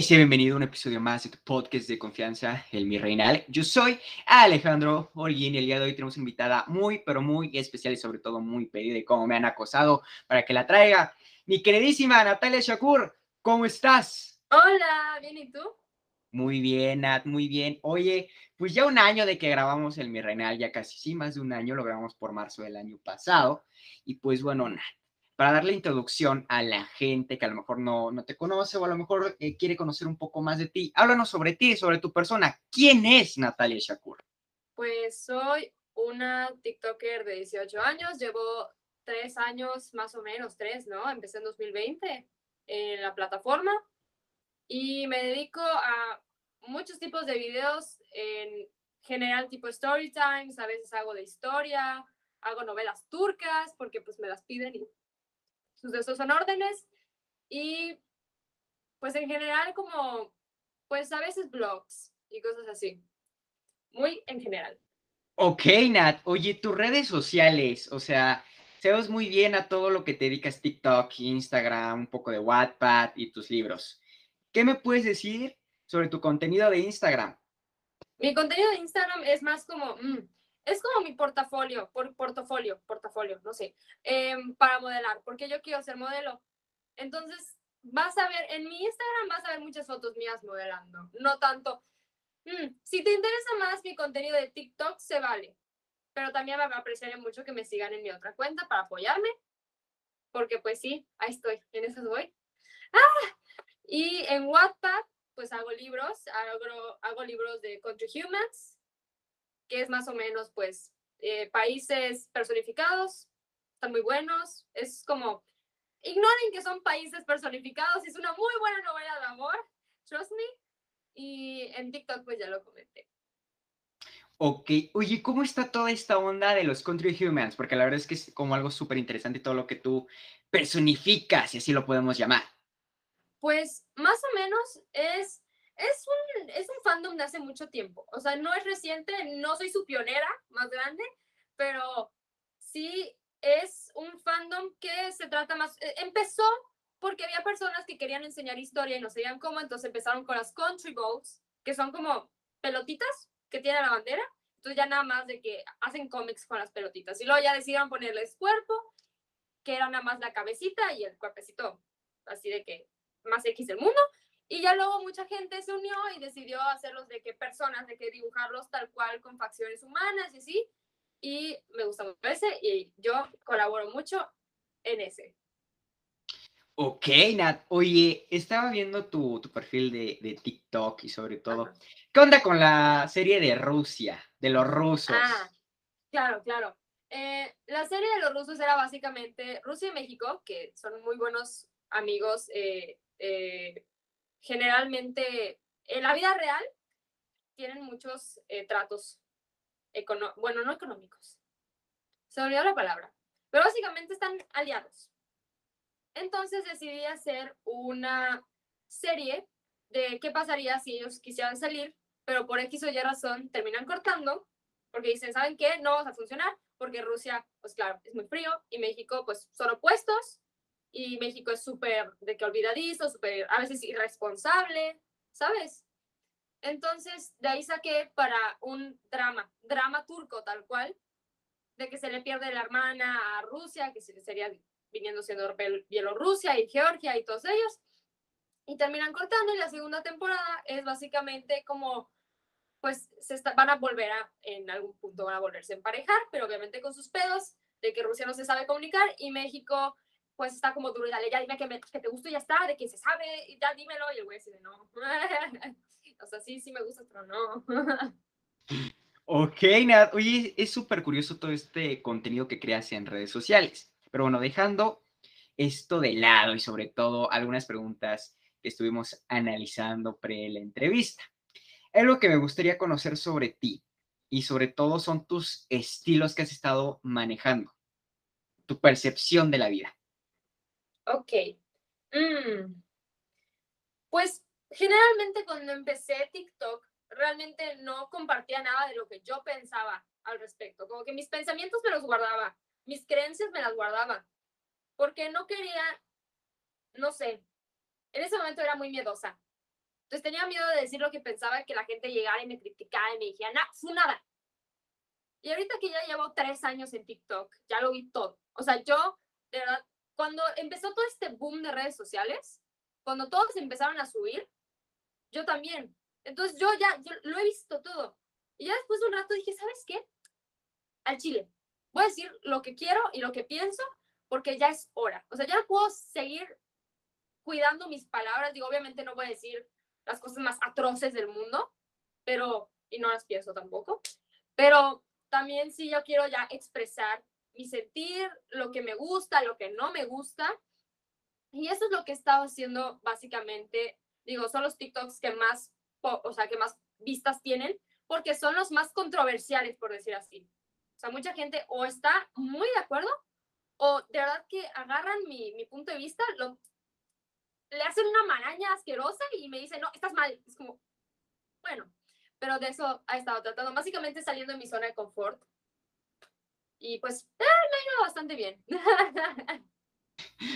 Y. Sea bienvenido a un episodio más de tu podcast de confianza, El Mi Reinal. Yo soy Alejandro Holguín y el día de hoy tenemos una invitada muy, pero muy especial y sobre todo muy pedida y como me han acosado para que la traiga. Mi queridísima Natalia Shakur, ¿cómo estás? Hola, ¿bien y tú? Muy bien, Nat, muy bien. Oye, pues ya un año de que grabamos el Mi Reinal, ya casi sí, más de un año, lo grabamos por marzo del año pasado. Y pues bueno, Nat, para darle introducción a la gente que a lo mejor no, no te conoce o a lo mejor eh, quiere conocer un poco más de ti, háblanos sobre ti, sobre tu persona. ¿Quién es Natalia Shakur? Pues soy una TikToker de 18 años, llevo tres años más o menos, tres, ¿no? Empecé en 2020 en la plataforma y me dedico a muchos tipos de videos en general tipo story times, a veces hago de historia, hago novelas turcas porque pues me las piden y sus de esos son órdenes y pues en general como pues a veces blogs y cosas así. Muy en general. Ok, Nat. Oye, tus redes sociales, o sea, sabes muy bien a todo lo que te dedicas, TikTok, Instagram, un poco de Wattpad y tus libros. ¿Qué me puedes decir sobre tu contenido de Instagram? Mi contenido de Instagram es más como, mm, es como mi portafolio, por, portafolio, portafolio, no sé, em, para modelar, porque yo quiero ser modelo. Entonces, vas a ver, en mi Instagram vas a ver muchas fotos mías modelando, no tanto. mm, si te interesa más mi contenido de TikTok, se vale, pero también me apreciaría mucho que me sigan en mi otra cuenta para apoyarme, porque pues sí, ahí estoy, en eso voy. ¡Ah! Y en Wattpad, pues hago libros, hago, hago libros de Country Humans, que es más o menos, pues, eh, países personificados, están muy buenos, es como, ignoren que son países personificados, es una muy buena novela de amor, trust me, y en TikTok pues ya lo comenté. Ok, oye, ¿cómo está toda esta onda de los country humans? Porque la verdad es que es como algo súper interesante todo lo que tú personificas, si así lo podemos llamar. Pues más o menos es, es, un, es un fandom de hace mucho tiempo. O sea, no es reciente, no soy su pionera más grande, pero sí es un fandom que se trata más... eh, Empezó porque había personas que querían enseñar historia y no sabían cómo, entonces empezaron con las country boats, que son como pelotitas que tiene la bandera. Entonces ya nada más de que hacen cómics con las pelotitas. Y luego ya decidieron ponerles cuerpo, que era nada más la cabecita y el cuerpecito así de que más X del mundo. Y ya luego mucha gente se unió y decidió hacerlos de que personas, de que dibujarlos tal cual con facciones humanas y así. Y me gusta mucho ese y yo colaboro mucho en ese. Ok, Nat. Oye, estaba viendo tu, tu perfil de, de TikTok y sobre todo, Ajá. ¿qué onda con la serie de Rusia, de los rusos? Ah, claro, claro. Eh, la serie de los rusos era básicamente Rusia y México, que son muy buenos amigos. eh, eh, generalmente, en la vida real, tienen muchos eh, tratos, bueno, no económicos. Se olvidó la palabra, pero básicamente están aliados. Entonces decidí hacer una serie de qué pasaría si ellos quisieran salir, pero por X o Y razón terminan cortando porque dicen, ¿saben qué? No vamos a funcionar porque Rusia, pues claro, es muy frío y México, pues son opuestos y México es súper de que olvidadizo, súper a veces irresponsable, ¿sabes? Entonces, de ahí saqué para un drama, drama turco tal cual, de que se le pierde la hermana a Rusia, que se- sería viniendo siendo Bielorrusia y Georgia y todos ellos, y terminan cortando y la segunda temporada es básicamente como pues se van a volver a, en algún punto van a volverse a emparejar, pero obviamente con sus pedos, de que Rusia no se sabe comunicar y México pues está como duro y dale, ya dime que, me- que te gusta y ya está, de que se sabe, y ya dímelo, y el güey dice, no. o sea, sí, sí me gusta, pero no. Ok, Nat. Oye, es súper curioso todo este contenido que creas en redes sociales. Pero bueno, dejando esto de lado y sobre todo algunas preguntas que estuvimos analizando pre la entrevista. Algo que me gustaría conocer sobre ti y sobre todo son tus estilos que has estado manejando, tu percepción de la vida. Ok. Mm. Pues generalmente cuando empecé TikTok, realmente no compartía nada de lo que yo pensaba al respecto. Como que mis pensamientos me los guardaba, mis creencias me las guardaba, porque no quería, no sé, en ese momento era muy miedosa. Entonces tenía miedo de decir lo que pensaba, que la gente llegara y me criticara y me dijera, no, fue nada. Y ahorita que ya llevo tres años en TikTok, ya lo vi todo. O sea, yo, de verdad, cuando empezó todo este boom de redes sociales, cuando todos empezaron a subir, yo también. Entonces yo ya yo lo he visto todo. Y ya después de un rato dije, ¿sabes qué? Al chile. Voy a decir lo que quiero y lo que pienso porque ya es hora. O sea, ya no puedo seguir cuidando mis palabras. Digo, obviamente no voy a decir las cosas más atroces del mundo, pero, y no las pienso tampoco, pero también sí yo quiero ya expresar mi sentir, lo que me gusta, lo que no me gusta. Y eso es lo que he estado haciendo básicamente. Digo, son los TikToks que más, o sea, que más vistas tienen, porque son los más controversiales, por decir así. O sea, mucha gente o está muy de acuerdo o de verdad que agarran mi, mi punto de vista, lo, le hacen una maraña asquerosa y me dicen, no, estás mal. Es como, bueno, pero de eso ha estado tratando, básicamente saliendo de mi zona de confort. Y pues, eh, me ha ido bastante bien.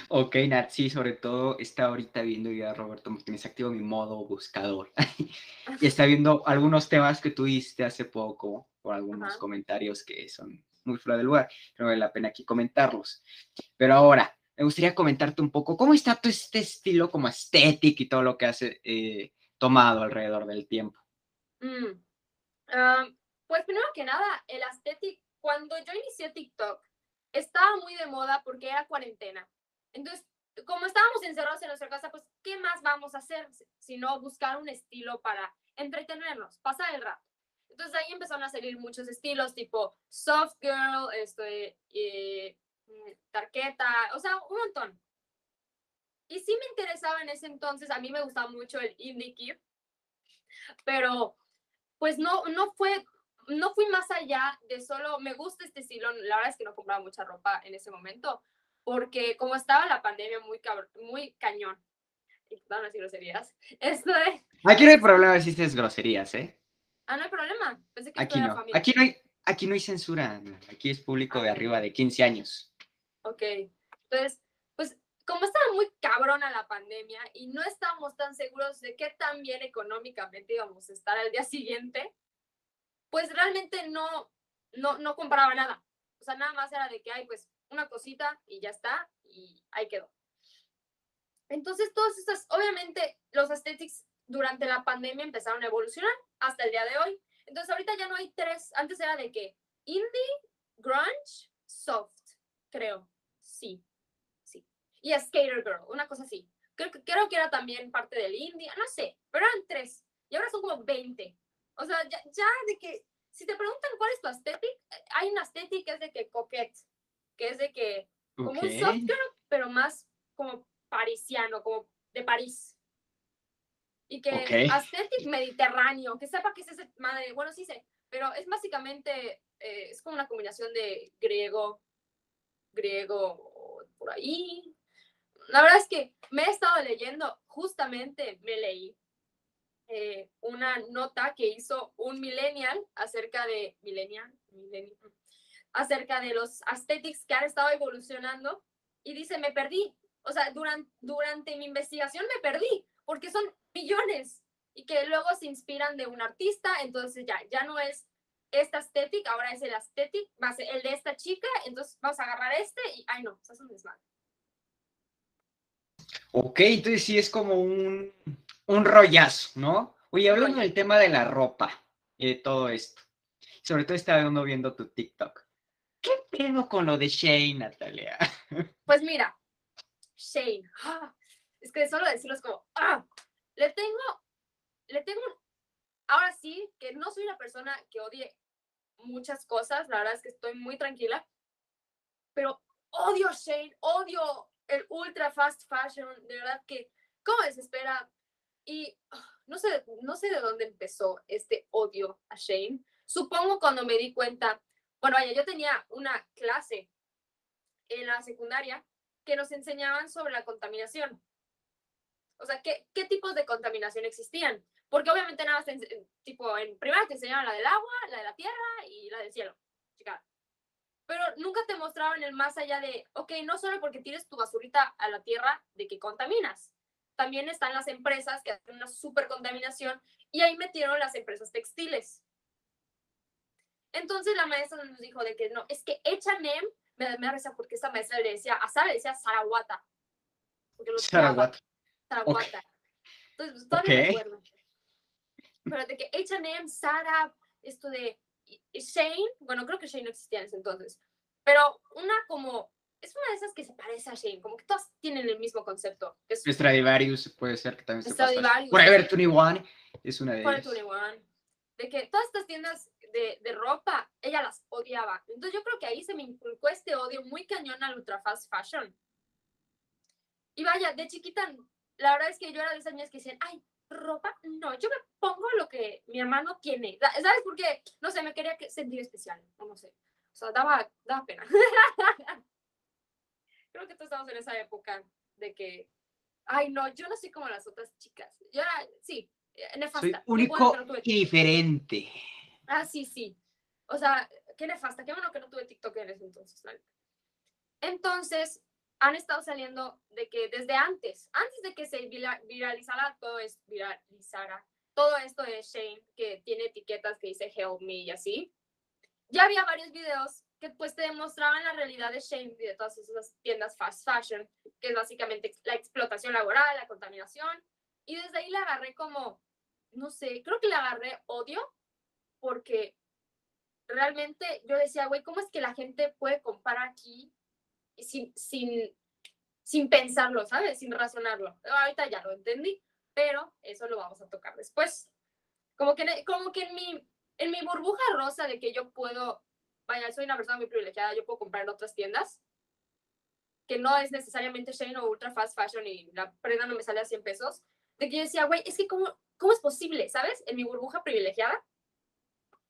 Ok, Nat, sí, sobre todo está ahorita viendo ya Roberto Martínez activo mi modo buscador. y está viendo algunos temas que tuviste hace poco por algunos Ajá. comentarios que son muy fuera de lugar. No vale la pena aquí comentarlos. Pero ahora, me gustaría comentarte un poco cómo está tu este estilo como estético y todo lo que has eh, tomado alrededor del tiempo. Mm. Ah, pues primero que nada, el aesthetic, cuando yo inicié TikTok, estaba muy de moda porque era cuarentena. Entonces, como estábamos encerrados en nuestra casa, pues, ¿qué más vamos a hacer? si- Sino buscar un estilo para entretenernos, pasar el rato. Entonces ahí empezaron a salir muchos estilos, tipo soft girl, este, eh, tarqueta, o sea, un montón. Y sí me interesaba en ese entonces, a mí me gustaba mucho el indie kid, pero pues no, no fue no fui más allá de solo, me gusta este estilo, la verdad es que no compraba mucha ropa en ese momento, porque como estaba la pandemia muy, muy cañón, y decir groserías, esto de, Aquí no hay problema si dices groserías, ¿eh? ah, no hay problema, pensé que esto Aquí no. familia. Aquí no hay, aquí no hay censura. Aquí es público de Ah. arriba de 15 años. Ok, entonces, pues como estaba muy cabrona la pandemia y no estábamos tan seguros de qué tan bien económicamente íbamos a estar al día siguiente, pues realmente no, no, no compraba nada. O sea, nada más era de que hay pues una cosita y ya está y ahí quedó. Entonces, todas estas, obviamente, los aesthetics durante la pandemia empezaron a evolucionar hasta el día de hoy. Entonces, ahorita ya no hay tres. Antes era de que indie, grunge, soft, creo. Sí, sí. Y Skater Girl, una cosa así. Creo, creo que era también parte del indie, no sé, pero eran tres. Y ahora son como 20. O sea, ya, ya de que, si te preguntan cuál es tu aesthetic, hay una aesthetic que es de que coquette, que es de que, como Ok. un soft girl, pero más como parisiano, como de París. Y que Ok. aesthetic mediterráneo, que sepa que es ese madre, bueno, sí sé, pero es básicamente, eh, es como una combinación de griego, griego por ahí. La verdad es que me he estado leyendo, justamente me leí eh, una nota que hizo un millennial acerca de, millennial, millennial, acerca de los aesthetics que han estado evolucionando y dice, me perdí. O sea, durante, durante mi investigación me perdí, porque son millones y que luego se inspiran de un artista, entonces ya, ya no es esta estética, ahora es el aesthetic, más el de esta chica, entonces vamos a agarrar este y, ay no, o es un desmadre. Ok, entonces sí es como un, un rollazo, ¿no? Oye, hablando del tema de la ropa y de todo esto, sobre todo estaba uno viendo tu TikTok. ¿Qué pedo con lo de Shane, Natalia? Pues mira, Shane, ah, es que solo decirlo es como, ah, le tengo, le tengo, ahora sí, que no soy una persona que odie muchas cosas, la verdad es que estoy muy tranquila, pero odio Shane, odio el ultra fast fashion, de verdad que, ¿cómo desespera? Y ah, no sé, no sé de dónde empezó este odio a Shane. Supongo cuando me di cuenta, bueno, vaya, yo tenía una clase en la secundaria que nos enseñaban sobre la contaminación. O sea, ¿qué, qué tipos de contaminación existían? Porque obviamente nada tipo, en primera te enseñaban la del agua, la de la tierra y la del cielo. Chica. Pero nunca te mostraban el más allá de, ok, no solo porque tires tu basurita a la tierra de que contaminas. También están las empresas que hacen una super contaminación y ahí metieron las empresas textiles. Entonces la maestra nos dijo de que no, es que H&M, me, da- me risa porque esta maestra le decía, a Sara le decía Sarawata. Porque lo odiaba. Sarawat. Sarawata. Entonces, pues, todavía me Ok. acuerdo. Pero de que H&M, Sara, esto de Shane, bueno, creo que Shane no existía en ese entonces, pero una como, es una de esas que se parece a Shane, como que todas tienen el mismo concepto. Es Stradivarius puede ser que también se. Stradivarius. Forever 21 es una de Forever ellas. 21. De que todas estas tiendas de, de ropa, ella las odiaba. Entonces yo creo que ahí se me inculcó este odio muy cañón al ultra fast fashion. Y vaya, de chiquita, la verdad es que yo era de esas niñas que decían, ay, ropa, no, yo me pongo lo que mi hermano tiene. Sa- ¿Sabes por qué? No sé, me quería que- sentir especial, o no sé. O sea, daba, daba pena. Creo que todos estamos en esa época de que, ay, no, yo no soy como las otras chicas. Yo era, sí, eh, nefasta. Soy bueno único que no y diferente. Ah, sí, sí. O sea, qué nefasta, qué bueno que no tuve TikTok en ese entonces. neta. Entonces, han estado saliendo de que desde antes, antes de que se vira- viralizara todo esto, viralizara todo esto de Shane, que tiene etiquetas que dice Help Me y así, ya había varios videos que pues te demostraban la realidad de Shane y de todas esas tiendas fast fashion, que es básicamente la explotación laboral, la contaminación, y desde ahí le agarré como, no sé, creo que le agarré odio porque realmente yo decía, güey, ¿cómo es que la gente puede comprar aquí sin, sin, sin pensarlo, ¿sabes? Sin razonarlo. Ahorita ya lo entendí, pero eso lo vamos a tocar después. Como que, como que en, mi, en mi burbuja rosa de que yo puedo, vaya, soy una persona muy privilegiada, yo puedo comprar en otras tiendas, que no es necesariamente Shane o Ultra Fast Fashion y la prenda no me sale a 100 pesos, de que yo decía, güey, es que cómo, ¿cómo es posible, ¿sabes? En mi burbuja privilegiada,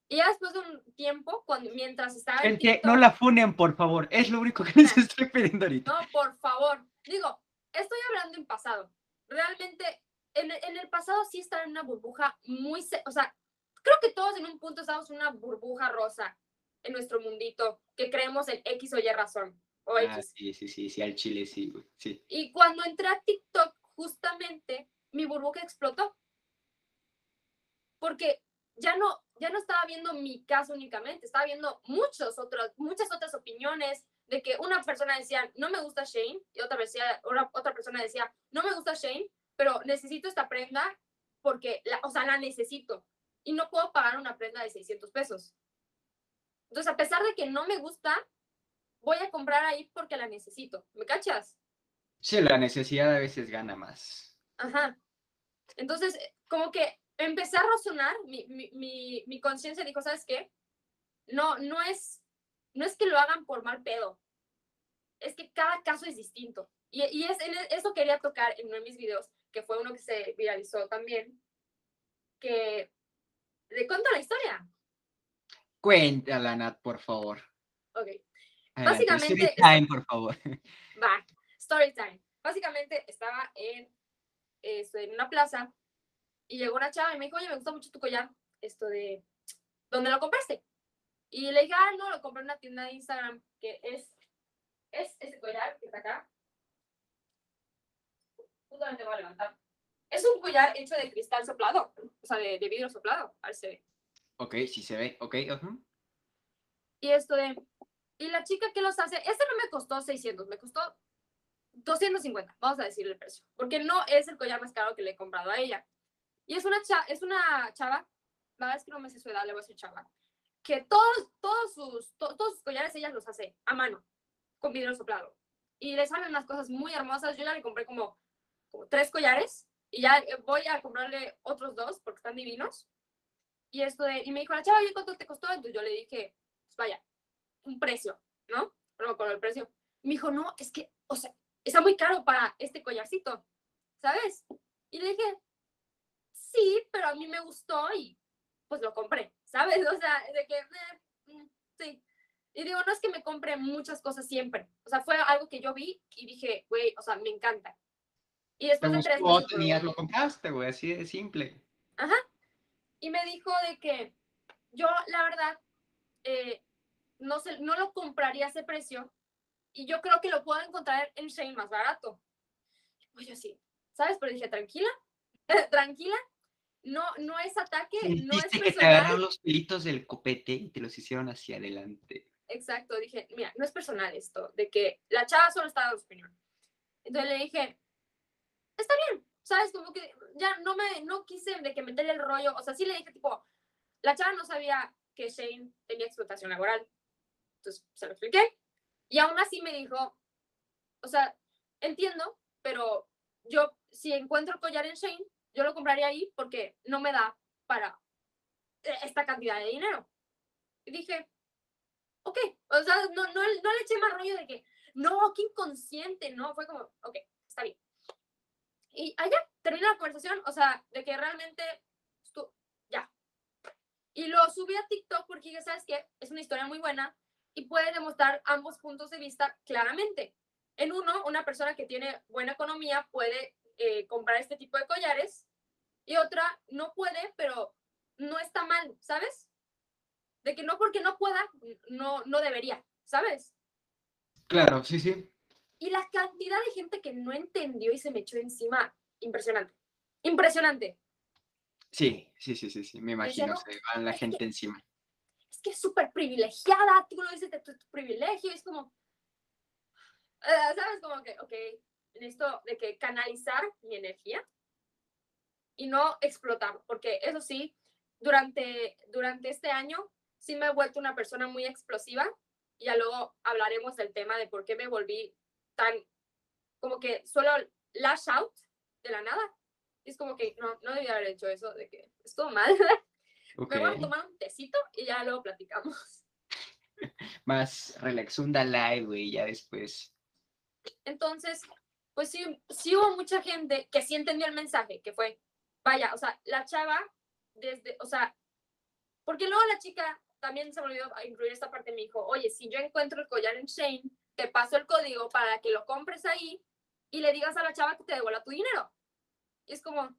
Y ya después de un tiempo, cuando, mientras estaba en Gente, no TikTok- la funen, por favor. Es lo único que les estoy pidiendo ahorita. No, por favor. Digo, estoy hablando en pasado. Realmente, en, en el pasado sí estaba en una burbuja muy... O sea, creo que todos en un punto estamos en una burbuja rosa en nuestro mundito, que creemos en X o Y razón. O Ah, X. sí, sí, sí, sí, al chile sí, güey. Sí. Y cuando entré a TikTok, justamente mi burbuja explotó. Porque ya no, ya no estaba viendo mi caso únicamente, estaba viendo muchos otros, muchas otras opiniones de que una persona decía, no me gusta Shane, y otra, decía, otra persona decía, no me gusta Shane, pero necesito esta prenda porque, la, o sea, la necesito. Y no puedo pagar una prenda de 600 pesos. Entonces, a pesar de que no me gusta, voy a comprar ahí porque la necesito. ¿Me cachas? Sí, la necesidad a veces gana más. Ajá. Entonces, eh, como que empecé a razonar, mi, mi, mi, mi conciencia dijo, ¿sabes qué? No, no es, no es que lo hagan por mal pedo, es que cada caso es distinto. Y, y es, e- eso quería tocar en uno de mis videos, que fue uno que se viralizó también, que le cuento la historia. Cuéntala, Nat, por favor. Ok, Adelante, Básicamente, story time, por favor. va, story time. Básicamente estaba en, esto, en una plaza y llegó una chava y me dijo, oye, me gusta mucho tu collar, esto de, ¿dónde lo compraste? Y le dije, ah, no, lo compré en una tienda de Instagram que es, es ese collar que está acá. Justamente voy a levantar. Es un collar hecho de cristal soplado, o sea, de, de vidrio soplado, a ver si ve. Ok, sí se ve. Ok, ajá. Y esto de, y la chica que los hace, este no me costó 600, me costó 250, vamos a decirle el precio, porque no es el collar más caro que le he comprado a ella. Y es una, cha- es una chava, la verdad es que no me sé su edad, le voy a decir chava, que todos, todos, sus, to- todos sus collares ella los hace a mano, con vidrio soplado. Y le salen unas cosas muy hermosas. Yo ya le compré como, como tres collares y ya eh, voy a comprarle otros dos porque están divinos. Y esto de, y me dijo la chava, ¿y cuánto te costó? Entonces yo le dije, pues vaya, un precio, ¿no? No me acuerdo el precio. Me dijo, no, es que, o sea, está muy caro para este collarcito, ¿sabes? Y le dije, sí, pero a mí me gustó y pues lo compré, ¿sabes? O sea, de que, eh, sí. Y digo, no es que me compre muchas cosas siempre. O sea, fue algo que yo vi y dije, güey, o sea, me encanta. Y después de tres meses, tenías, lo compraste, güey, así de simple. Y me dijo de que yo, la verdad, eh, no, sé, no lo compraría a ese precio y yo creo que lo puedo encontrar en Shane más barato. Pues yo sí, ¿sabes? Pero dije, tranquila, tranquila, no, no es ataque, no es Sentiste que te agarraron personal. los pelitos del copete y te los hicieron hacia adelante. Exacto, dije, mira, no es personal esto, de que la chava solo dando su opinión. Entonces le dije, está bien, ¿sabes? Como que ya no me, no quise de que meterle el rollo, o sea, sí le dije, tipo, la chava no sabía que Shane tenía explotación laboral. Entonces se lo expliqué. Y aún así me dijo, o sea, entiendo, pero yo, si encuentro collar en Shane, yo lo compraría ahí porque no me da para esta cantidad de dinero. Y dije, ok, o sea, no, no, no le eché más rollo de que, no, qué inconsciente, no, fue como, ok, está bien. Y allá terminó la conversación, o sea, de que realmente, estu- ya. Y lo subí a TikTok porque dije, ¿sabes qué? Es una historia muy buena y puede demostrar ambos puntos de vista claramente. En uno, una persona que tiene buena economía puede eh, comprar este tipo de collares y otra no puede, pero no está mal, ¿sabes? De que no porque no pueda, no, no debería, ¿sabes? Claro, sí, sí. Y la cantidad de gente que no entendió y se me echó encima, impresionante. Impresionante. Sí, sí, sí, sí, sí. Me imagino, no, se va la es que- gente encima. Es que es súper privilegiada, tú lo dices de tu, tu privilegio, es como, eh, ¿sabes? Como que, ok, necesito de que canalizar mi energía y no explotar, porque eso sí, durante, durante este año sí me he vuelto una persona muy explosiva y ya luego hablaremos del tema de por qué me volví tan, como que solo lash out de la nada. Y es como que no, no debía haber hecho eso, de que estuvo mal. Ok. Me voy a tomar un tecito y ya luego platicamos. Más relaxunda live, güey, ya después. Entonces, pues sí, sí hubo mucha gente que sí entendió el mensaje, que fue, vaya, o sea, la chava, desde, o sea, Porque luego la chica también se me olvidó incluir esta parte, me dijo, oye, si yo encuentro el collar en Shane, te paso el código para que lo compres ahí y le digas a la chava que te devuelva tu dinero. Y es como,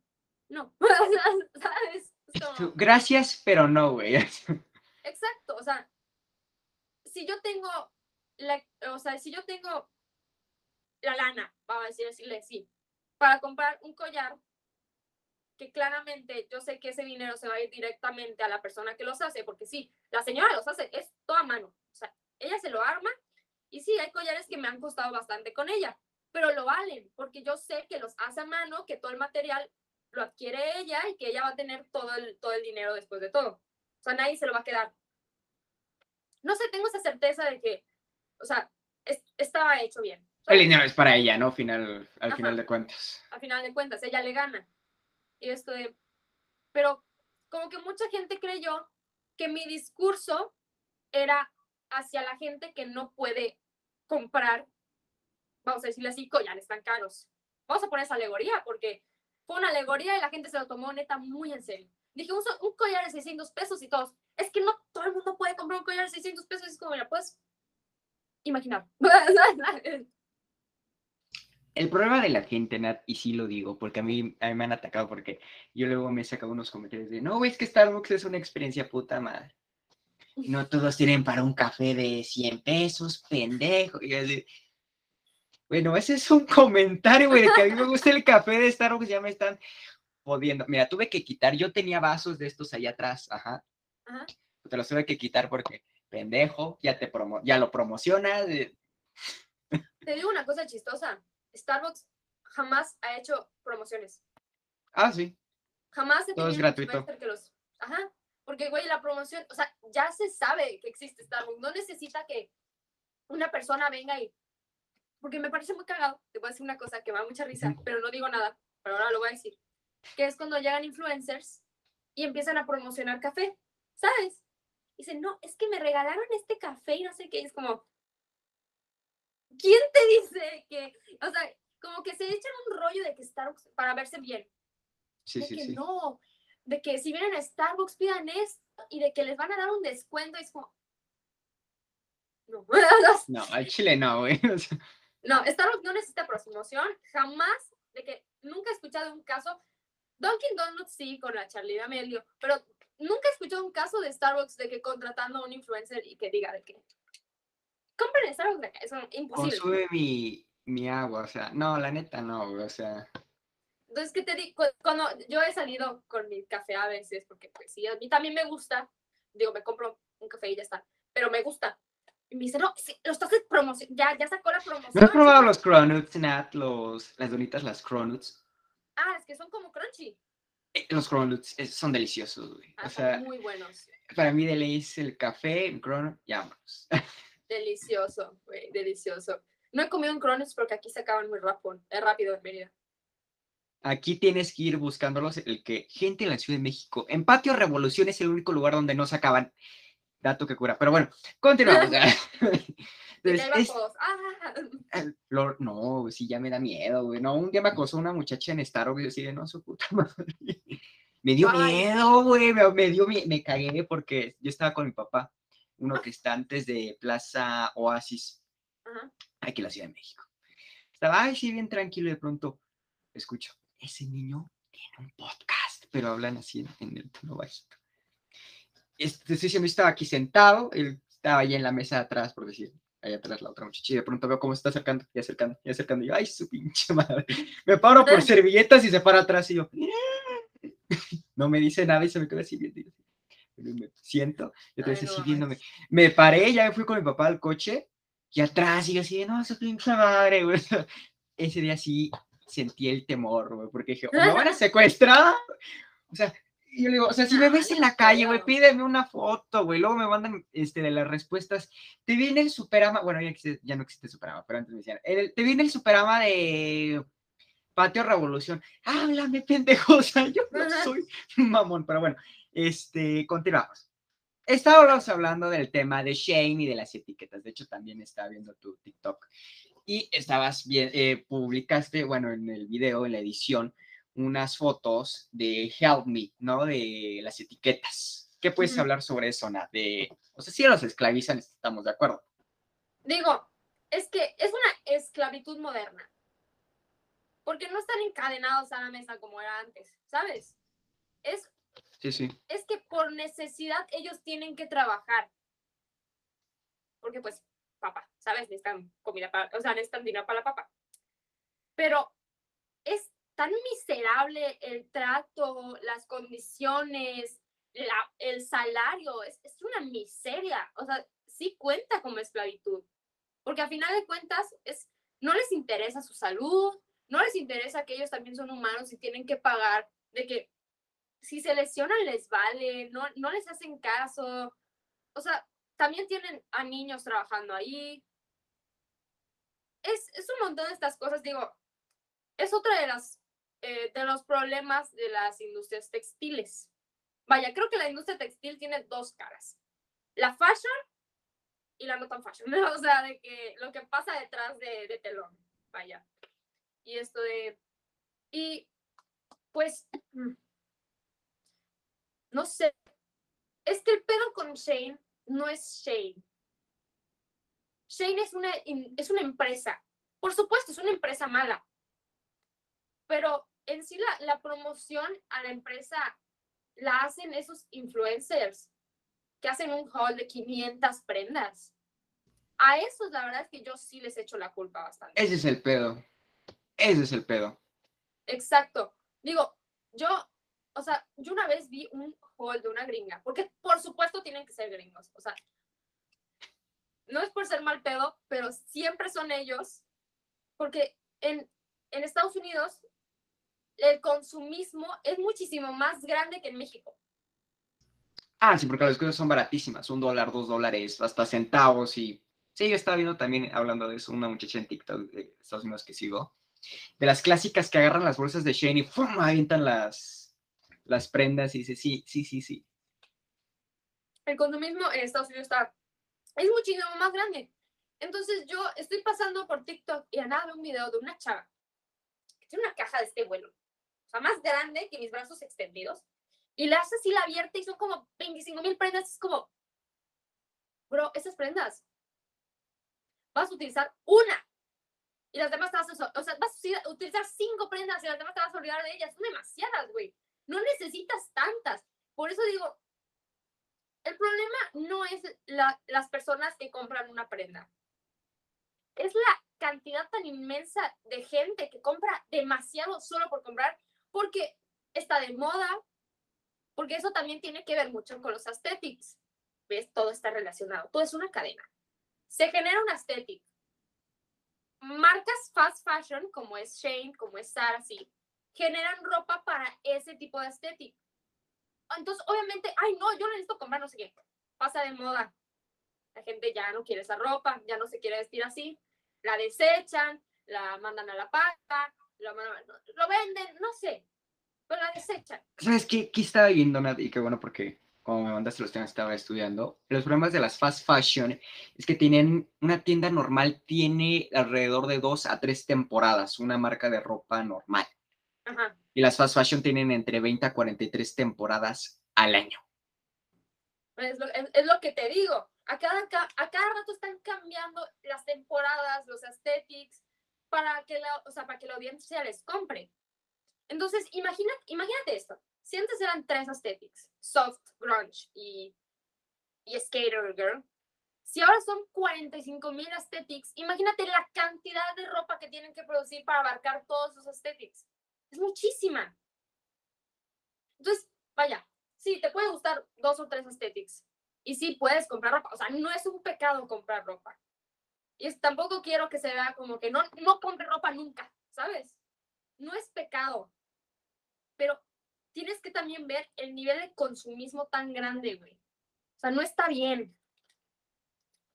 no, ¿sabes? Es como- Gracias, pero no, güey. Exacto, o sea, si yo tengo, la, o sea, si yo tengo la lana, vamos a decir, decirle sí, para comprar un collar, que claramente yo sé que ese dinero se va a ir directamente a la persona que los hace, porque sí, la señora los hace, es toda mano, o sea, ella se lo arma, y sí, hay collares que me han costado bastante con ella, pero lo valen, porque yo sé que los hace a mano, que todo el material lo adquiere ella y que ella va a tener todo el, todo el dinero después de todo. O sea, nadie se lo va a quedar. No sé, tengo esa certeza de que, o sea, es- estaba hecho bien. El dinero es para ella, ¿no? Final, al Ajá. final de cuentas. A final de cuentas, ella le gana. Y esto de, pero como que mucha gente creyó que mi discurso era hacia la gente que no puede comprar, vamos a decirle así, collares tan caros. Vamos a poner esa alegoría porque fue una alegoría y la gente se lo tomó neta muy en serio. Dije, un, un collar de 600 pesos y todos, es que no todo el mundo puede comprar un collar de 600 pesos. Es como, mira, puedes imaginar. El problema de la gente, Nat, y sí lo digo, porque a mí, a mí me han atacado, porque yo luego me he sacado unos comentarios de, no, es que Starbucks es una experiencia puta madre. No todos tienen para un café de 100 pesos, pendejo. Y yo así, bueno, ese es un comentario, güey, de que a mí me gusta el café de Starbucks, ya me están jodiendo. Mira, tuve que quitar, yo tenía vasos de estos allá atrás, ajá. Ajá. Te los tuve que quitar porque, pendejo, ya, te promo ya lo promocionas. eh, Te digo una cosa chistosa. Starbucks jamás ha hecho promociones. Ah, sí. Jamás he Todo es tenido gratuito. que los... Ajá. Porque, güey, la promoción, o sea, ya se sabe que existe Starbucks. No necesita que una persona venga y... Porque me parece muy cagado. Te voy a decir una cosa que me da mucha risa, pero no digo nada. Pero ahora lo voy a decir. Que es cuando llegan influencers y empiezan a promocionar café. ¿Sabes? Dicen, no, es que me regalaron este café y no sé qué. Y es como... ¿Quién te dice que... O sea, como que se echan un rollo de que Starbucks para verse bien Sí, de sí, que sí. no, de que si vienen a Starbucks pidan esto y de que les van a dar un descuento. Es como. No, No, al chile no, güey. no, Starbucks no necesita promoción, jamás, de que nunca he escuchado un caso. Dunkin' Donuts sí, con la Charlie D'Amelio, pero nunca he escuchado un caso de Starbucks de que contratando a un influencer y que diga de que compren en Starbucks de acá, es imposible. consume mi, mi agua, o sea, no, la neta no, güey, o sea, Entonces, ¿qué te digo? Cuando yo he salido con mi café a veces, porque pues sí, a mí también me gusta, digo, me compro un café y ya está, pero me gusta. Y me dice, no, sí, lo estás promoción, ya, ya sacó la promoción. ¿no has probado chicos". los cronuts, Nat? Los, las donitas, las cronuts. Ah, es que son como crunchy. Eh, Los cronuts eh, son deliciosos, güey. Ah, O sea, son muy buenos. para mí de ley es el café, el cronut, ya vámonos. Delicioso, güey, delicioso. No he comido un Cronuts porque aquí se acaban muy rápido, es rápido en Mérida. Aquí tienes que ir buscándolos, el que gente en la Ciudad de México, en Patio Revolución es el único lugar donde no se acaban. Dato que cura. Pero bueno, continuamos. Entonces, es-. Ah, no, sí, ya me da miedo, güey. No, un día me acosó una muchacha en Starbucks y así de, no, su puta madre. Me dio Ay. miedo, güey, me, me dio, mie- me cagué porque yo estaba con mi papá, uno que está antes de Plaza Oasis, aquí en la Ciudad de México. Estaba, ay, sí, bien tranquilo, de pronto escucho, ese niño tiene un podcast, pero hablan así en, en el tono bajito. Este, sí, yo estaba aquí sentado, él estaba ahí en la mesa de atrás, por decir, allá atrás la otra muchacha, y de pronto veo cómo se está acercando, y acercando, y acercando, y yo, ay, su pinche madre. Me paro por servilletas y se para atrás, y yo, no me dice nada y se me queda así viendo. yo me siento, y otra Ay, vez así viéndome. Me paré, ya me fui con mi papá al coche, y atrás, y yo así, no, su pinche madre, güey. Ese día sí sentí el temor, güey, porque dije, o me van a secuestrar. O sea, y yo le digo, o sea, si me ves en la calle, güey, pídeme una foto, güey. Luego me mandan este, de las respuestas. Te viene el superama, bueno, ya, existe- ya no existe superama, pero antes me decían, "El- te viene el superama de Patio Revolución. Háblame, pendejo. O sea, yo no soy mamón, pero bueno, este, continuamos. Estábamos hablando del tema de Shane y de las etiquetas. De hecho, también estaba viendo tu TikTok. Y estabas bien, eh, publicaste, bueno, en el video, en la edición, unas fotos de Help Me, ¿no? De las etiquetas. ¿Qué puedes hablar sobre eso, Nat? De, o sea, si los esclavizan, estamos de acuerdo. Digo, es que es una esclavitud moderna. Porque no están encadenados a la mesa como era antes, ¿sabes? Es, Sí, sí. es que por necesidad ellos tienen que trabajar. Porque pues, papá, ¿sabes? Necesitan comida para, o sea, necesitan dinero para la papa. Pero es tan miserable el trato, las condiciones, la- el salario, es, es una miseria. O sea, sí cuenta como esclavitud. Porque a final de cuentas, es, no les interesa su salud, no les interesa que ellos también son humanos y tienen que pagar, de que si se lesionan les vale, no, no les hacen caso. O sea, también tienen a niños trabajando ahí. Es, es un montón de estas cosas, digo, es otra de las eh, de los problemas de las industrias textiles. Vaya, creo que la industria textil tiene dos caras. La fashion y la no tan fashion. O sea, de que lo que pasa detrás de, de telón. Vaya. Y esto de... Y pues... mm, No sé. Es que el pedo con Shane no es Shane. Shane es una, in- es una empresa. Por supuesto, es una empresa mala. Pero en sí la, la promoción a la empresa la hacen esos influencers que hacen un haul de 500 prendas. A esos la verdad es que yo sí les echo la culpa bastante. Ese es el pedo. Ese es el pedo. Exacto. Digo, yo, o sea, yo una vez vi un haul de una gringa, porque por supuesto tienen que ser gringos, o sea, no es por ser mal pedo, pero siempre son ellos, porque en, en Estados Unidos el consumismo es muchísimo más grande que en México. Ah, sí, porque las cosas son baratísimas. Un dólar, dos dólares, hasta centavos. Y sí, yo estaba viendo también, hablando de eso, una muchacha en TikTok de Estados Unidos que sigo. De las clásicas que agarran las bolsas de Shane y ¡fum! avientan las, las prendas y dice, sí, sí, sí, sí. el consumismo en Estados Unidos está, es muchísimo más grande. Entonces yo estoy pasando por TikTok y a nada un video de una chava que tiene una caja de este vuelo, o sea, más grande que mis brazos extendidos, y la hace así la abierta y son como 25 mil prendas. Es como, bro, esas prendas vas a utilizar una y las demás te vas a, o sea, vas a utilizar cinco prendas y las demás te vas a olvidar de ellas. Son demasiadas, güey. No necesitas tantas. Por eso digo, el problema no es la- las personas que compran una prenda. Es la cantidad tan inmensa de gente que compra demasiado solo por comprar, porque está de moda, porque eso también tiene que ver mucho con los aesthetics. ¿Ves? Todo está relacionado. Todo es una cadena. Se genera un aesthetic. Marcas fast fashion, como es Shane, como es Zara, sí, generan ropa para ese tipo de aesthetic. Entonces, obviamente, ay, no, yo necesito comprar no sé qué. Pasa de moda. La gente ya no quiere esa ropa, ya no se quiere vestir así. La desechan, la mandan a la paca, lo, lo venden, no sé. Pero la desechan. ¿Sabes qué? Aquí estaba viendo, Nat, y qué bueno porque como me mandaste los temas estaba estudiando. Los problemas de las fast fashion es que tienen, una tienda normal tiene alrededor de dos a tres temporadas, una marca de ropa normal. Ajá. Y las fast fashion tienen entre 20 a 43 temporadas al año. Es lo, es- es lo que te digo. A cada, ca- a cada rato están cambiando las temporadas, los aesthetics, para que la, o sea, para que la audiencia les compre. Entonces, imagina, imagínate esto. Si antes eran tres aesthetics, soft, grunge y, y skater girl, si ahora son 45 mil aesthetics, imagínate la cantidad de ropa que tienen que producir para abarcar todos esos aesthetics. Muchísima. Entonces, vaya, sí, te puede gustar dos o tres aesthetics. Y sí, puedes comprar ropa. O sea, no es un pecado comprar ropa. Y tampoco quiero que se vea como que no, no compre ropa nunca, ¿sabes? No es pecado. Pero tienes que también ver el nivel de consumismo tan grande, güey. O sea, no está bien.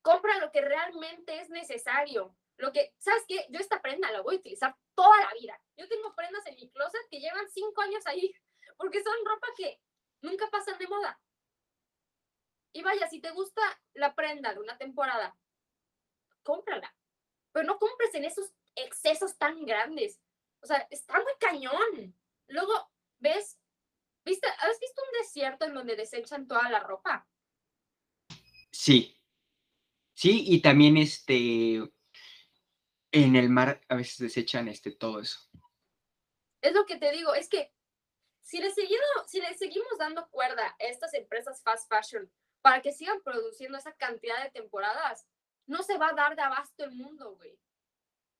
Compra lo que realmente es necesario. Lo que, ¿sabes qué? Yo esta prenda la voy a utilizar toda la vida. Yo tengo prendas en mi closet que llevan cinco años ahí, porque son ropa que nunca pasan de moda. Y vaya, si te gusta la prenda de una temporada, cómprala. Pero no compres en esos excesos tan grandes. O sea, está muy cañón. Luego, ¿ves? ¿Viste? ¿Has visto un desierto en donde desechan toda la ropa. Sí. Sí, y también este en el mar a veces desechan este todo eso. Es lo que te digo, es que si le, seguido, si le seguimos dando cuerda a estas empresas fast fashion para que sigan produciendo esa cantidad de temporadas, no se va a dar de abasto el mundo, güey.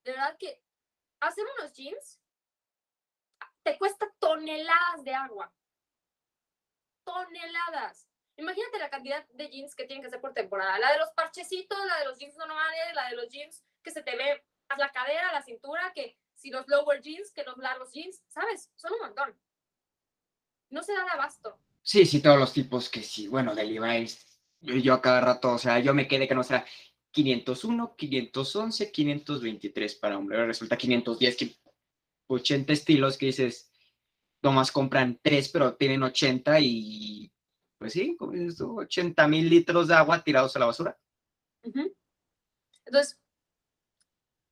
De verdad que hacer unos jeans te cuesta toneladas de agua. Toneladas. Imagínate la cantidad de jeans que tienen que hacer por temporada. La de los parchecitos, la de los jeans normales, la de los jeans que se te ve la cadera, la cintura, que si los lower jeans, que los largos jeans, ¿sabes? Son un montón. No se da abasto. Sí, sí, todos los tipos que sí, bueno, de Levi's, yo, a cada rato, o sea, yo me quedé que no será 501, 511, 523 para hombre, resulta 510, que 80 estilos que dices, nomás compran tres, pero tienen 80 y, pues sí, como dices tú, 80 mil litros de agua tirados a la basura. Ujú. Entonces,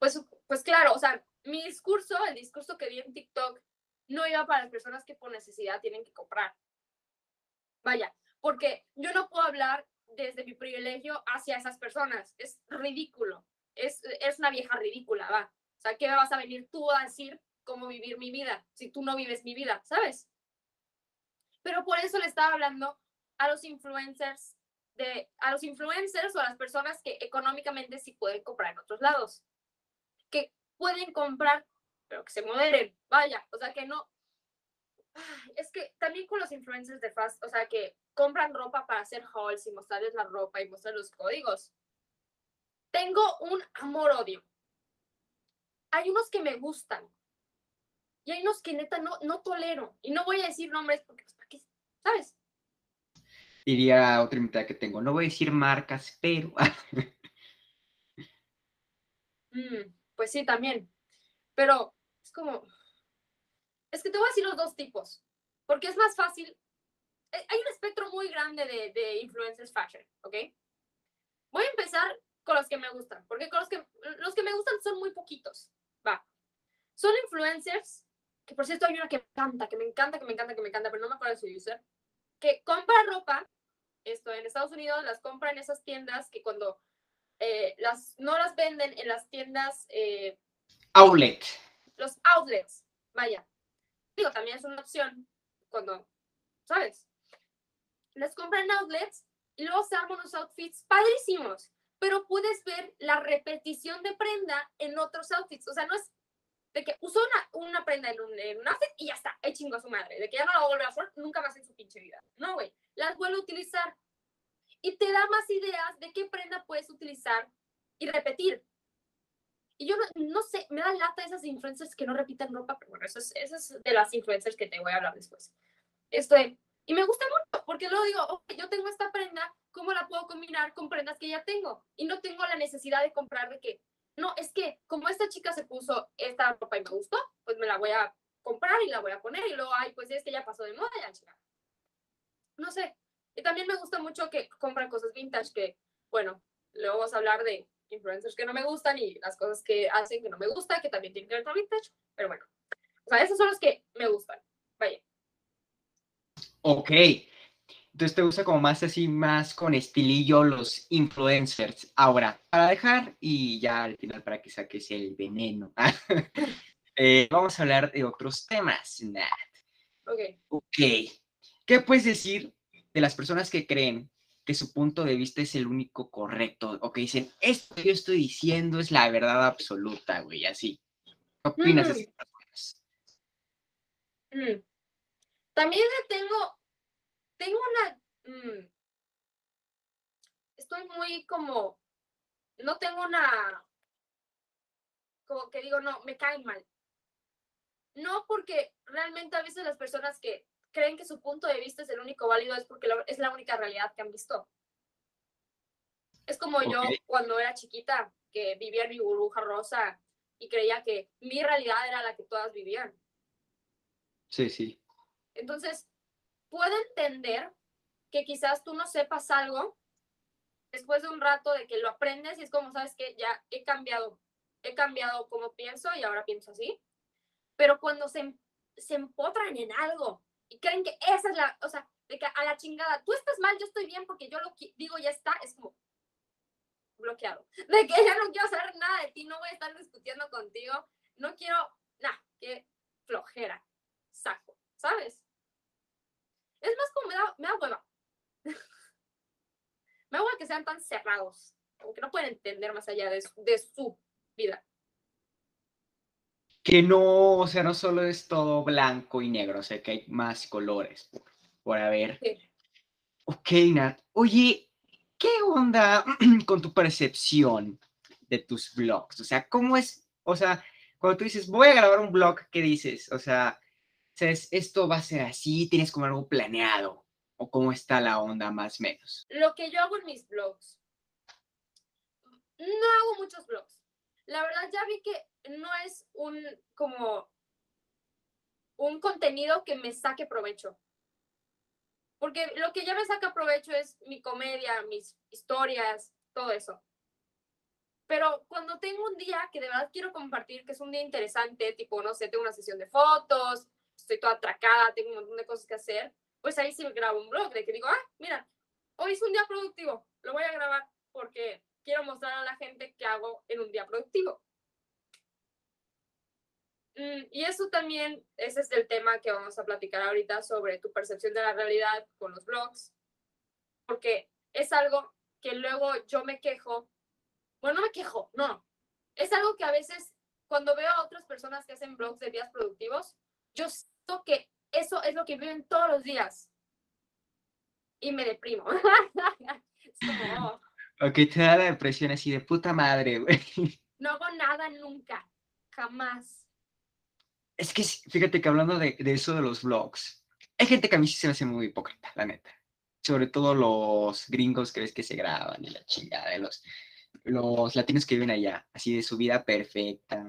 pues, pues claro, o sea, mi discurso, el discurso que di en TikTok, no iba para las personas que por necesidad tienen que comprar. Vaya, porque yo no puedo hablar desde mi privilegio hacia esas personas. Es ridículo. Es, es una vieja ridícula, va. O sea, ¿qué me vas a venir tú a decir cómo vivir mi vida si tú no vives mi vida, ¿sabes? Pero por eso le estaba hablando a los influencers de a los influencers o a las personas que económicamente sí pueden comprar en otros lados. Que pueden comprar, pero que se moderen. Vaya, o sea, que no es que también con los influencers de fast, o sea, que compran ropa para hacer hauls y mostrarles la ropa y mostrar los códigos. Tengo un amor-odio. Hay unos que me gustan y hay unos que neta no, no tolero. Y no voy a decir nombres porque, pues, ¿para qué? ¿Sabes? Diría otra invitada que tengo, no voy a decir marcas, pero... Mm, pues sí, también. Pero es como, es que te voy a decir los dos tipos, porque es más fácil. eh, Hay un espectro muy grande de, de influencers fashion, ¿ok? Voy a empezar con los que me gustan, porque con los que, los que me gustan son muy poquitos. Va. Son influencers, que por cierto hay una que me encanta, que me encanta, que me encanta, que me encanta, pero no me acuerdo de su user, que compra ropa, esto en Estados Unidos, las compra en esas tiendas que cuando eh, las, no las venden en las tiendas, eh, Outlet. los outlets, vaya. Digo, también es una opción cuando, ¿sabes? Las compran en outlets y luego se arman unos outfits padrísimos, pero puedes ver la repetición de prenda en otros outfits. O sea, no es de que usó una, una prenda en un, en un outfit y ya está, ahí chingo a su madre, de que ya no la va a usar nunca más en su pinche vida. No, güey, las vuelve a utilizar y te da más ideas de qué prenda puedes utilizar y repetir. Y yo no, no sé, me da lata esas influencers que no repiten ropa, pero bueno, eso es, eso es de las influencers que te voy a hablar después. Esto es- y me gusta mucho, porque luego digo, ok, yo tengo esta prenda, ¿cómo la puedo combinar con prendas que ya tengo? Y no tengo la necesidad de comprar de que, no, es que como esta chica se puso esta ropa y me gustó, pues me la voy a comprar y la voy a poner, y luego, ay, pues es que ya pasó de moda, ya chica. No sé. Y también me gusta mucho que compran cosas vintage, que, bueno, luego vamos a hablar de influencers que no me gustan y las cosas que hacen que no me gustan, que también tienen que ver con vintage, pero bueno. O sea, esos son los que me gustan. Vaya. Ok. Entonces te gusta como más así, más con estilillo los influencers. Ahora, para dejar y ya al final para que saques el veneno, eh, vamos a hablar de otros temas. Nat. Ok. Ok. ¿Qué puedes decir de las personas que creen que su punto de vista es el único correcto? O que dicen, esto que yo estoy diciendo es la verdad absoluta, güey, así. ¿Qué opinas de esas personas? Mm. También tengo, tengo una, mm, estoy muy como, no tengo una, como que digo, no, me caen mal. No porque realmente a veces las personas que creen que su punto de vista es el único válido es porque es la única realidad que han visto. Es como yo Ok. cuando era chiquita, que vivía en mi burbuja rosa y creía que mi realidad era la que todas vivían. Sí, sí. Entonces, puedo entender que quizás tú no sepas algo después de un rato de que lo aprendes y es como, sabes que ya he cambiado, he cambiado como pienso y ahora pienso así. Pero cuando se, em- se empotran en algo y creen que esa es la, o sea, de que a la chingada, tú estás mal, yo estoy bien porque yo lo digo, ya está, es como bloqueado. De que ya no quiero saber nada de ti, no voy a estar discutiendo contigo, no quiero, nada, qué flojera, saco, ¿sabes? Es más como me da, me da hueva. me da hueva que sean tan cerrados, como que no pueden entender más allá de su, de su vida. Que no, o sea, no solo es todo blanco y negro, o sea, que hay más colores por, por haber. Sí. Ok, Nat. Oye, ¿qué onda con tu percepción de tus vlogs? O sea, ¿cómo es? O sea, cuando tú dices, voy a grabar un vlog, ¿qué dices? O sea, ¿sabes? esto va a ser así, tienes como algo planeado. ¿O cómo está la onda más o menos? lo que yo hago en mis blogs. No hago muchos blogs. La verdad ya vi que no es un como un contenido que me saque provecho. Porque lo que ya me saca provecho es mi comedia, mis historias, todo eso. Pero cuando tengo un día que de verdad quiero compartir, que es un día interesante, tipo, no sé, tengo una sesión de fotos, estoy toda atracada, tengo un montón de cosas que hacer, pues ahí sí grabo un blog de que digo, ah, mira, hoy es un día productivo, lo voy a grabar porque quiero mostrar a la gente qué hago en un día productivo. Mm, y eso también, ese es el tema que vamos a platicar ahorita sobre tu percepción de la realidad con los blogs, porque es algo que luego yo me quejo, bueno, no me quejo, no, es algo que a veces cuando veo a otras personas que hacen blogs de días productivos, yo siento que eso es lo que viven todos los días. Y me deprimo. es como, oh, Ok, te da la depresión así de puta madre, güey. no hago nada nunca, jamás. Es que fíjate que hablando de, de eso de los vlogs, hay gente que a mí sí se me hace muy hipócrita, la neta. Sobre todo los gringos que ves que se graban y la chingada de los, los latinos que viven allá, así de su vida perfecta,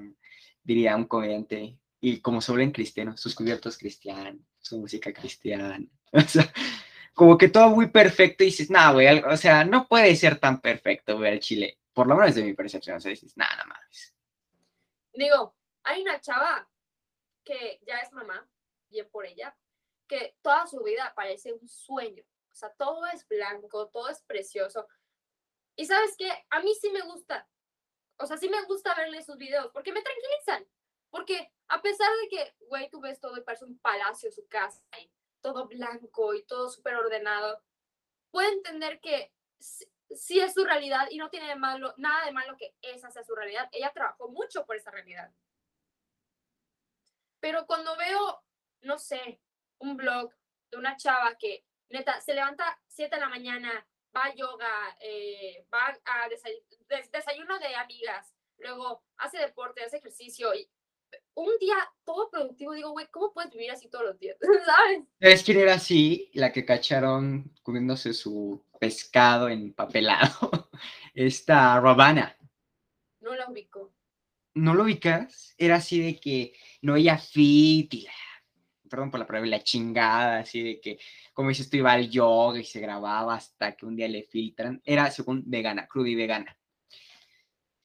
diría un comediante. Y como sobre en cristiano, sus cubiertos cristianos, su música cristiana. O sea, como que todo muy perfecto y dices, nah, güey, o sea, no puede ser tan perfecto, güey, el Chile. Por lo menos de mi percepción, o sea, dices, nada, nada más. Digo, hay una chava que ya es mamá, bien por ella, que toda su vida parece un sueño. O sea, todo es blanco, todo es precioso. Y sabes qué, a mí sí me gusta. O sea, sí me gusta verle sus videos porque me tranquilizan. Porque a pesar de que, güey, tú ves todo y parece un palacio su casa, todo blanco y todo súper ordenado, puedo entender que sí, es su realidad y no tiene de malo, nada de malo que esa sea su realidad. Ella trabajó mucho por esa realidad. Pero cuando veo, no sé, un blog de una chava que neta se levanta 7 de la mañana, va a yoga, eh, va a desay- des- desayuno de amigas, luego hace deporte, hace ejercicio y un día todo productivo, digo, güey, ¿cómo puedes vivir así todos los días? ¿Sabes? ¿Sabes quién era así? La que cacharon comiéndose su pescado empapelado. Esta Ravana. No la ubico. ¿No lo ubicas? Era así de que no ella fit y la, perdón por la palabra, la chingada, así de que, como dices, tú iba al yoga y se grababa hasta que un día le filtran. Era según vegana, cruda y vegana.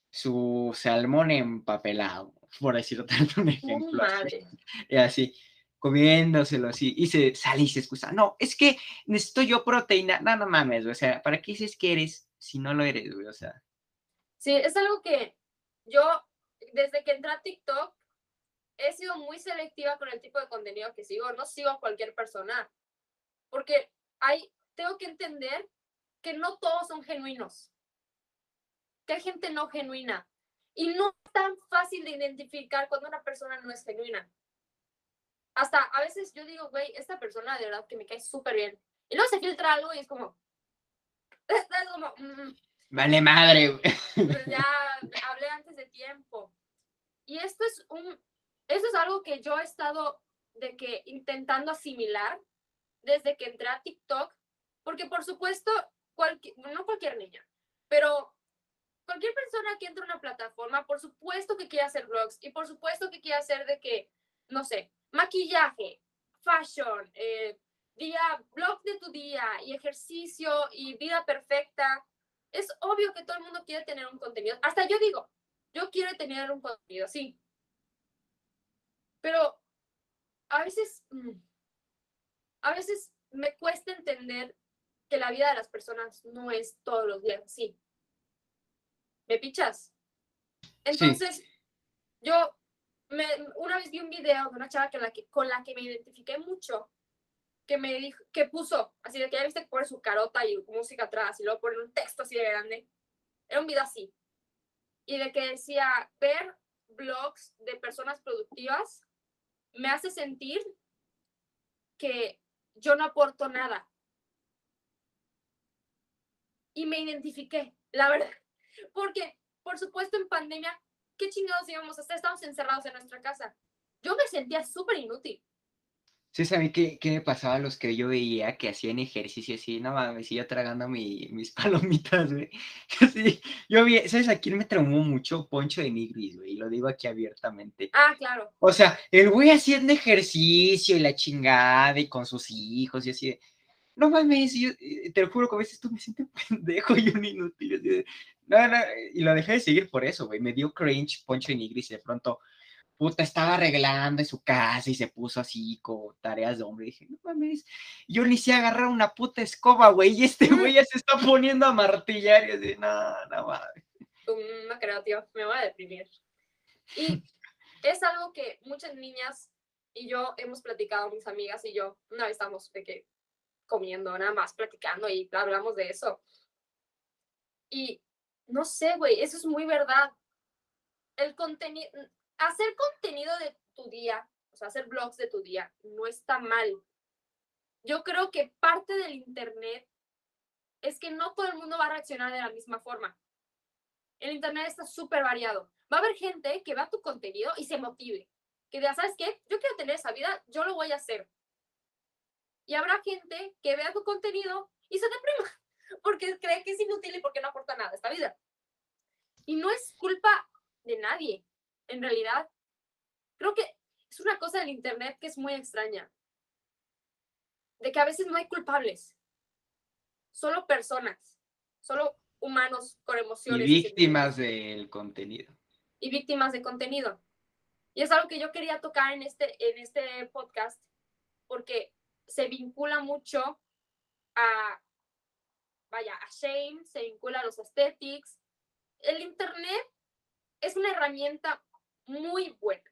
Su salmón empapelado, por decirlo tanto un ejemplo. así. madre. Y así, comiéndoselo así, y se sale y se excusa. No, es que necesito yo proteína. No, no mames, o sea, ¿para qué dices que eres si no lo eres, güey? O sea, Sí, es algo que yo, desde que entré a TikTok, he sido muy selectiva con el tipo de contenido que sigo. No sigo a cualquier persona. Porque hay, tengo que entender que no todos son genuinos. Que hay gente no genuina. Y no es tan fácil de identificar cuando una persona no es genuina. Hasta a veces yo digo, güey, esta persona de verdad que me cae súper bien. Y luego se filtra algo y es como. Es como. mm, vale madre, güey. pues ya hablé antes de tiempo. Y esto es un, esto es algo que yo he estado de que intentando asimilar desde que entré a TikTok, porque por supuesto, cualquier, no cualquier niña, pero cualquier persona que entre a una plataforma, por supuesto que quiere hacer vlogs y por supuesto que quiere hacer de que, no sé, maquillaje, fashion, eh, día, blog de tu día y ejercicio y vida perfecta es obvio que todo el mundo quiere tener un contenido. Hasta yo digo, yo quiero tener un contenido, sí. Pero a veces, mm, a veces me cuesta entender que la vida de las personas no es todos los días así. ¿Me pichas? Entonces, yo me, una vez vi un video de una chava que la que, con la que me identifiqué mucho, que me dijo, que puso, así de que ya viste que pone su carota y música atrás y luego pone un texto así de grande. Era un video así. Y de que decía, ver blogs de personas productivas me hace sentir que yo no aporto nada. Y me identifiqué, la verdad. Porque, por supuesto, en pandemia, ¿qué chingados íbamos a estar? Estábamos encerrados en nuestra casa. Yo me sentía súper inútil. Sí, ¿sabes qué, qué me pasaba a los que yo veía que hacían ejercicio así? No mames, yo tragando mi, mis palomitas, güey. Sí, yo vi, ¿sabes a quién me traumó mucho? Poncho de Nigris, güey, lo digo aquí abiertamente. Ah, claro. O sea, el güey haciendo ejercicio y la chingada y con sus hijos y así de, no mames, yo, eh, te lo juro que a veces tú me sientes pendejo y un inútil. No, no, y lo dejé de seguir por eso, güey. Me dio cringe Poncho de Nigris y de pronto puta, estaba arreglando en su casa y se puso así con tareas de hombre. Y dije, no mames, yo ni sé agarrar una puta escoba, güey, y este güey ya se está poniendo a martillar y así, no, no mames. No creo, tío, me voy a deprimir. Y es algo que muchas niñas y yo hemos platicado, mis amigas y yo, una vez estamos de que comiendo, nada más platicando y hablamos de eso. Y no sé, güey, eso es muy verdad. El contenido, hacer contenido de tu día, o sea, hacer blogs de tu día, no está mal. Yo creo que parte del Internet es que no todo el mundo va a reaccionar de la misma forma. El Internet está súper variado. Va a haber gente que vea tu contenido y se motive. Que diga, ¿sabes qué? Yo quiero tener esa vida, yo lo voy a hacer. Y habrá gente que vea tu contenido y se deprima porque cree que es inútil y porque no aporta nada a esta vida. Y no es culpa de nadie en realidad, creo que es una cosa del Internet que es muy extraña. De que a veces no hay culpables, solo personas, solo humanos con emociones. Y víctimas del contenido. Y víctimas de contenido. Y es algo que yo quería tocar en este, en este podcast, porque se vincula mucho a, vaya, a shame, se vincula a los aesthetics. El Internet es una herramienta muy buena.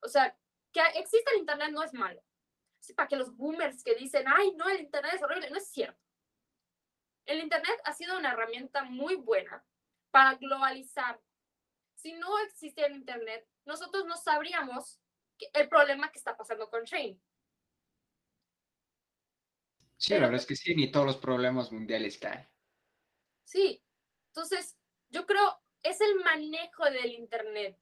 O sea, que exista el Internet no es malo. para que los boomers que dicen, ay, no, el Internet es horrible, no es cierto. El Internet ha sido una herramienta muy buena para globalizar. Si no existiera el Internet, nosotros no sabríamos el problema que está pasando con Shane. Sí, la verdad es que sí, ni todos los problemas mundiales están. Sí, entonces yo creo es el manejo del Internet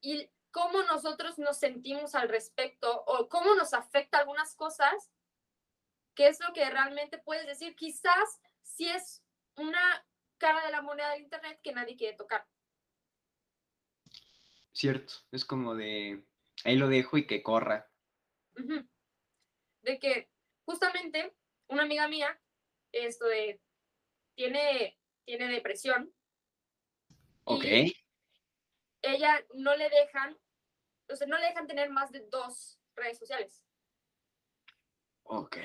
y cómo nosotros nos sentimos al respecto o cómo nos afecta algunas cosas, qué es lo que realmente puedes decir. Quizás si es una cara de la moneda del Internet que nadie quiere tocar. Cierto, es como de, ahí lo dejo y que corra. De que justamente una amiga mía, esto de, tiene, tiene depresión. Ok ella no le dejan, o sea, no le dejan tener más de dos redes sociales. Ok.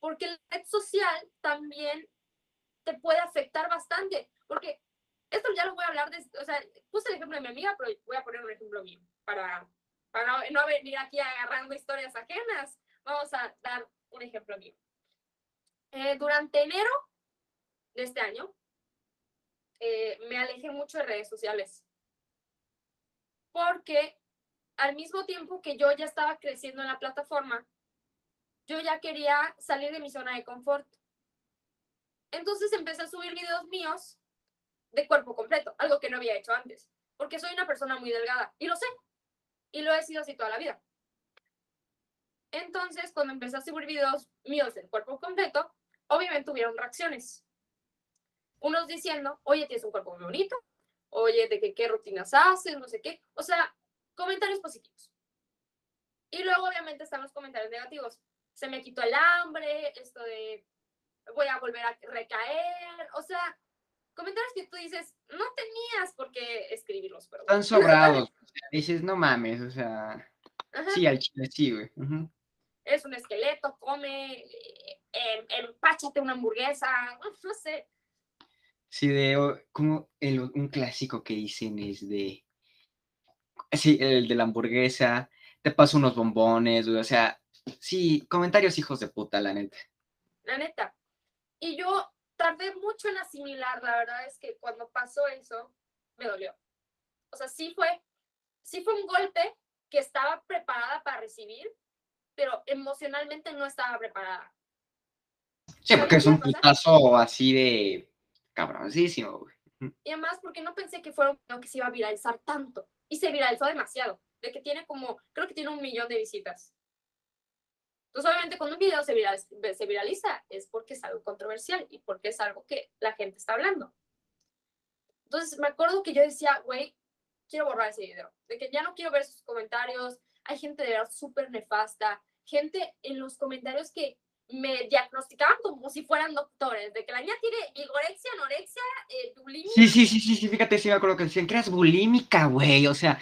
Porque la red social también te puede afectar bastante, porque esto ya lo voy a hablar de, o sea, puse el ejemplo de mi amiga, pero voy a poner un ejemplo mío para, para no, venir aquí agarrando historias ajenas. Vamos a dar un ejemplo mío. Eh, durante enero de este año, eh, me alejé mucho de redes sociales porque al mismo tiempo que yo ya estaba creciendo en la plataforma, yo ya quería salir de mi zona de confort. Entonces empecé a subir videos míos de cuerpo completo, algo que no había hecho antes, porque soy una persona muy delgada y lo sé, y lo he sido así toda la vida. Entonces, cuando empecé a subir videos míos del cuerpo completo, obviamente tuvieron reacciones. Unos diciendo, oye, tienes un cuerpo muy bonito, oye, de que, qué rutinas haces, no sé qué. O sea, comentarios positivos. Y luego obviamente están los comentarios negativos. Se me quitó el hambre, esto de voy a volver a recaer. O sea, comentarios que tú dices, no tenías por qué escribirlos. Pero... Están sobrados. dices, no mames, o sea, sí, al chile sí, güey. eres un esqueleto, come, eh, empáchate una hamburguesa, no sé. Sí, de como el, un clásico que dicen es de. Sí, el de la hamburguesa. Te paso unos bombones. O sea, sí, comentarios hijos de puta, la neta. la neta. Y yo tardé mucho en asimilar, la verdad es que cuando pasó eso, me dolió. O sea, sí fue, sí fue un golpe que estaba preparada para recibir, pero emocionalmente no estaba preparada. Sí, porque es un putazo así de. cabroncísimo, güey. Y además porque no pensé que fuera un video que se iba a viralizar tanto. Y se viralizó demasiado. De que tiene como, creo que tiene un millón de visitas. Entonces, obviamente, cuando un video se viraliza, se viraliza es porque es algo controversial y porque es algo que la gente está hablando. Entonces, me acuerdo que yo decía, güey, quiero borrar ese video. De que ya no quiero ver sus comentarios. Hay gente de verdad súper nefasta. Gente en los comentarios que me diagnosticaban como si fueran doctores. De que la niña tiene vigorexia, anorexia, eh, bulimia. Sí, sí, sí, sí, sí, fíjate, sí me acuerdo que decían que eras bulímica, güey. O sea,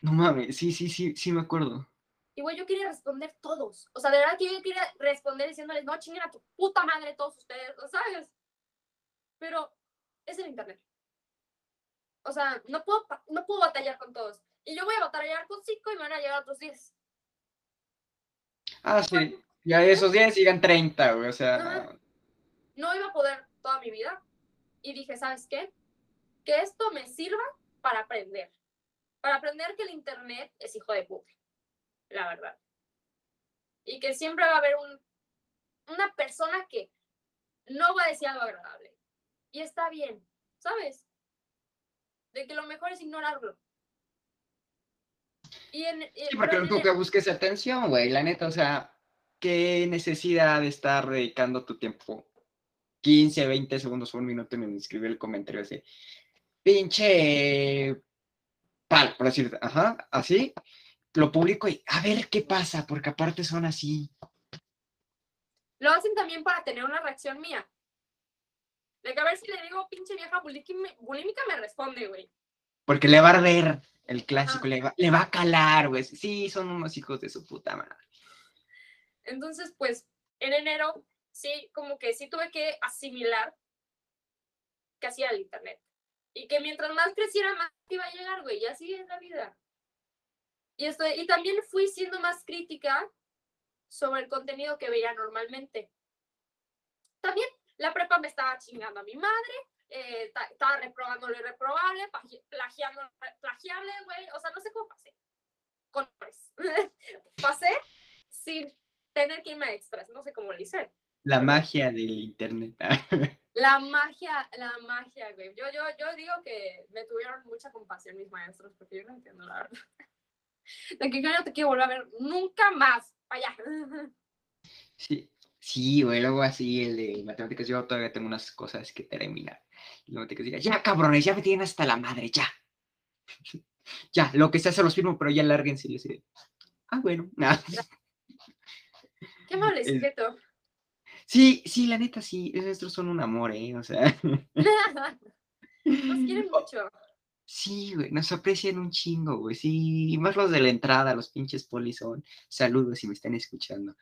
no mames, sí, sí, sí, sí me acuerdo. Y güey, yo quería responder todos. O sea, de verdad que yo quería responder diciéndoles, no, chinguen a tu puta madre todos ustedes, ¿no ¿sabes? Pero es el internet. O sea, no puedo, no puedo batallar con todos. Y yo voy a batallar con cinco y me van a llegar otros 10. Ah, sí. Ya de esos 10 llegan 30, güey. O sea, Ajá. No iba a poder toda mi vida. Y dije, ¿sabes qué? Que esto me sirva para aprender. Para aprender que el internet es hijo de puta. La verdad. Y que siempre va a haber un, una persona que no va a decir algo agradable. Y está bien, ¿sabes? De que lo mejor es ignorarlo. Y en, y- Sí, porque único que busques es atención, güey, la neta, o sea, qué necesidad de estar dedicando tu tiempo 15, 20 segundos o un minuto en escribir el comentario ese pinche pal, por decirte, ajá, así, lo publico y a ver qué pasa, porque aparte son así. Lo hacen también para tener una reacción mía. De que a ver si le digo pinche vieja bulímica me responde, güey. Porque le va a arder el clásico, Ajá. le va, le va a calar, güey. Sí, son unos hijos de su puta madre. Entonces, pues, en enero, sí, como que sí tuve que asimilar que hacía el internet. Y que mientras más creciera, más iba a llegar, güey. Y así es la vida. Y, estoy, y también fui siendo más crítica sobre el contenido que veía normalmente. También la prepa me estaba chingando a mi madre, eh, ta- estaba reprobando lo irreprobable, plagi- plagiando plagiable, güey. O sea, no sé cómo pasé. Con honores. pasé sin tener que irme a extras, no sé cómo lo hice. La magia del internet. La magia, la magia, güey. Yo, yo, yo digo que me tuvieron mucha compasión mis maestros, porque yo no entiendo la verdad. De que yo no te quiero volver a ver nunca más. Vaya. Sí, sí, güey, luego así el de matemáticas, yo todavía tengo unas cosas que terminar. Y luego te diga, ya cabrones, ya me tienen hasta la madre, ya. ya, lo que sea se los firmo, pero ya lárguense. Y así de, ah, bueno, nada. Qué secreto. Sí, sí, la neta, sí, estos son un amor, ¿eh? O sea, Nos quieren mucho. sí, güey, nos aprecian un chingo, güey, sí, más los de la entrada, los pinches polis son, saludos si me están escuchando.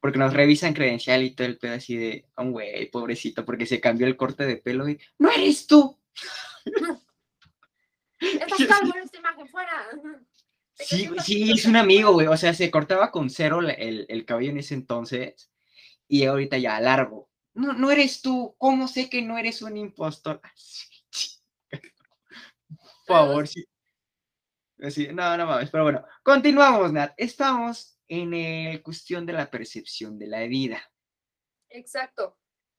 Porque nos revisan credencial y todo el pedo así de, oh, güey, pobrecito, porque se cambió el corte de pelo y, ¡no eres tú! Estás calvo en esta imagen, fuera. Sí, sí, es un amigo, güey. O sea, se cortaba con cero el, el cabello en ese entonces y ahorita ya largo. No, no eres tú. ¿Cómo sé que no eres un impostor? Sí, sí. Por favor, sí. Así, no, no mames, pero bueno, continuamos, Nat. Estamos en el cuestión de la percepción de la vida. Exacto.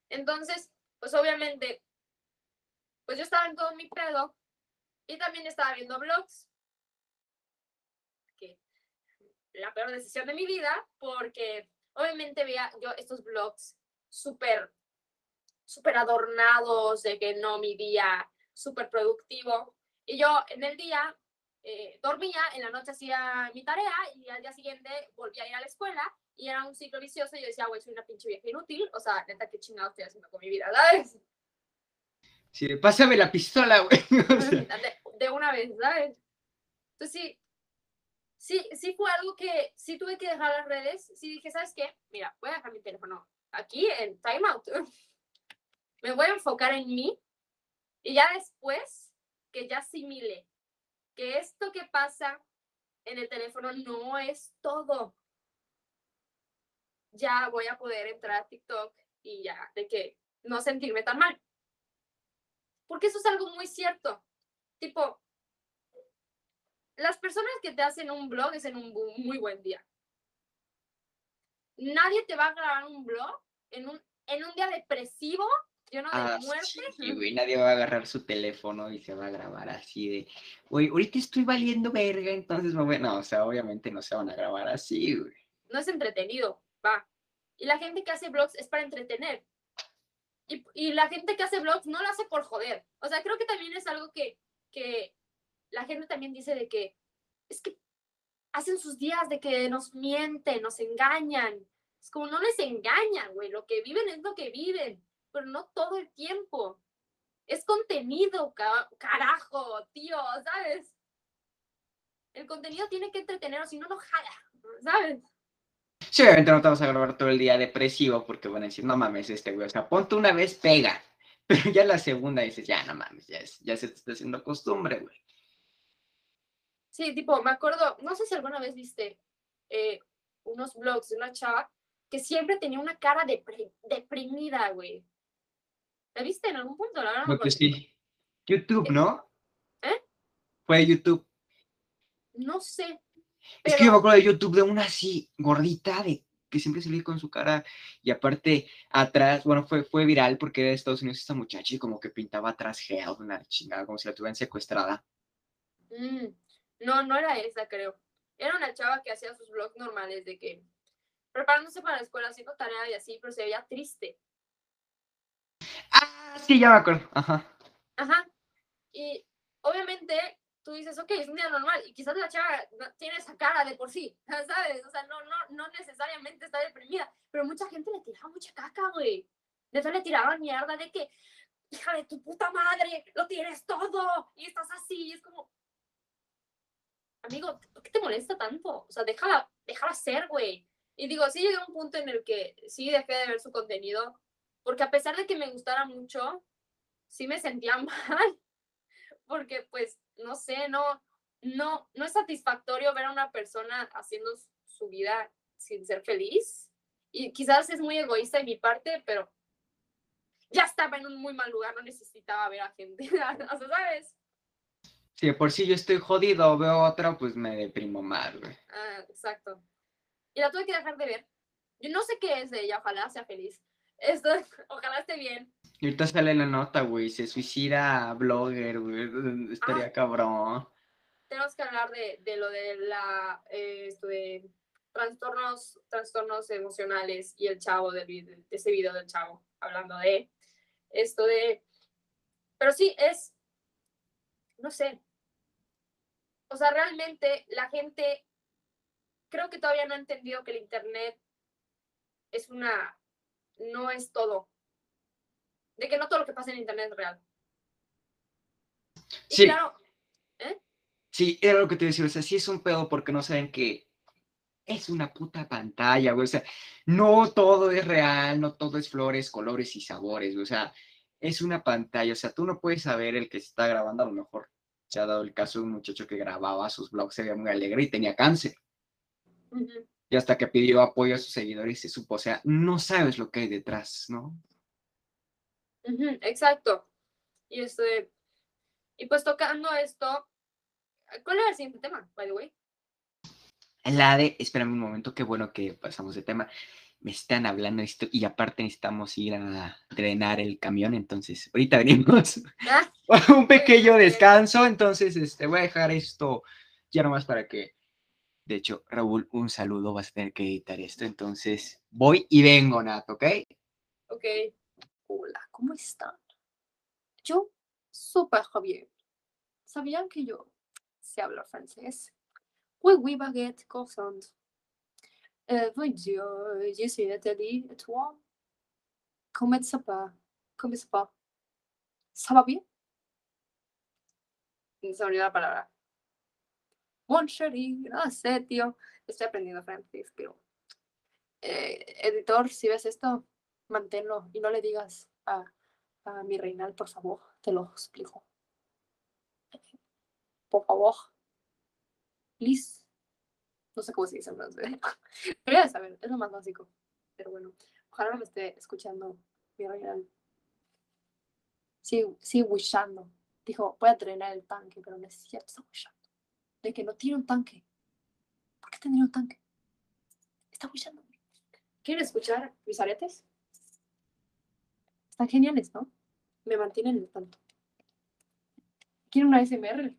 Entonces, pues obviamente, pues yo estaba en todo mi pedo y también estaba viendo vlogs. Que la peor decisión de mi vida, porque obviamente veía yo estos vlogs súper, súper adornados, de que no, mi día súper productivo. Y yo en el día eh, dormía, en la noche hacía mi tarea y al día siguiente volvía a ir a la escuela y era un ciclo vicioso y yo decía, güey, soy una pinche vieja inútil, o sea, neta, qué chingado estoy haciendo con mi vida, ¿sabes? Sí, pásame la pistola, güey. O sea, de, de una vez, ¿sabes? Entonces sí, sí, sí fue algo que sí tuve que dejar las redes. Sí dije, ¿sabes qué? Mira, voy a dejar mi teléfono aquí en timeout. Me voy a enfocar en mí y ya después que ya asimile que esto que pasa en el teléfono no es todo. Ya voy a poder entrar a TikTok y ya, de que no sentirme tan mal. Porque eso es algo muy cierto. Tipo, las personas que te hacen un blog es en un muy buen día. Nadie te va a grabar un blog en un, en un día depresivo, lleno de Ah, muerte. sí, güey, nadie va a agarrar su teléfono y se va a grabar así de, güey, ahorita estoy valiendo verga, entonces me voy. No, o sea, obviamente no se van a grabar así, güey. no es entretenido, va. Y la gente que hace blogs es para entretener. Y, y la gente que hace blogs no lo hace por joder. O sea, creo que también es algo que, que la gente también dice de que es que hacen sus días de que nos mienten, nos engañan. Es como no les engañan, güey. Lo que viven es lo que viven, pero no todo el tiempo. Es contenido, ca- carajo, tío, ¿sabes? El contenido tiene que entretener, o si no, no jala, ¿sabes? Sí, obviamente no te vas a grabar todo el día depresivo porque van a decir, no mames, este güey, o sea, ponte una vez, pega. Pero ya la segunda dices, ya no mames, ya, es- ya se te está haciendo costumbre, güey. Sí, tipo, me acuerdo, no sé si alguna vez viste eh, unos blogs de una chava que siempre tenía una cara depre- deprimida, güey. ¿La viste en algún punto? La verdad no acuerdo. sí. YouTube, ¿no? ¿Eh? Fue YouTube. No sé. Es que yo me acuerdo de YouTube de una así, gordita, de que siempre salía con su cara y aparte atrás, bueno, fue, fue viral porque era de Estados Unidos esta muchacha y como que pintaba atrás una chingada, como si la tuvieran secuestrada. Mm, no, no era esa, creo. Era una chava que hacía sus blogs normales de que preparándose para la escuela, haciendo tarea y así, pero se veía triste. Ah, sí, ya me acuerdo. Ajá. Ajá. Y obviamente tú dices, ok, es un día normal. Y quizás la chava tiene esa cara de por sí, ¿sabes? O sea, no, no, no necesariamente está deprimida. Pero mucha gente le tiraba mucha caca, güey. De eso le tiraban mierda de que, hija de tu puta madre, lo tienes todo. Y estás así. Y es como, amigo, ¿por qué te molesta tanto? O sea, déjala, déjala ser, güey. Y digo, sí llegué a un punto en el que sí dejé de ver su contenido. Porque a pesar de que me gustara mucho, sí me sentía mal porque pues no sé, no, no, no es satisfactorio ver a una persona haciendo su vida sin ser feliz. Y quizás es muy egoísta de mi parte, pero ya estaba en un muy mal lugar, no necesitaba ver a gente. o sea, ¿sabes? Si de por sí yo estoy jodido, veo otra, pues me deprimo más, güey. Ah, exacto. Y la tuve que dejar de ver. Yo no sé qué es de ella, ojalá sea feliz. Esto, ojalá esté bien. Y ahorita sale la nota, güey, se suicida blogger, güey, estaría cabrón. tenemos que hablar de, de lo de la eh, esto de trastornos trastornos emocionales y el chavo del de ese video del chavo hablando de esto de pero sí es no sé. O sea realmente la gente creo que todavía no ha entendido que el internet es una no es todo. De que no todo lo que pasa en internet es real. Y Sí. claro Sí, era lo que te iba a decir, o sea, sí es un pedo porque no saben que es una puta pantalla, güey, o sea, no todo es real, no todo es flores, colores y sabores, güey, o sea, es una pantalla, o sea, tú no puedes saber el que se está grabando, a lo mejor se ha dado el caso de un muchacho que grababa sus blogs, se veía muy alegre y tenía cáncer, y hasta que pidió apoyo a sus seguidores se supo, o sea, no sabes lo que hay detrás, ¿no? Exacto. Y este, y pues tocando esto, ¿cuál era el siguiente tema, by the way? La de, espérame un momento, qué bueno que pasamos de tema. Me están hablando esto y aparte necesitamos ir a drenar el camión, entonces ahorita venimos. Ah, un pequeño descanso, entonces este, voy a dejar esto ya nomás para que, de hecho, Raúl, un saludo, vas a tener que editar esto, entonces voy y vengo, Nat, ¿ok? ok. Hola, ¿cómo están? Yo, súper bien. ¿Sabían que yo sé hablar francés? Oui, oui, baguette, croissant. Dieu, je suis Nathalie, et toi? Comment ça va? Comment ça va? ¿Ça va bien? Se olvidó la palabra. Moncherie, no sé, tío. Estoy aprendiendo francés, pero. eh, editor, si ves esto, manténlo y no le digas a, a mi reinal, por favor, te lo explico. Por favor. Please. No sé cómo se dice en francés. Debería de saber, es lo más básico. Pero bueno, ojalá me esté escuchando mi reinal. Sí, sí, wishando. Dijo, voy a drenar el tanque, pero no es cierto, está wishando. De que no tiene un tanque. ¿Por qué tendría un tanque? Está wishando. ¿Quieren escuchar mis aretes? Están geniales, ¿no? Me mantienen al tanto. ¿Quieren una SMR?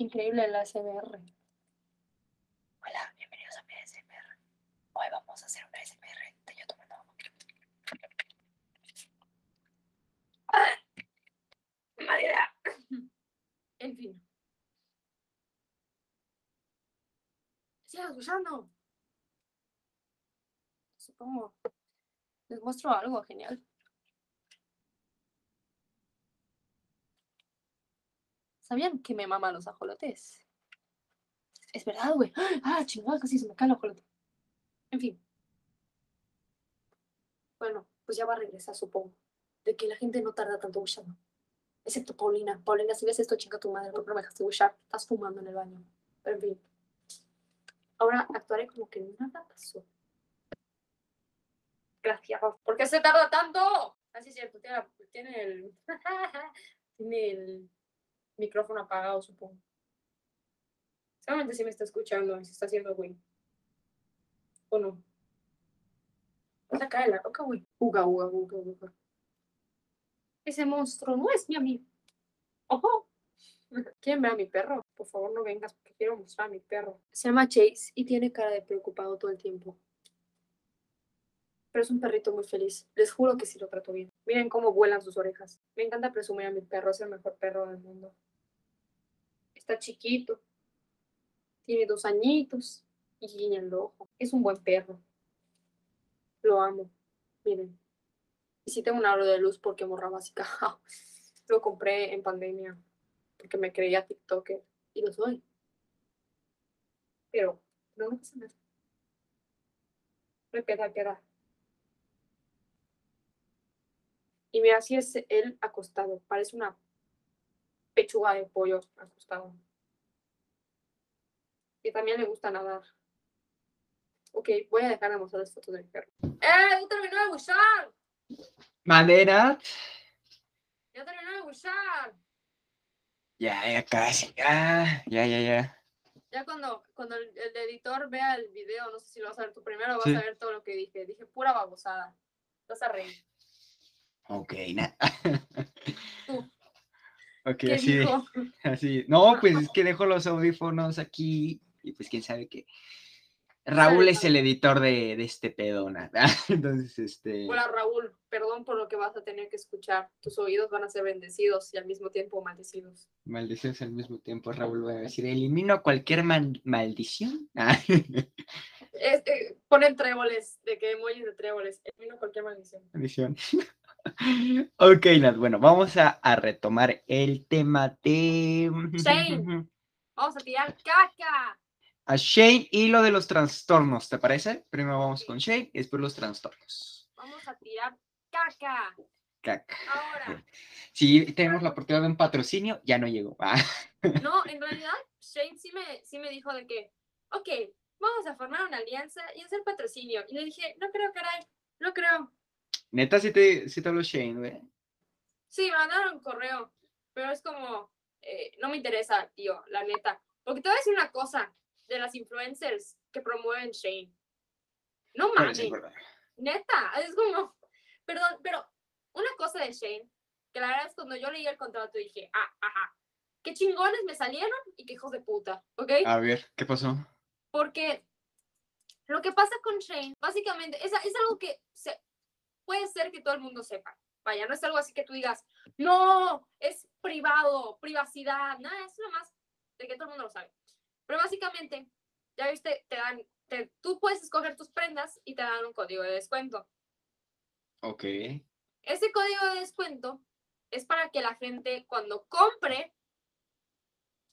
Increíble la SMR. Hola, bienvenidos a mi ASMR. Hoy vamos a hacer una ASMR de yo tomando agua. Madera. En fin. Sigan escuchando. Supongo. Les muestro algo genial. ¿Sabían que me maman los ajolotes? Es verdad, güey. Ah, chingada, casi se me cae el ajolote. En fin. Bueno, pues ya va a regresar, supongo. De que la gente no tarda tanto wishando. Excepto Paulina. Paulina, si ves esto, chinga tu madre, no me dejaste wishar. Estás fumando en el baño. Pero en fin. Ahora actuaré como que nada pasó. Gracias. ¿Por qué se tarda tanto? Así es cierto, tiene, la- tiene el. tiene el micrófono apagado, supongo. Seguramente sí me está escuchando y se está haciendo güey. ¿O no? Se cae la roca, güey. Uga, uga, uga, uga. Ese monstruo no es mi amigo. Ojo. ¿Quieren ver a mi perro? Por favor, no vengas porque quiero mostrar a mi perro. Se llama Chase y tiene cara de preocupado todo el tiempo. Pero es un perrito muy feliz. Les juro que sí lo trato bien. Miren cómo vuelan sus orejas. Me encanta presumir a mi perro. Es el mejor perro del mundo. Está chiquito. Tiene dos añitos. Y guiña el ojo. Es un buen perro. Lo amo. Miren. Y sí tengo un aro de luz porque morra básica. lo compré en pandemia. Porque me creía TikToker. Y lo soy. Pero no me pasa nada. Piedad, piedad. Y mira, así es él acostado. Parece una pechuga de pollo acostado. Y también le gusta nadar. Ok, voy a dejar de mostrarles fotos de mi perro. ¡Eh! ¡Ya terminó de buchar! Madera. ¡Ya terminó de buchar! Ya, ya casi. Ya, ya, ya, ya. Ya cuando, cuando el, el editor vea el video, no sé si lo vas a ver tú primero, vas Sí. a ver todo lo que dije. Dije pura babosada. Vas a reír. Ok, na- Tú. Ok, ¿Qué así, de- así. No, pues es que dejo los audífonos aquí y pues quién sabe qué. Raúl es el editor de, de este pedona. Entonces, este. Hola Raúl, perdón por lo que vas a tener que escuchar. Tus oídos van a ser bendecidos y al mismo tiempo maldecidos. Maldiciones al mismo tiempo, Raúl va a decir, elimino cualquier mal- maldición. Ah, eh, ponen tréboles, de que emojis de tréboles. Elimino cualquier maldición. maldición. ok, Nat, bueno, vamos a, a retomar el tema de... Shane. Vamos a tirar caca. A Shane y lo de los trastornos, ¿te parece? Primero vamos con Shane y después los trastornos. Vamos a tirar caca. Caca. Ahora. Si tenemos la oportunidad de un patrocinio, ya no llegó. Ah, No, en realidad, Shane sí me, sí me dijo de que, ok, vamos a formar una alianza y hacer patrocinio. Y le dije, no creo, caray, no creo. Neta, si te, sí te habló Shane, güey. Sí, me mandaron un correo, pero es como, eh, no me interesa, tío, la neta. Porque te voy a decir una cosa de las influencers que promueven Shane. No ¿Cuál mames, neta, es como, perdón, pero una cosa de Shane, que la verdad es cuando yo leí el contrato dije, ah, ajá, qué chingones me salieron y qué hijos de puta, ¿ok? A ver, ¿qué pasó? Porque lo que pasa con Shane, básicamente, es, es algo que se, puede ser que todo el mundo sepa. Vaya, no es algo así que tú digas, no, es privado, privacidad, nada, es lo más de que todo el mundo lo sabe. Pero básicamente, ya viste, te dan, te- tú puedes escoger tus prendas y te dan un código de descuento. Ok. Ese código de descuento es para que la gente cuando compre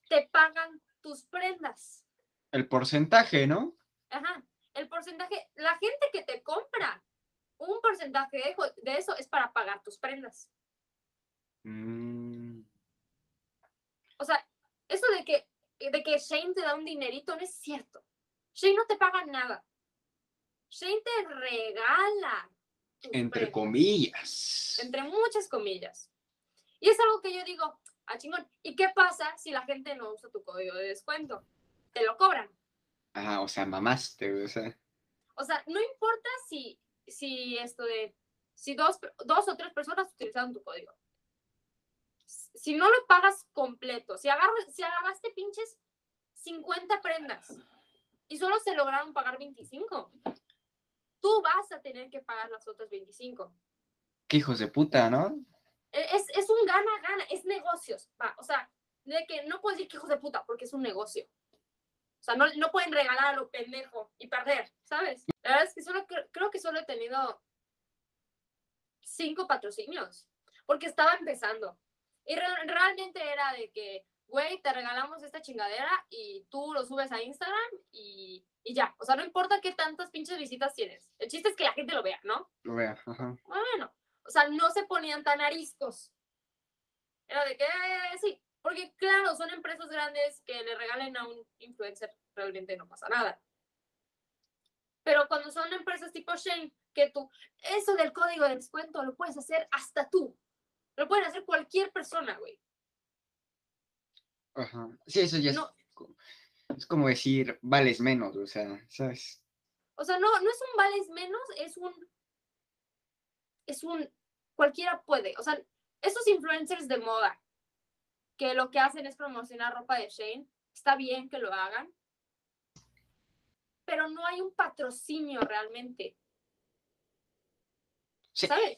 te pagan tus prendas. El porcentaje, ¿no? Ajá. El porcentaje, la gente que te compra, un porcentaje de, eso es para pagar tus prendas. Mm, O sea, eso de que, de que Shane te da un dinerito no es cierto. Shane no te paga nada. Shane te regala. Entre comillas. entre muchas comillas. Y es algo que yo digo, ah, chingón. ¿Y qué pasa si la gente no usa tu código de descuento? Te lo cobran. Ajá, o sea, mamaste, o sea. O sea, no importa si, si esto de, si dos, dos o tres personas utilizaron tu código. Si no lo pagas completo, si, agarras, si agarraste pinches 50 prendas y solo se lograron pagar 25, tú vas a tener que pagar las otras 25. Qué hijos de puta, ¿no? E- Es, es un gana-gana, es negocios. va, O sea, de que no puedes decir que hijos de puta porque es un negocio. O sea, no, no pueden regalar a lo pendejo y perder, ¿sabes? La verdad es que solo cre- creo que solo he tenido cinco patrocinios porque estaba empezando. Y re- realmente era de que, güey, te regalamos esta chingadera y tú lo subes a Instagram y, y ya. O sea, no importa qué tantas pinches visitas tienes. El chiste es que la gente lo vea, ¿no? Lo vea, ajá. Bueno, o sea, no se ponían tan ariscos. Era de que, eh, sí, porque claro, son empresas grandes que le regalen a un influencer, realmente no pasa nada. Pero cuando son empresas tipo Shane, que tú, eso del código de descuento lo puedes hacer hasta tú. Lo pueden hacer cualquier persona, güey. Ajá. Sí, eso ya es, No. es como decir, vales menos, o sea, ¿sabes? O sea, no, no es un vales menos, es un. Es un. Cualquiera puede. O sea, esos influencers de moda que lo que hacen es promocionar ropa de Shane, está bien que lo hagan, pero no hay un patrocinio realmente, Sí. ¿sabes?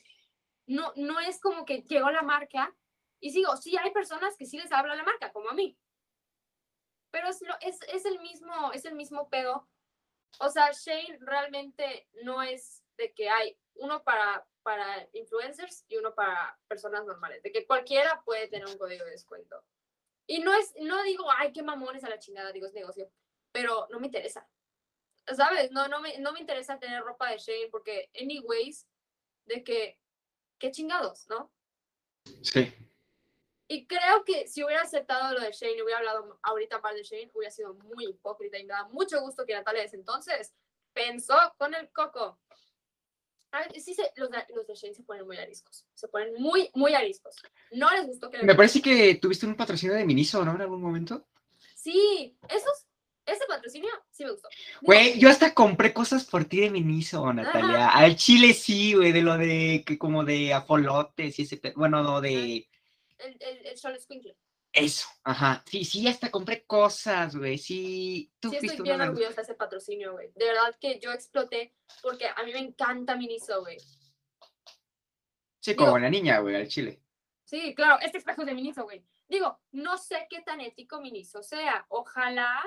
No, no es como que llegó la marca y sigo, sí hay personas que sí les habla la marca, como a mí. Pero es, es, es el mismo, es el mismo pedo o sea, Shane realmente no es de que hay uno para, para influencers y uno para personas normales, de que cualquiera puede tener un código de descuento. Y no es, no digo, ay, qué mamones a la chingada, digo, es negocio, pero no me interesa. ¿Sabes? No, no me, no me interesa tener ropa de Shane porque, anyways, de que, qué chingados, ¿no? Sí. Y creo que si hubiera aceptado lo de Shane y hubiera hablado ahorita más de Shane, hubiera sido muy hipócrita y me da mucho gusto que Natalia desde entonces pensó con el coco. A ver, sí, se, los, de, los de Shane se ponen muy ariscos. Se ponen muy, muy ariscos. No les gustó que Me parece que tuviste un patrocinio de Miniso, ¿no? En algún momento. Sí, esos, ese patrocinio sí me gustó. Güey, yo hasta compré cosas por ti de Miniso, Natalia. Al chile sí, güey, de lo de, que como de ajolotes y ese, bueno, no de El, el, el Charles Squinkle. eso, ajá. Sí, sí, hasta compré cosas, güey, sí. Tú Sí, estoy bien orgullosa de ese patrocinio, güey. De verdad que yo exploté porque a mí me encanta Miniso, güey. Sí, como la niña, güey, al chile. Sí, claro, este espejo es de Miniso, güey. Digo, no sé qué tan ético Miniso sea. Ojalá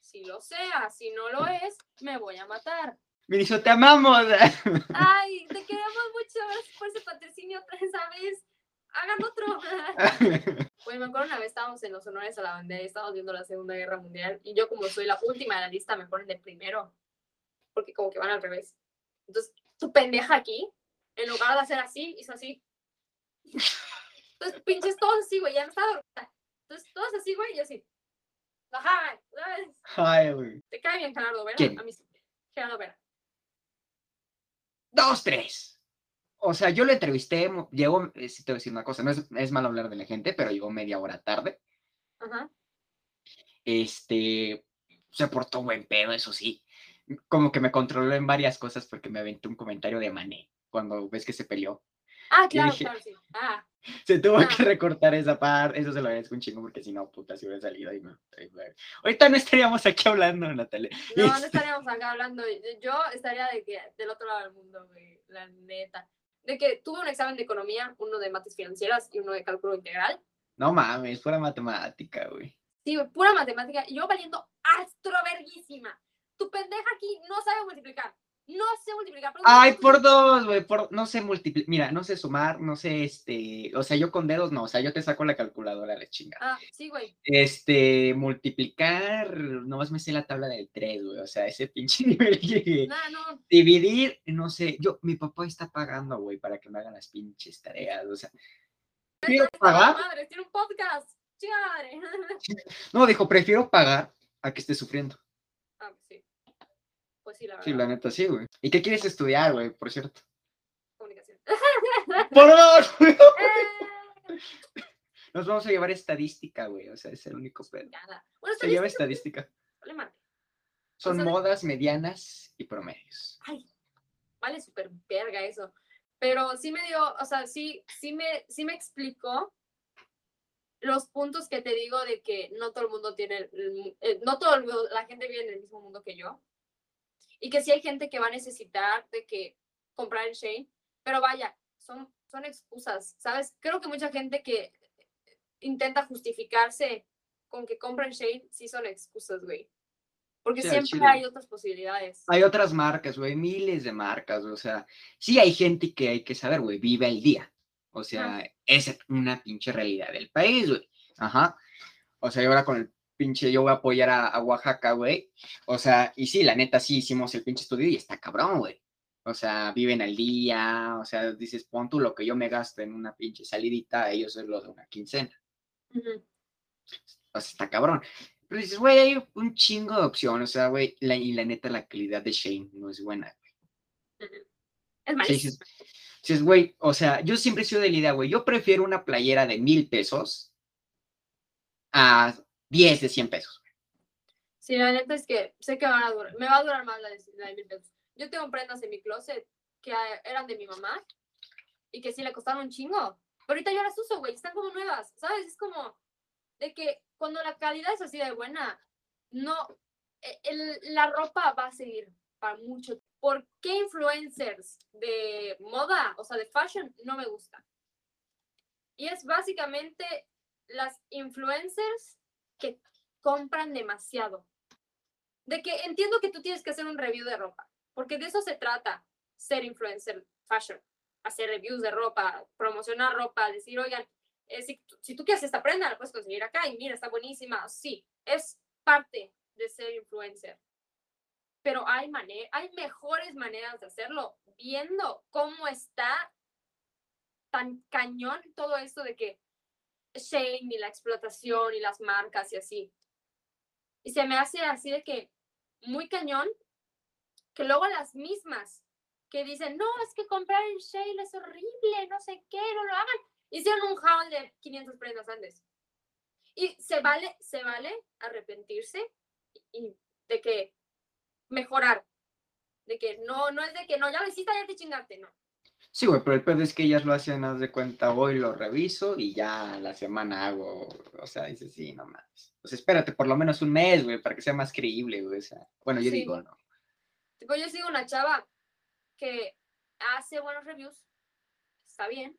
si lo sea. Si no lo es, me voy a matar. Miniso, te amamos. Ay, te queremos mucho. Gracias por ese patrocinio otra vez. Hagan otro. Güey, me acuerdo una vez estábamos en los honores a la bandera y estábamos viendo la Segunda Guerra Mundial. Y yo, como soy la última de la lista, me ponen de primero. Porque como que van al revés. Entonces, tu pendeja aquí, en lugar de hacer así, hizo así. Entonces, pinches todos así, güey, ya no estaba dormida. Entonces, todos así, güey, y así. ¿sabes? Ay, güey. Te cae bien Gerardo Vera. ¿Quién? A mí sí. Gerardo Vera. Dos, tres. O sea, yo lo entrevisté, llegó, eh, sí te voy a decir una cosa, no es, es malo hablar de la gente, pero llegó media hora tarde. Ajá. Este, se portó buen pedo, eso sí. Como que me controló en varias cosas porque me aventó un comentario de Mané cuando ves que se peleó. Ah, claro, dije- claro, sí. Ah, Se tuvo Ah. que recortar esa parte, eso se lo agradezco un chingo porque si no, puta, si hubiera salido y me... Ahorita no estaríamos aquí hablando, Natalia. no, no estaríamos acá hablando. Yo estaría de que del otro lado del mundo, güey, la neta. De que tuve un examen de economía, uno de mates financieras y uno de cálculo integral. No mames, fuera matemática, güey. Sí, güey, pura matemática. Y yo valiendo astroverguísima. Tu pendeja aquí no sabe multiplicar. No sé multiplicar. pero Ay, no- por dos, güey, por, no sé multiplicar, mira, no sé sumar, no sé, este, o sea, yo con dedos no, o sea, yo te saco la calculadora, la chinga. Ah, sí, güey. Este, multiplicar, nomás me sé la tabla del 3, güey, o sea, ese pinche nivel llegué. No, no. Dividir, no sé, yo, mi papá está pagando, güey, para que me hagan las pinches tareas, o sea. Prefiero pagar, Madre, tiene un podcast. Madre. no, dijo, prefiero pagar a que esté sufriendo. Ah, sí. Pues sí, la verdad. Sí, la neta, sí, güey. ¿Y qué quieres estudiar, güey, por cierto? Comunicación. ¡Por! Eh, Nos vamos a llevar estadística, güey, o sea, es el único pedo. nada. Bueno, Se lleva estadística, estadística. vale madre. Son sea, modas medianas y promedios. Ay, vale súper verga eso. Pero sí me dio, o sea, sí, sí me, sí me explicó los puntos que te digo de que no todo el mundo tiene, el- el- el- no todo el la gente vive en el mismo mundo que yo. Y que sí hay gente que va a necesitar de que comprar en Shane, pero vaya, son, son excusas, ¿sabes? Creo que mucha gente que intenta justificarse con que compra en Shane sí son excusas, güey. Porque Sí, siempre hay otras posibilidades. Hay otras marcas, güey, miles de marcas, o sea, sí hay gente que hay que saber, güey, vive el día. O sea, es una pinche realidad del país, güey. Ajá. O sea, y ahora con el pinche, yo voy a apoyar a, a Oaxaca, güey. O sea, y sí, la neta, sí hicimos el pinche estudio y está cabrón, güey. O sea, viven al día, o sea, dices, pon tú lo que yo me gasto en una pinche salidita, ellos es lo de una quincena. O sea, está cabrón. Pero dices, güey, hay un chingo de opciones, o sea, güey, la, y la neta, la calidad de Shane no es buena. Es Sí, malísimo. dices, dices, güey, o sea, yo siempre he sido de la idea, güey, yo prefiero una playera de mil pesos a 10 de 100 pesos. Sí, la neta es que sé que van a durar, me va a durar más la de, la de mil pesos. Yo tengo prendas en mi closet que eran de mi mamá y que sí le costaron un chingo. Pero ahorita yo las uso, güey, están como nuevas, ¿sabes? Es como de que cuando la calidad es así de buena, no, e- la ropa va a seguir para mucho. ¿Por qué influencers de moda, o sea, de fashion, no me gustan? Y es básicamente las influencers que compran demasiado. De que entiendo que tú tienes que hacer un review de ropa, porque de eso se trata ser influencer fashion, hacer reviews de ropa, promocionar ropa, decir, oigan, eh, si, si tú quieres esta prenda, la puedes conseguir acá y mira, está buenísima. Sí, es parte de ser influencer. Pero hay, hay mejores maneras de hacerlo, viendo cómo está tan cañón todo esto de que Shane y la explotación y las marcas y así. Y se me hace así de que muy cañón que luego las mismas que dicen, no, es que comprar en Shane es horrible, no sé qué, no lo hagan. Hicieron un haul de 500 prendas antes. Y se vale, se vale arrepentirse y de que mejorar. De que no, no es de que no, ya lo hiciste, ya te chingaste, no. Sí, güey, pero el pedo es que ellas lo hacen, haz de cuenta, hoy lo reviso y ya la semana hago, o sea, dices, sí, no más. Pues espérate por lo menos un mes, güey, para que sea más creíble, güey, o sea, bueno, yo Sí. digo, no. Tipo, yo sigo una chava que hace buenos reviews, está bien,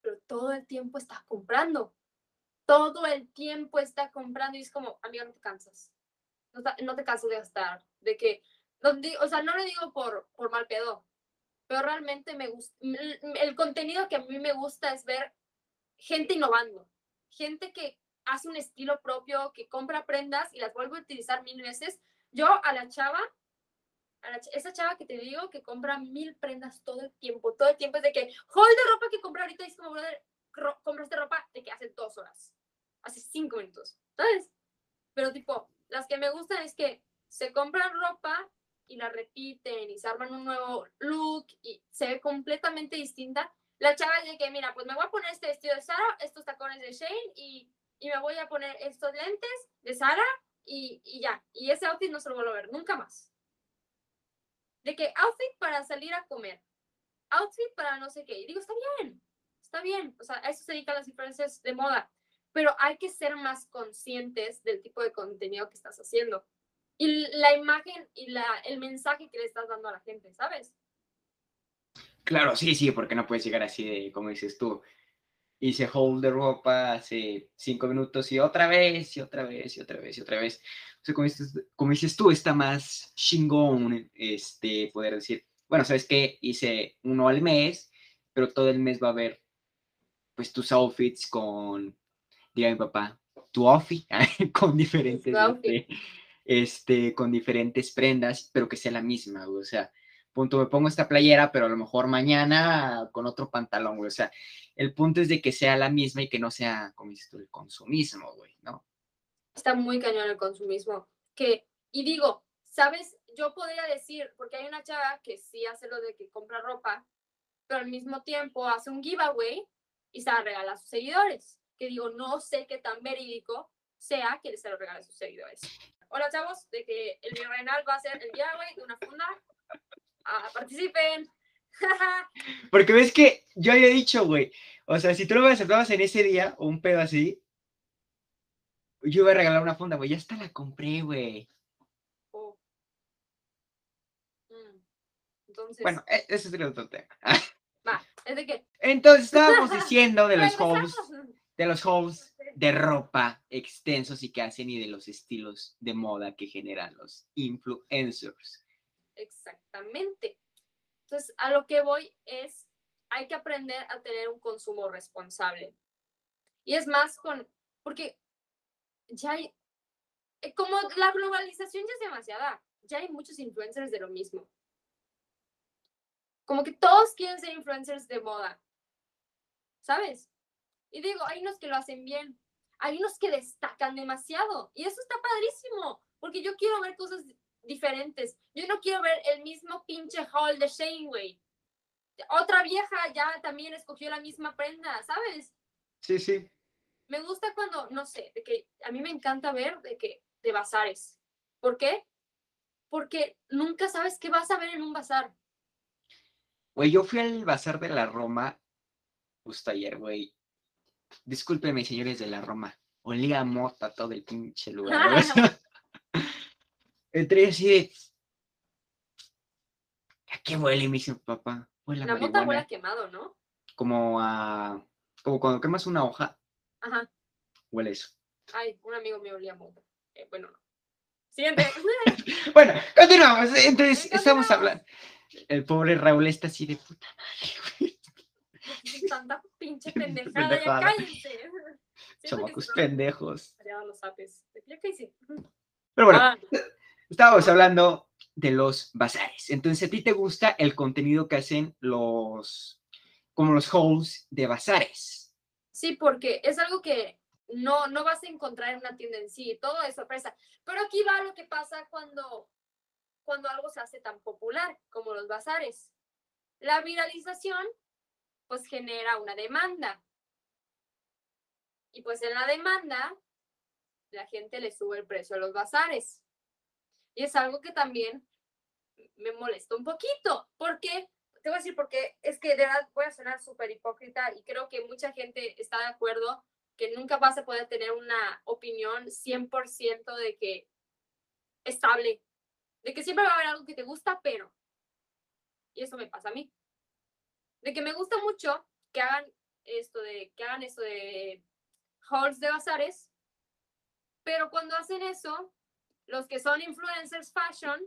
pero todo el tiempo está comprando. Todo el tiempo está comprando y es como, amiga, no te cansas. No, te cansas de gastar. De que, no o sea, no lo digo por, por mal pedo, pero realmente me gusta. El contenido que a mí me gusta es ver gente innovando, gente que hace un estilo propio, que compra prendas y las vuelve a utilizar mil veces. Yo a la chava a la esa chava que te digo que compra mil prendas todo el tiempo, todo el tiempo es de que hold de ropa que compré ahorita y es como, brother, ro- compraste ropa de que hace dos horas, hace cinco minutos, ¿sabes? Pero tipo, las que me gustan es que se compran ropa y la repiten y se arman un nuevo look y se ve completamente distinta. La chava es de que, mira, pues me voy a poner este vestido de Sara, estos tacones de Shane y, y me voy a poner estos lentes de Sara y, y ya. Y ese outfit no se lo vuelvo a ver nunca más de que outfit para salir a comer, outfit para no sé qué. Y digo, está bien, está bien. O sea, a eso se dedican las diferencias de moda. Pero hay que ser más conscientes del tipo de contenido que estás haciendo. Y la imagen y la, el mensaje que le estás dando a la gente, ¿sabes? Claro, sí, sí, porque no puedes llegar así de, como dices tú, hice hold de ropa hace cinco minutos y otra vez, y otra vez, y otra vez, y otra vez. O sea, como dices, como dices tú, está más chingón, este, poder decir, bueno, sabes que hice uno al mes, pero todo el mes va a haber, pues, tus outfits con, diga mi papá, tu outfit, con diferentes, este, este, con diferentes prendas, pero que sea la misma, güey, o sea, punto, me pongo esta playera, pero a lo mejor mañana con otro pantalón, o sea, el punto es de que sea la misma y que no sea, como dices tú, el consumismo, güey, ¿no? está muy cañón el consumismo. Que, y digo, ¿sabes? Yo podría decir, porque hay una chava que sí hace lo de que compra ropa, pero al mismo tiempo hace un giveaway y se la regala a sus seguidores. Que digo, no sé qué tan verídico sea que se lo regale a sus seguidores. Hola, chavos, de que el Renal va a hacer el giveaway de una funda. Ah, participen. Porque ves que yo había dicho, güey, o sea, si tú lo aceptabas en ese día o un pedo así, yo iba a regalar una funda, güey, ya hasta la compré, güey. Oh. Mm. Entonces, Bueno, e- ese es otro tema. va, es de que. Entonces estábamos diciendo de los hosts, de los hosts de ropa extensos y que hacen y de los estilos de moda que generan los influencers. Exactamente. Entonces, a lo que voy es, hay que aprender a tener un consumo responsable. Y es más con, porque ya hay, eh, como la globalización ya es demasiada, ya hay muchos influencers de lo mismo. Como que todos quieren ser influencers de moda, ¿sabes? Y digo, hay unos que lo hacen bien, hay unos que destacan demasiado, y eso está padrísimo, porque yo quiero ver cosas diferentes. Yo no quiero ver el mismo pinche haul de Shane, güey. Otra vieja ya también escogió la misma prenda, ¿sabes? Sí, sí. Me gusta cuando, no sé, de que a mí me encanta ver de que de bazares. ¿Por qué? Porque nunca sabes qué vas a ver en un bazar. Güey, yo fui al bazar de la Roma justo ayer, güey. Discúlpeme, señores de la Roma. Olía mota todo el pinche lugar. sea, Entré así de. ¿A qué huele? Me dice mi papá. Huele La mota huele a quemado, ¿no? Como a. Como cuando quemas una hoja, Ajá. huele eso. Ay, un amigo mío olía mota. Eh, bueno, no. Siguiente. Bueno, continuamos. Entonces, estamos hablando. El pobre Raúl está así de puta madre, güey. Tanta pinche pendejada, ya Pendejada. cállense. Siento que Chamacos pendejos. los apes. ¿Ya hice? Pero bueno, Ah, estábamos hablando de los bazares. Entonces, ¿a ti te gusta el contenido que hacen los, como los hosts de bazares? Sí, porque es algo que no, no vas a encontrar en una tienda en sí, todo es sorpresa. Pero aquí va lo que pasa cuando, cuando algo se hace tan popular como los bazares. La viralización, pues genera una demanda. Y pues en la demanda, la gente le sube el precio a los bazares. Y es algo que también me molesta un poquito, porque te voy a decir porque es que de verdad voy a sonar súper hipócrita y creo que mucha gente está de acuerdo que nunca vas a poder tener una opinión 100% de que estable, de que siempre va a haber algo que te gusta, pero, y eso me pasa a mí, de que me gusta mucho que hagan esto de, que hagan esto de hauls de bazares, pero cuando hacen eso, los que son influencers fashion,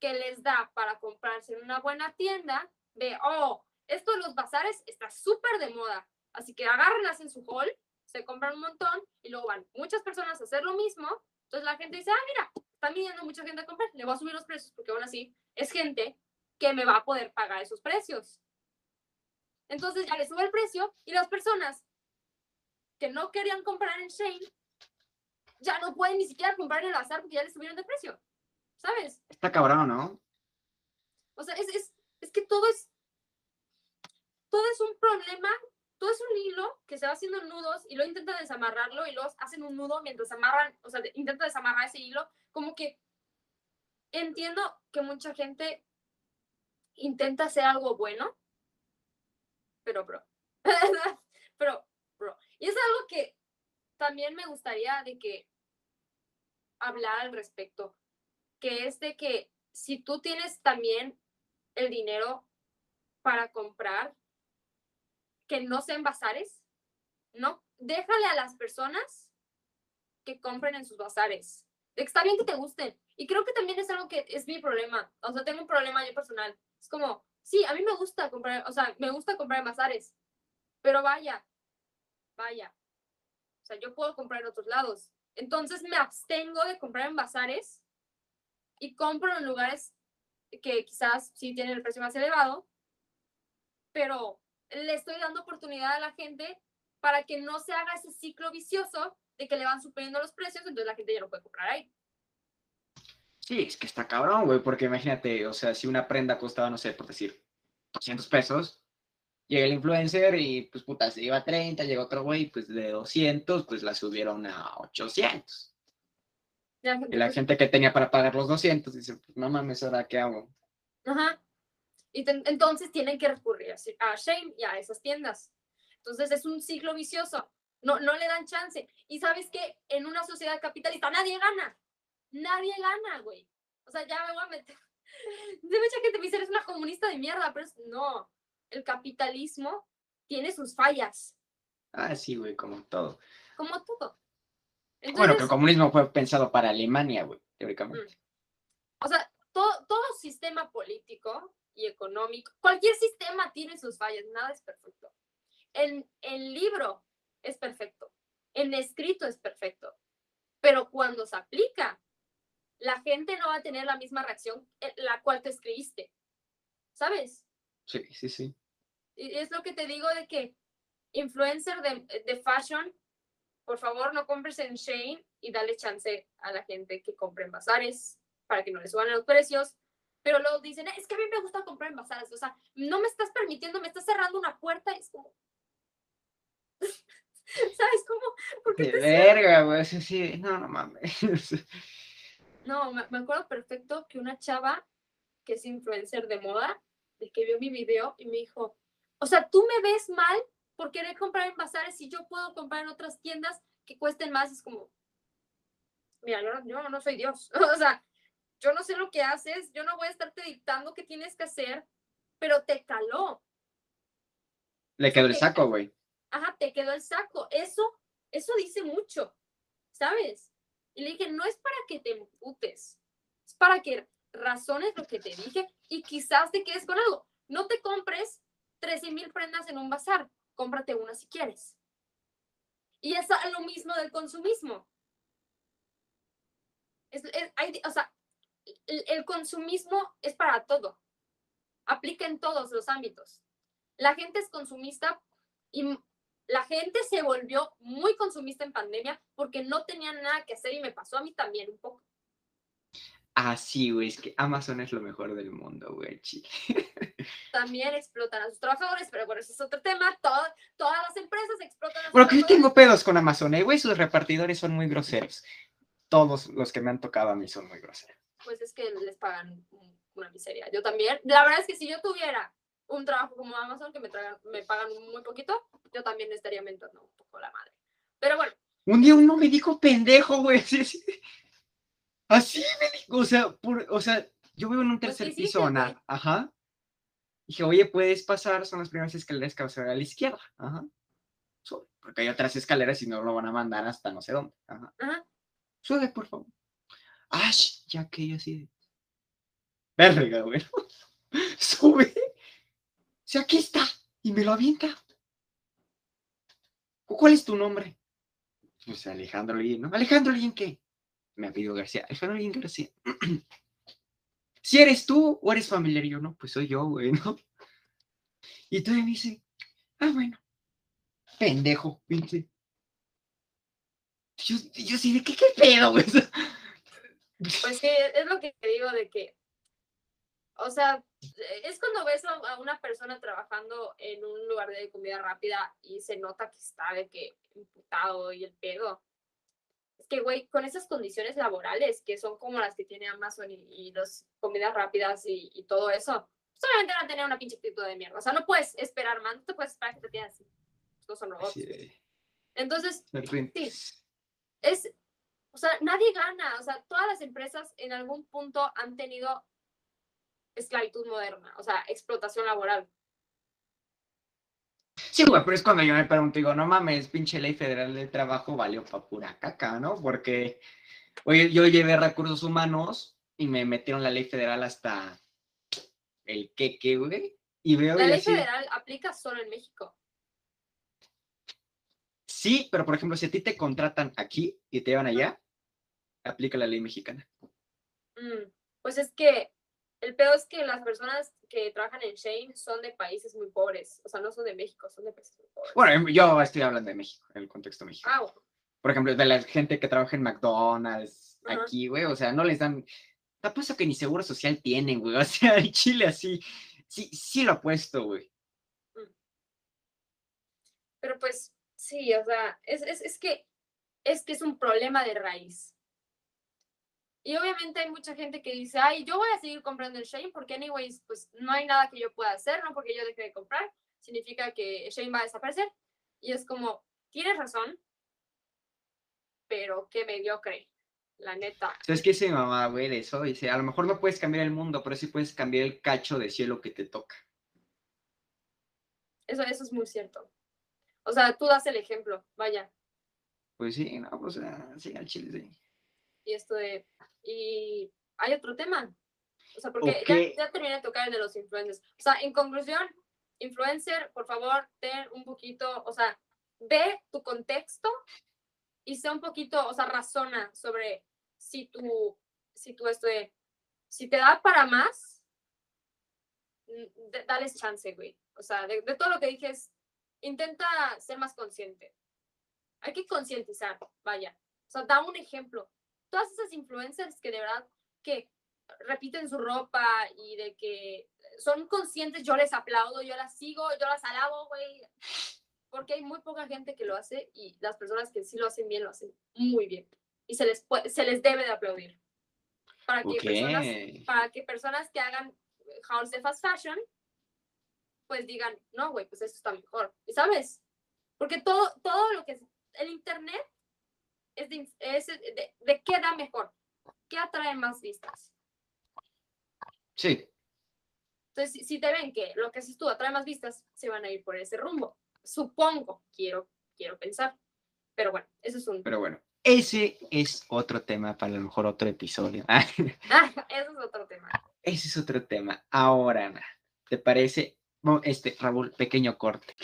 que les da para comprarse en una buena tienda, de, oh, esto de los bazares está súper de moda. Así que agarran, hacen su haul, se compran un montón y luego van muchas personas a hacer lo mismo. Entonces la gente dice, ah, mira, están viniendo mucha gente a comprar, le voy a subir los precios porque aún así es gente que me va a poder pagar esos precios. Entonces ya le sube el precio y las personas que no querían comprar en Shane ya no pueden ni siquiera comprar en el bazar porque ya le subieron de precio. ¿Sabes? Está cabrón, ¿no? O sea, es, es, es que todo es, todo es un problema, todo es un hilo que se va haciendo nudos y luego intentan desamarrarlo y luego hacen un nudo mientras amarran, o sea, intentan desamarrar ese hilo. Como que entiendo que mucha gente intenta hacer algo bueno, pero bro, pero bro. Y es algo que también me gustaría de que hablar al respecto, que es de que si tú tienes también el dinero para comprar, que no sean bazares, no, déjale a las personas que compren en sus bazares. Está bien que te gusten. Y creo que también es algo que es mi problema. O sea, tengo un problema yo personal. Es como, sí, a mí me gusta comprar, o sea, me gusta comprar en bazares. Pero vaya, vaya. O sea, yo puedo comprar en otros lados. Entonces me abstengo de comprar en bazares y compro en lugares que quizás sí tienen el precio más elevado, pero le estoy dando oportunidad a la gente para que no se haga ese ciclo vicioso de que le van subiendo los precios, entonces la gente ya no puede comprar ahí. Sí, es que está cabrón, güey, porque imagínate, o sea, si una prenda costaba, no sé, por decir, 200 pesos, llega el influencer y, pues, puta, se iba a 30, llega otro güey, pues, de 200, pues, la subieron a 800. La gente, Y la pues, gente que tenía para pagar los 200 dice, pues, no mames, ¿ahora qué hago? Ajá. Y ten- entonces tienen que recurrir a Shane y a esas tiendas. Entonces es un ciclo vicioso. No, no le dan chance. Y sabes que en una sociedad capitalista nadie gana. Nadie gana, güey. O sea, ya me voy a meter. De mucha gente me dice, eres una comunista de mierda, pero es- no. El capitalismo tiene sus fallas, Ah, sí, güey, como todo. como todo. Bueno, que el comunismo fue pensado para Alemania, güey, teóricamente. o sea, todo, todo sistema político y económico, cualquier sistema tiene sus fallas, nada es perfecto. El, el libro es perfecto, el escrito es perfecto, pero cuando se aplica, la gente no va a tener la misma reacción eh, la cual te escribiste, ¿sabes? Sí, sí, sí. Y es lo que te digo de que influencer de, de fashion, por favor no compres en Shane y dale chance a la gente que compre en bazares para que no le suban los precios. Pero luego dicen, es que a mí me gusta comprar en bazares. O sea, no me estás permitiendo, me estás cerrando una puerta. Es como... ¿Sabes cómo? ¿Por qué De verga, güey, sí, sí, no, no mames. No, me, me acuerdo perfecto que una chava que es influencer de moda, de que vio mi video y me dijo, o sea, tú me ves mal por querer comprar en bazares y yo puedo comprar en otras tiendas que cuesten más. Es como, mira, yo no, yo no soy Dios. o sea, yo no sé lo que haces, yo no voy a estarte dictando qué tienes que hacer, pero te caló. Le quedó el saco, güey. Ajá, te quedó el saco. Eso, eso dice mucho, ¿sabes? Y le dije, no es para que te emputes, es para que razones lo que te dije y quizás te quedes con algo. No te compres 13 mil prendas en un bazar, cómprate una si quieres. Y es lo mismo del consumismo. Es, es- hay- o sea, el, el consumismo es para todo. Aplica en todos los ámbitos. La gente es consumista y la gente se volvió muy consumista en pandemia porque no tenían nada que hacer y me pasó a mí también un poco. Ah, sí, güey, es que Amazon es lo mejor del mundo, güey, chile. También explotan a sus trabajadores, pero bueno, ese es otro tema. Todo- todas las empresas explotan a sus Bueno, que yo tengo pedos con Amazon, eh, güey, sus repartidores son muy groseros. Todos los que me han tocado a mí son muy groseros. Pues es que les pagan un- una miseria. Yo también. La verdad es que si yo tuviera un trabajo como Amazon que me, tragan, me pagan muy poquito, yo también estaría mentando un poco la madre. Pero bueno, Un día uno me dijo pendejo, güey. Así, me dijo, o sea, por- o sea, yo vivo en un Pues, ¿qué tercer piso, güey? Ajá. Dije, oye, puedes pasar, son las primeras escaleras que vas a ver a la izquierda. Ajá. Sube, porque hay otras escaleras y no lo van a mandar hasta no sé dónde. Ajá. ajá, Sube, por favor. Ash, ya que yo así de. Verga, güey. Sube. Aquí está. Y me lo avienta. ¿Cuál es tu nombre? Pues Alejandro Lin, ¿no? ¿Alejandro Lin qué? Me apellido García. Alejandro Lin García. si eres tú o eres familiar, yo no, pues soy yo, güey, ¿no? Y todavía me dice, ah, bueno. Pendejo, pinche. Yo, yo sí, ¿de qué, qué pedo, güey? pues sí, es lo que te digo de que, o sea, es cuando ves a una persona trabajando en un lugar de comida rápida y se nota que está de que imputado y el pedo. Es que, güey, con esas condiciones laborales que son como las que tiene Amazon y, y las comidas rápidas y, y todo eso, solamente van a tener una pinche actitud de mierda. O sea, no puedes esperar más, no te puedes esperar que te atiendan así. No son robots. Entonces, repente, es, o sea, nadie gana, o sea, todas las empresas en algún punto han tenido esclavitud moderna, o sea, explotación laboral. Sí, güey, pero es cuando yo me pregunto, digo, no mames, pinche ley federal del trabajo valió pa' pura caca, ¿no? Porque Oye, yo llevé recursos humanos y me metieron la ley federal hasta el queque, güey. Y veo La ley así- federal aplica solo en México. Sí, pero por ejemplo, si a ti te contratan aquí y te llevan allá, aplica la ley mexicana. Mm, Pues es que el peor es que las personas que trabajan en Shane son de países muy pobres. O sea, no son de México, son de países muy pobres. Bueno, yo estoy hablando de México, en el contexto mexicano. Ah, bueno. Por ejemplo, de la gente que trabaja en McDonald's, aquí, güey, o sea, no les dan. Te apuesto que ni seguro social tienen, güey. O sea, en Chile así. Sí, sí lo apuesto, güey. Pero pues sí, o sea, es, es, es que es que es un problema de raíz. Y obviamente hay mucha gente que dice, ay, yo voy a seguir comprando en Shane porque anyways, pues no hay nada que yo pueda hacer, no porque yo deje de comprar, significa que Shane va a desaparecer. Y es como, tienes razón, pero qué mediocre, la neta. ¿Sabes qué dice mi mamá, güey, de eso? Dice, a lo mejor no puedes cambiar el mundo, pero sí puedes cambiar el cacho de cielo que te toca. Eso, eso es muy cierto. O sea, tú das el ejemplo, vaya. Pues sí, no, pues sí, al chile, sí. Y esto de. Y hay otro tema. O sea, porque ya, Ok. ya terminé de tocar el de los influencers. O sea, en conclusión, influencer, por favor, ten un poquito, o sea, ve tu contexto y sea un poquito, o sea, razona sobre si tú, si tú esto de, si te da para más, mm, de- dales chance, güey. O sea, de, de todo lo que dije es, intenta ser más consciente. Hay que concientizar, vaya. O sea, da un ejemplo. Todas esas influencers que de verdad que repiten su ropa y de que son conscientes, yo les aplaudo, yo las sigo, yo las alabo, güey. Porque hay muy poca gente que lo hace y las personas que sí lo hacen bien lo hacen muy bien. Y se les, pue- se les debe de aplaudir. Para que, personas, Ok. para que personas que hagan house de fast fashion, pues digan, no, güey, pues esto está mejor. ¿Y sabes? Porque todo, todo lo que es el internet es de, es de, de qué da mejor, qué atrae más vistas. Sí, Entonces, si, si te ven que lo que haces tú atrae más vistas, se van a ir por ese rumbo. Supongo, quiero, quiero pensar. Pero bueno, eso es un... pero bueno. Ese es otro tema para a lo mejor otro episodio. Ah, eso es otro tema. Ese es otro tema. Ahora, Ana, ¿te parece? Este, Raúl, pequeño corte.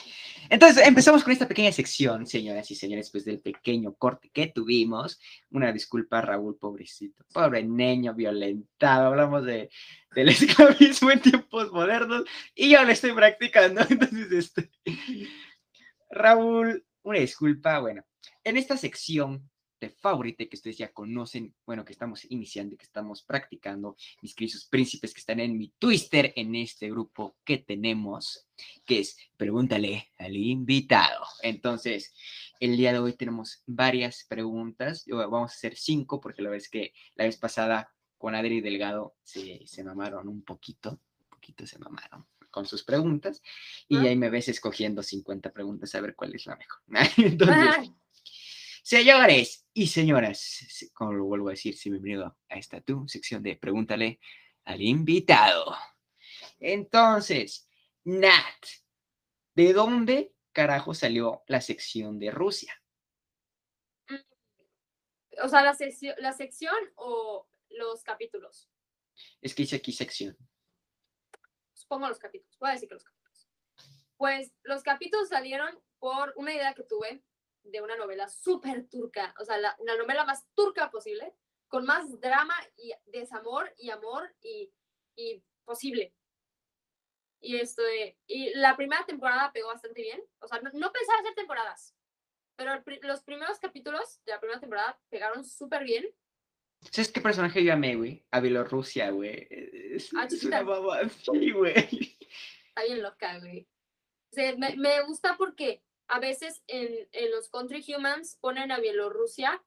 Entonces, empezamos con esta pequeña sección, señoras y señores, pues del pequeño corte que tuvimos. Una disculpa, Raúl, pobrecito. Pobre niño violentado. Hablamos de, del esclavismo en tiempos modernos y yo lo estoy practicando. Entonces, este. Raúl, una disculpa. Bueno, en esta sección de favorite que ustedes ya conocen, bueno, que estamos iniciando y que estamos practicando, mis queridos príncipes que están en mi Twister, en este grupo que tenemos, que es Pregúntale al invitado. Entonces, el día de hoy tenemos varias preguntas. Vamos a hacer cinco, porque la vez que la vez pasada con Adri Delgado se, se mamaron un poquito, un poquito se mamaron con sus preguntas, y Ah. ahí me ves escogiendo 50 preguntas a ver cuál es la mejor. Entonces, Ay, Señores y señoras, se- como lo vuelvo a decir, sí, bienvenido a esta tu sección de Pregúntale al invitado. Entonces, Nat, ¿de dónde carajo salió la sección de Rusia? o sea, la, sección- la sección o los capítulos. Es que hice aquí sección. Supongo los capítulos. Voy a decir que los capítulos. Pues los capítulos salieron por una idea que tuve de una novela súper turca, o sea, la, la novela más turca posible, con más drama y desamor y amor y, y posible. Y esto de- y la primera temporada pegó bastante bien. O sea, no, no pensaba hacer temporadas, pero el los primeros capítulos de la primera temporada pegaron súper bien. ¿Sabes qué personaje yo amé, güey? A Bielorrusia, güey. Es, Ah, es una mamá, sí, güey. Está bien loca, güey. O sea, me, me gusta porque a veces en, en los Country Humans ponen a Bielorrusia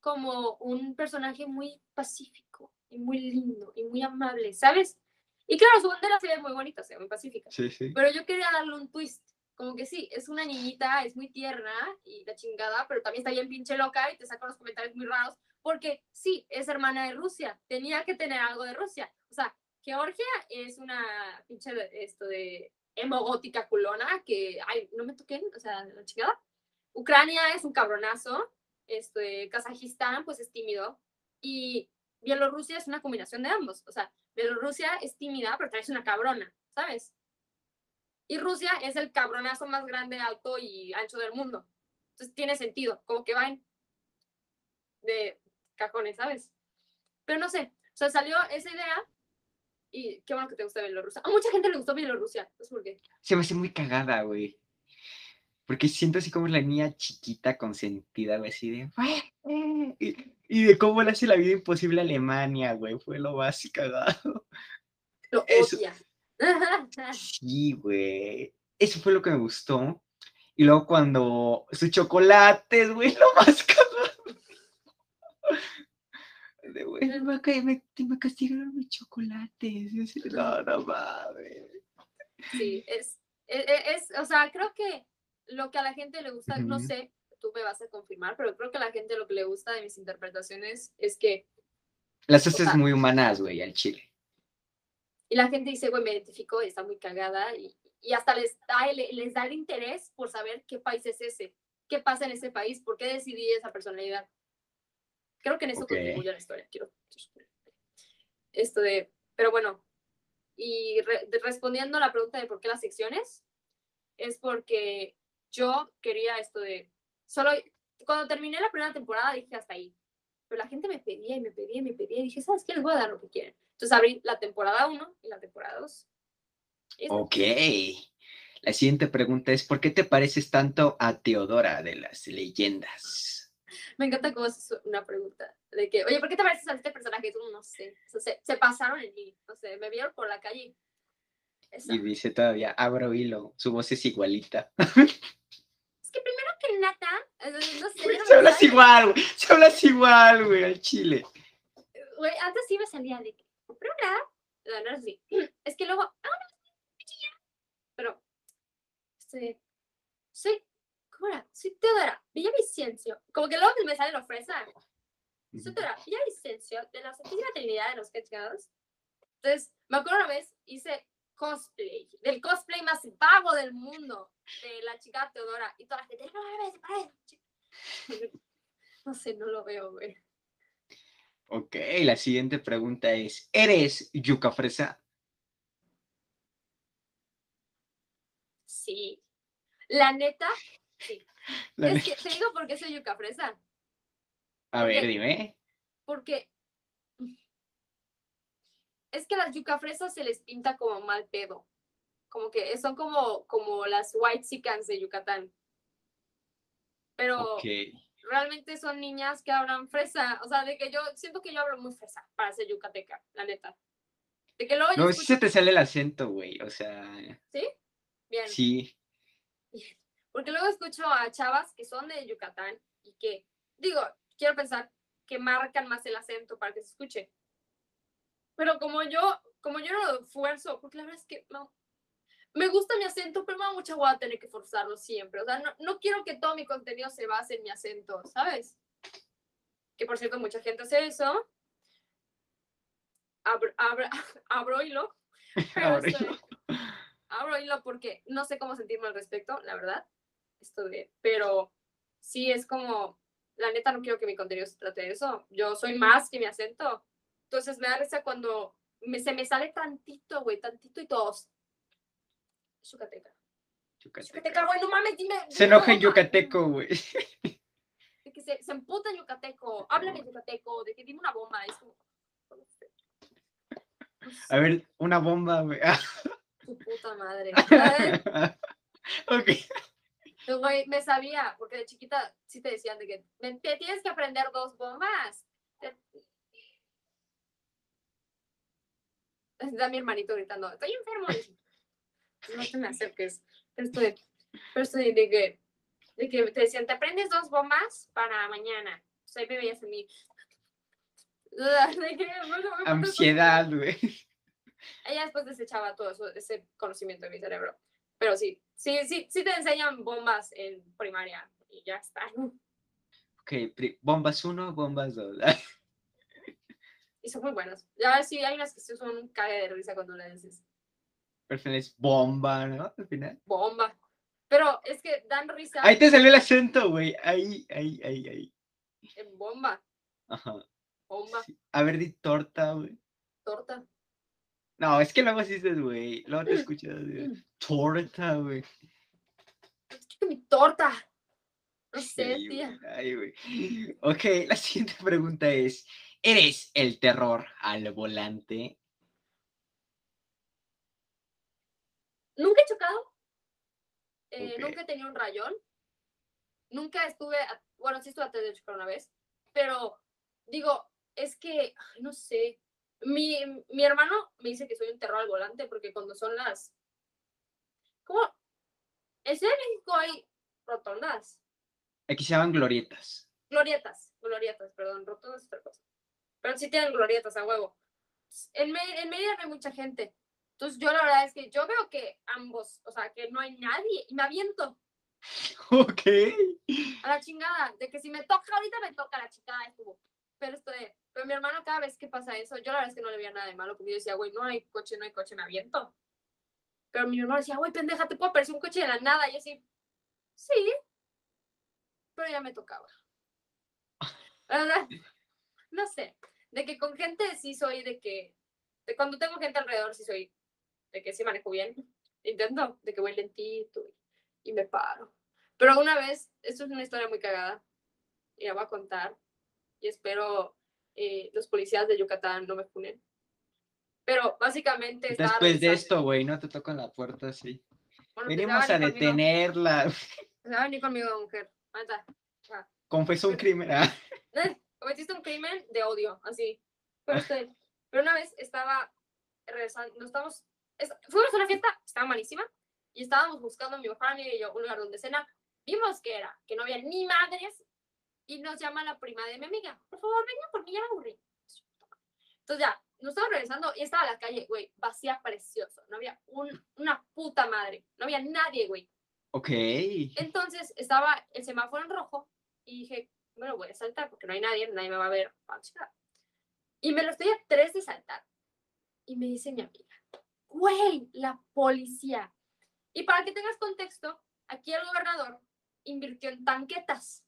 como un personaje muy pacífico y muy lindo y muy amable, ¿sabes? Y claro, su bandera se ve muy bonita, se ve muy pacífica. Sí, sí. Pero yo quería darle un twist. Como que sí, es una niñita, es muy tierna y la chingada, pero también está bien pinche loca y te saca unos comentarios muy raros. Porque sí, es hermana de Rusia. Tenía que tener algo de Rusia. O sea, Georgia es una pinche esto de emo gótica culona que, ay, no me toquen, o sea, la chingada. Ucrania es un cabronazo. Este, Kazajistán, pues es tímido. Y Bielorrusia es una combinación de ambos. O sea, Bielorrusia es tímida, pero también es una cabrona, ¿sabes? Y Rusia es el cabronazo más grande, alto y ancho del mundo. Entonces tiene sentido, como que van de cajones, ¿sabes? Pero no sé, o sea, salió esa idea y qué bueno que te gusta Bielorrusia. A mucha gente le gustó Bielorrusia, no sé por qué. Se me hace muy cagada, güey. Porque siento así como la niña chiquita consentida, güey, así de... "Eh", Y, y de cómo le hace la vida imposible a Alemania, güey. Fue lo más cagado. Lo Eso. odia. Sí, güey. Eso fue lo que me gustó. Y luego cuando sus chocolates, güey, lo más cagado. De, güey, me, me, te me castigaron mis chocolates. No, no mames. Sí, es, es, es- o sea, creo que lo que a la gente le gusta, no Ujú. sé, tú me vas a confirmar, pero creo que a la gente lo que le gusta de mis interpretaciones es que, Las haces sea- muy humanas, güey, al chile. y la gente dice, güey, me identifico, y está muy cagada, y, y hasta les da, el, les da el interés por saber qué país es ese, qué pasa en ese país, por qué decidí esa personalidad. Creo que en eso Ok. contribuye a la historia, quiero. Esto de, pero bueno, y re- de- respondiendo a la pregunta de por qué las secciones, es porque yo quería esto de, solo, cuando terminé la primera temporada dije hasta ahí, pero la gente me pedía y me pedía y me pedía y dije, ¿sabes qué? Les voy a dar lo que quieren. Entonces abrí la temporada 1 y la temporada 2. Ok. La siguiente pregunta es, ¿por qué te pareces tanto a Teodora de las leyendas? Me encanta cómo es una pregunta de que, oye, ¿por qué te pareces a este personaje? Tú no sé. O sea, se, se pasaron en mí. No sé, me vieron por la calle. Y dice todavía, abro hilo, su voz es igualita. Es que primero que nada, eh, no sé. Güey, no Se hablas igual, güey. Se hablas igual, güey, al chile. Güey, antes sí me salía de que, pero nada, no, no así. Es que luego, ah, no. Pero, este, soy, ¿cómo era? Soy Teodora Villavicencio. Como que luego me sale la fresa. Soy Teodora Villavicencio de la Santísima Trinidad de los Ketchgados. Entonces, me acuerdo una vez, hice cosplay, del cosplay más vago del mundo, de la chica Teodora. Y toda la gente, No sé, no lo veo, güey. Ok, la siguiente pregunta es, ¿eres yuca fresa? Sí. La neta, sí. La es que te digo por qué soy yuca fresa. A ver, dime. Porque es que las yuca fresas se les pinta como mal pedo. Como que son como, como las white chickens de Yucatán. Pero Ok. realmente son niñas que hablan fresa. O sea, de que yo siento que yo hablo muy fresa para ser yucateca, la neta. De que luego No, sí se escucho- te sale el acento, güey. O sea, Bien. sí. Porque luego escucho a chavas que son de Yucatán y que, digo, quiero pensar que marcan más el acento para que se escuche. Pero como yo, como yo no lo esfuerzo, porque la verdad es que no, me gusta mi acento, pero me da mucha guada tener que forzarlo siempre. O sea, no, no quiero que todo mi contenido se base en mi acento, ¿sabes? Que por cierto, mucha gente hace eso. Abro, abro, abro hilo. Pero Abro estoy- hilo. abro hilo porque no sé cómo sentirme al respecto, la verdad. Esto de, pero sí es como, la neta no quiero que mi contenido se trate de eso. Yo soy más que mi acento. Entonces me da risa cuando me, se me sale tantito, güey, tantito y todos. Yucateca. Yucateca. Yucateca, güey, no mames, dime. Se enoja en yucateco, güey. De que se, se emputa en yucateco, háblame en yucateco, de que dime una bomba. Es como, A ver, una bomba, güey. tu puta madre. Ok. Güey, me sabía, porque de chiquita sí te decían de que "Me- te tienes que aprender dos bombas. Está mi hermanito gritando, estoy enfermo. No te me acerques. Estoy, estoy de que, de que te decían, te aprendes dos bombas para mañana. O sea, ahí me veías a mí. De que, bueno, me falta Ansiedad, güey. ella después desechaba todo eso, ese conocimiento de mi cerebro. Pero sí, sí, sí, sí te enseñan bombas en primaria y ya está. Ok, bombas uno, bombas dos. Y son muy buenas. Ya sí, hay unas que son un cague de risa cuando le dices Al final es bomba, ¿no? Al final. bomba. Pero es que dan risa Ahí te salió el acento, güey. Ahí, ahí, ahí, ahí. en bomba. Ajá. bomba, Sí. A ver, di torta, güey. torta. No, es que luego sí dices, güey. Luego te escuchas. güey, Torta, güey. Es que mi torta. No sé, Sí, tía. Ay, güey. Ok, la siguiente pregunta es: ¿Eres el terror al volante? Nunca he chocado. eh. Nunca he tenido un rayón. Nunca estuve, a- bueno, sí estuve a de chocar una vez, pero digo, es que, ay, no sé, mi, mi hermano me dice que soy un terror al volante porque cuando son las, ¿cómo? En Ciudad de México hay rotondas, Aquí se llaman glorietas. glorietas, glorietas, perdón, rotondas es otra cosa, pero sí tienen glorietas a huevo. En, Me- en Mérida no hay mucha gente, entonces yo la verdad es que yo veo que ambos, o sea, que no hay nadie y me aviento. Ok. a la chingada, de que si me toca ahorita me toca la chingada estuvo. Pero esto de, pero mi hermano cada vez que pasa eso, yo la verdad es que no le veía nada de malo, porque yo decía, güey, no hay coche, no hay coche, me aviento. Pero mi hermano decía, güey, pendeja, te puedo aparecer un coche de la nada. Y yo así, sí, pero ya me tocaba. No sé, de que con gente sí soy de que, de cuando tengo gente alrededor sí soy, de que sí manejo bien. Intento, de que voy lentito y, y me paro. Pero una vez, esto es una historia muy cagada, y la voy a contar, y espero eh, los policías de Yucatán no me funen. Pero básicamente Después de esto, güey, no te tocan la puerta así. bueno, pues, Venimos a detenerla. a venir conmigo, mujer. Ahorita. Confesó un crimen. ah. Eh, cometiste un crimen de odio, así. Pero, este, pero una vez estaba regresando, no estamos, es- fuimos a una fiesta, estaba malísima, y estábamos buscando mi mejor amiga y yo un lugar donde cenar. Vimos que era, que no había ni madres, y nos llama la prima de mi amiga, por favor, venga porque ya me aburrí. Entonces ya, nos estamos regresando y estaba la calle, güey, vacía, precioso. No había un- una puta madre, no había nadie, güey. Ok. Entonces estaba el semáforo en rojo y dije, lo voy a saltar porque no hay nadie, nadie me va a ver. va a chingar". Y me lo estoy a tres de saltar. Y me dice mi amiga, güey, la policía. Y para que tengas contexto, aquí el gobernador invirtió en tanquetas.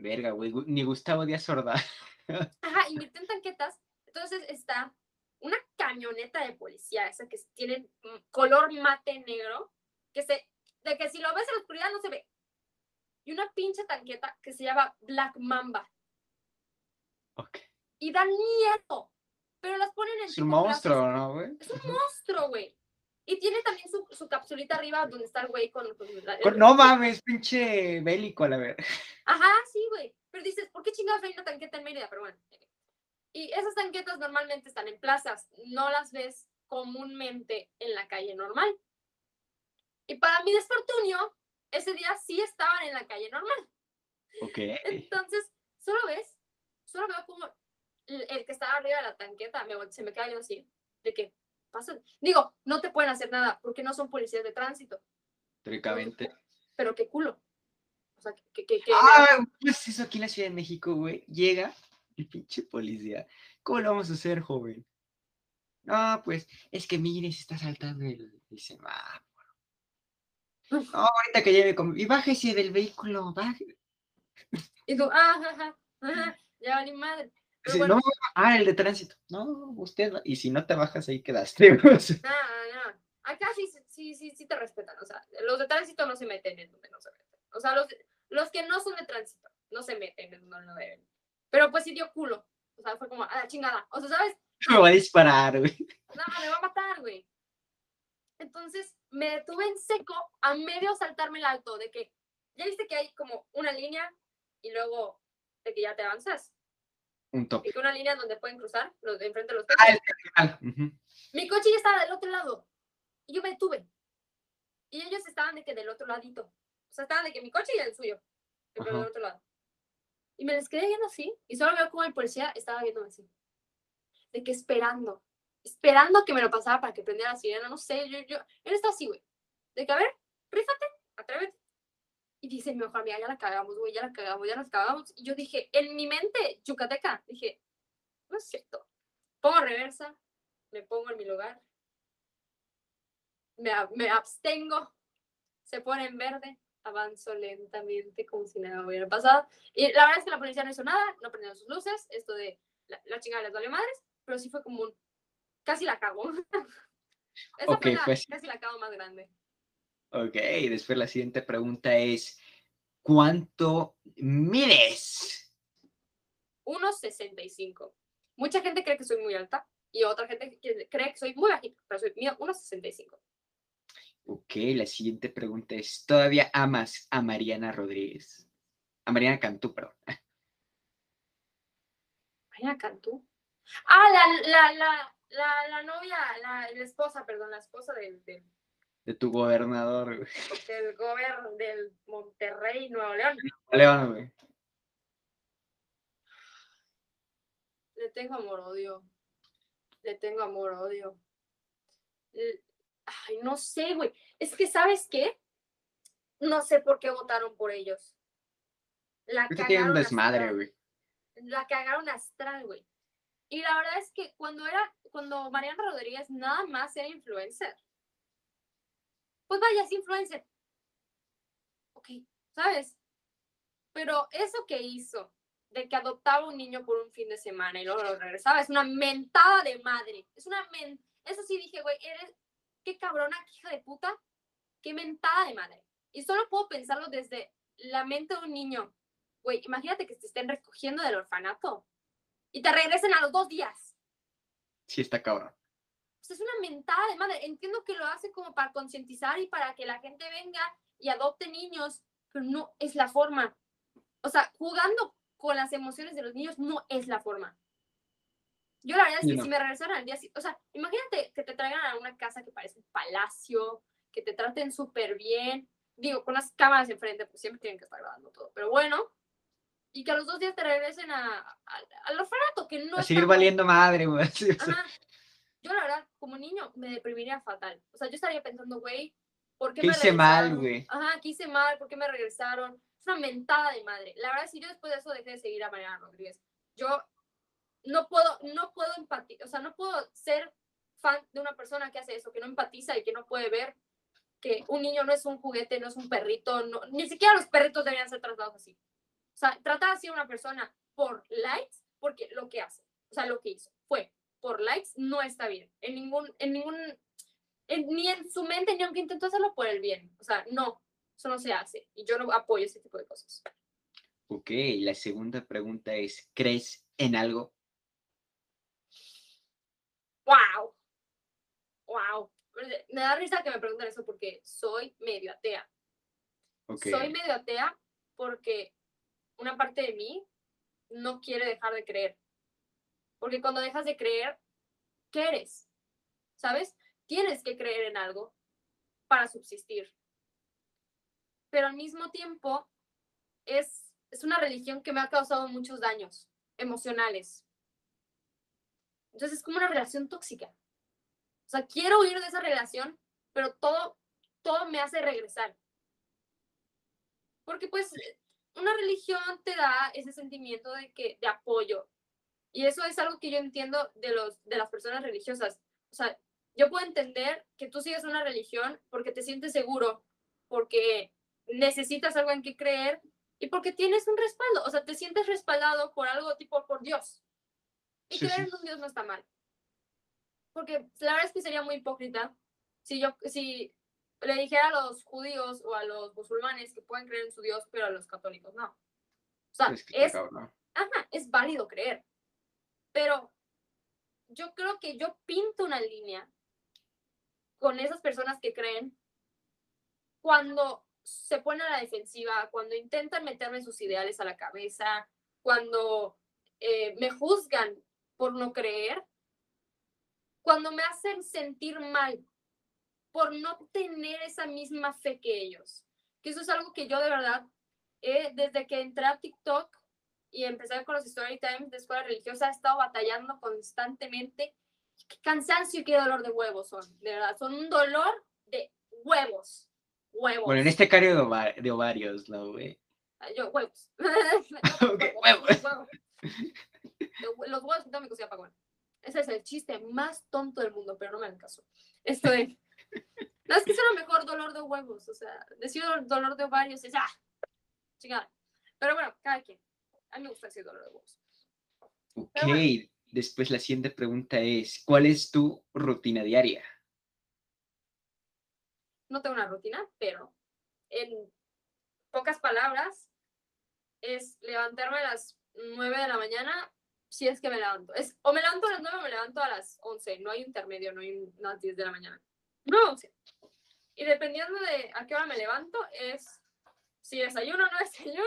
Verga, güey. Ni Gustavo Díaz Sorda. Ajá, invirtió en tanquetas. Entonces está una camioneta de policía, esa que tiene mm, color mate negro, que se, de que si lo ves en la oscuridad no se ve. Y una pinche tanqueta que se llama Black Mamba. Ok. Y dan miedo. Pero las ponen en Es un monstruo. ¿no, güey? Es un monstruo, güey. Y tiene también su, su capsulita arriba donde está el güey con... con la- el- No mames, pinche bélico a la ver. Ajá, sí, güey. Pero dices, ¿por qué chingados hay una tanqueta en Mérida? Pero bueno. Y esas tanquetas normalmente están en plazas, no las ves comúnmente en la calle normal. Y para mi desfortunio, ese día sí estaban en la calle normal. Ok. Entonces, solo ves, solo veo como el, el que estaba arriba de la tanqueta me, se me queda viendo así, de que pasa. Digo, no te pueden hacer nada porque no son policías de tránsito, Teóricamente. pero qué culo. O sea, que, que, que- Ah, pues eso aquí en la Ciudad de México, güey. Llega el pinche policía. ¿Cómo lo vamos a hacer, joven? No, pues es que mire, se está saltando el, el semáforo. No, ahorita que lleve con... Y bájese del vehículo, baje. Y tú, ah, ajá, ajá, ya vale madre. Bueno, No, ah, el de tránsito. No, usted. Y si no te bajas, ahí quedaste. o sea. nada, nada. Acá sí, sí, sí, sí, sí te respetan. O sea, los de tránsito no se meten en donde no se meten. O sea, los, los que no son de tránsito no se meten en donde no deben. Pero pues sí dio culo. O sea, fue como, a la chingada. O sea, ¿sabes? Me va a disparar, güey. Nada, me va a matar, güey. Entonces me detuve en seco a medio saltarme el alto de que ya viste que hay como una línea y luego de que ya te avanzas. Un que una línea donde pueden cruzar los de enfrente de los Ah, coches. el terminal. Ujú. Mi coche ya estaba del otro lado. Y yo me detuve. Y ellos estaban de que del otro ladito. O sea, estaban de que mi coche y el suyo. Pero del otro lado. Y me les quedé viendo así. Y solo veo como el policía estaba viéndome así. De que esperando. Esperando que me lo pasara para que prendiera la sirena. No sé, yo, yo. Él está así, güey. De que, a ver, rífate, atrévete. Y dice mi mejor amiga, ya la cagamos, güey, ya la cagamos, ya la cagamos. Y yo dije, en mi mente, yucateca, dije, no es cierto. Pongo reversa, me pongo en mi lugar, me, me abstengo, se pone en verde, avanzo lentamente como si nada hubiera pasado. Y la verdad es que la policía no hizo nada, no prendieron sus luces, esto de la, la chingada les vale madres, pero sí fue como un, casi la cago. Esa Ok, fue la, pues. casi la cago más grande. Ok, después la siguiente pregunta es, ¿cuánto mides? 1,65. Mucha gente cree que soy muy alta y otra gente cree que soy muy bajita, pero soy mío 1,65. Ok, la siguiente pregunta es, ¿todavía amas a Mariana Rodríguez? A Mariana Cantú, perdón. Mariana Cantú. Ah, la, la, la, la, la novia, la, esposa, perdón, la esposa del, De tu gobernador, güey. del gobierno del Monterrey, Nuevo León. León, güey. Le tengo amor-odio. Le tengo amor-odio. L- Ay, no sé, güey. Es que, ¿sabes qué? No sé por qué votaron por ellos. La un cagaron desmadre, astral. güey. La cagaron astral, güey. Y la verdad es que cuando era, cuando Mariana Rodríguez nada más era influencer. Pues vaya, es influencer. Ok, ¿sabes? Pero eso que hizo, de que adoptaba un niño por un fin de semana y luego lo regresaba, es una mentada de madre. Es una men... Eso sí dije, güey, eres... Qué cabrona, qué hija de puta. Qué mentada de madre. Y solo puedo pensarlo desde la mente de un niño. Güey, imagínate que te estén recogiendo del orfanato y te regresen a los dos días. Sí, está cabrón. Pues es una mentada de madre. Entiendo que lo hace como para concientizar y para que la gente venga y adopte niños, pero no es la forma. O sea, jugando con las emociones de los niños no es la forma. Yo la verdad es que no. si me regresaran al día, o sea, imagínate que te traigan a una casa que parece un palacio, que te traten súper bien, digo, con las cámaras enfrente, pues siempre tienen que estar grabando todo, pero bueno, y que a los dos días te regresen a, a- al orfanato, que no A seguir valiendo madre, güey. Ajá. Yo la verdad, como niño, me deprimiría fatal. O sea, yo estaría pensando, güey, ¿por qué, ¿Qué me hice mal, regresaron? güey? Ajá, ¿qué hice mal? ¿Por qué me regresaron? Es una mentada de madre. La verdad, si yo después de eso dejé de seguir a Mariana Rodríguez, yo no puedo, no puedo empatizar, o sea, no puedo ser fan de una persona que hace eso, que no empatiza y que no puede ver que un niño no es un juguete, no es un perrito, no, ni siquiera los perritos deberían ser tratados así. O sea, tratar así a una persona por likes, porque lo que hace, o sea, lo que hizo fue por likes, no está bien. En ningún, en ningún, en- ni en su mente, ni aunque intentó hacerlo por el bien. O sea, no, eso no se hace. Y yo no apoyo ese tipo de cosas. Ok, la segunda pregunta es, ¿crees en algo? ¡Wow! ¡Wow! Me da risa que me pregunten eso porque soy medio atea. Soy medio atea porque una parte de mí no quiere dejar de creer. Porque cuando dejas de creer, ¿qué eres? ¿Sabes? Tienes que creer en algo para subsistir. Pero al mismo tiempo, es, es una religión que me ha causado muchos daños emocionales. Entonces es como una relación tóxica. O sea, quiero huir de esa relación, pero todo, todo me hace regresar. Porque pues una religión te da ese sentimiento de, que, de apoyo. Y eso es algo que yo entiendo de, los, de las personas religiosas. O sea, yo puedo entender que tú sigues una religión porque te sientes seguro, porque necesitas algo en que creer y porque tienes un respaldo. O sea, te sientes respaldado por algo tipo por Dios. Y Sí, creer sí. en un Dios no está mal. Porque la verdad es que sería muy hipócrita si yo, si le dijera a los judíos o a los musulmanes que pueden creer en su Dios, pero a los católicos no. O sea, Es que ajá, es válido creer. Pero yo creo que yo pinto una línea con esas personas que creen cuando se ponen a la defensiva, cuando intentan meterme sus ideales a la cabeza, cuando eh, me juzgan por no creer, cuando me hacen sentir mal por no tener esa misma fe que ellos. Que eso es algo que yo de verdad, eh, desde que entré a TikTok y empecé con los story times de escuela religiosa, he estado batallando constantemente. Qué cansancio y qué dolor de huevos son, de verdad. Son un dolor de huevos. Huevos. Bueno, en este cario de, ova- de ovarios, ¿no, güey? Ah, Yo, huevos. Huevos. huevos. De hue- Los huevos cocina para comer. Ese es el chiste más tonto del mundo, pero no me hagan caso. Esto es. No, es que es lo mejor dolor de huevos, o sea, decir dol- dolor de ovarios es, ah, chingada. Pero bueno, cada quien. A mí me gusta decir dolor de huevos. Ok, bueno. después la siguiente pregunta es, ¿cuál es tu rutina diaria? No tengo una rutina, pero en pocas palabras es levantarme a las 9 de la mañana, si es que me levanto. Es, o me levanto a las 9 o me levanto a las 11, no hay intermedio, no hay un- no a las 10 de la mañana. No, 11. Y dependiendo de a qué hora me levanto, es si desayuno o no desayuno.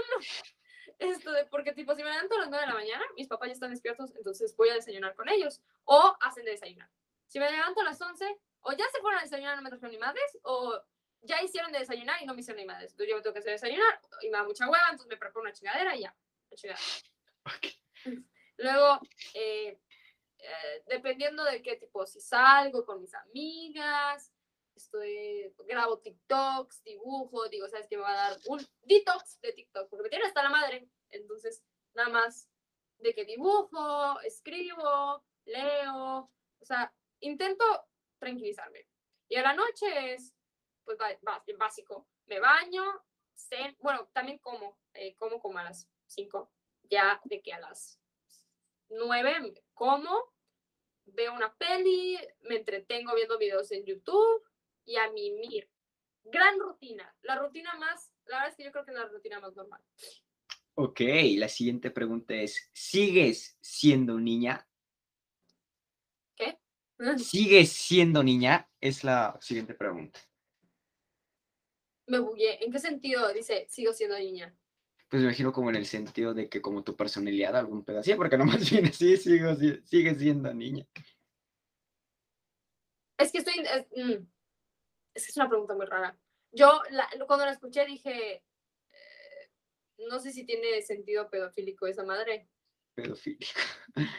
Esto de, porque tipo, si me levanto a las 9 de la mañana, mis papás ya están despiertos, entonces voy a desayunar con ellos. O hacen de desayunar. Si me levanto a las 11, o ya se fueron a desayunar, no me trajeron ni madres, o ya hicieron de desayunar y no me hicieron ni madres. Entonces yo me tengo que hacer desayunar y me da mucha hueva, entonces me preparo una chingadera y ya. la chingada. Luego, eh, eh, dependiendo de qué tipo, si salgo con mis amigas, estoy, grabo TikToks, dibujo, digo, ¿sabes qué? Me va a dar un detox de TikTok, porque me tiene hasta la madre. Entonces, nada más de que dibujo, escribo, leo, o sea, intento tranquilizarme. Y a la noche es, pues, básico, me baño, cen- bueno, también como, eh, como como a las 5, ya de que a las 9 como, veo una peli, me entretengo viendo videos en YouTube y a mimir. Gran rutina, la rutina más, la verdad es que yo creo que es la rutina más normal. Ok, la siguiente pregunta es, ¿sigues siendo niña? ¿Sigues siendo niña? Es la siguiente pregunta. Me bugué. ¿En qué sentido dice sigo siendo niña? Pues me imagino como en el sentido de que como tu personalidad, algún pedacito, porque nomás viene así, sigo, si- sigue siendo niña. Es que estoy. Es, mm, es que es una pregunta muy rara. Yo la- cuando la escuché dije. eh, no sé si tiene sentido pedofílico esa madre. Pedofílico.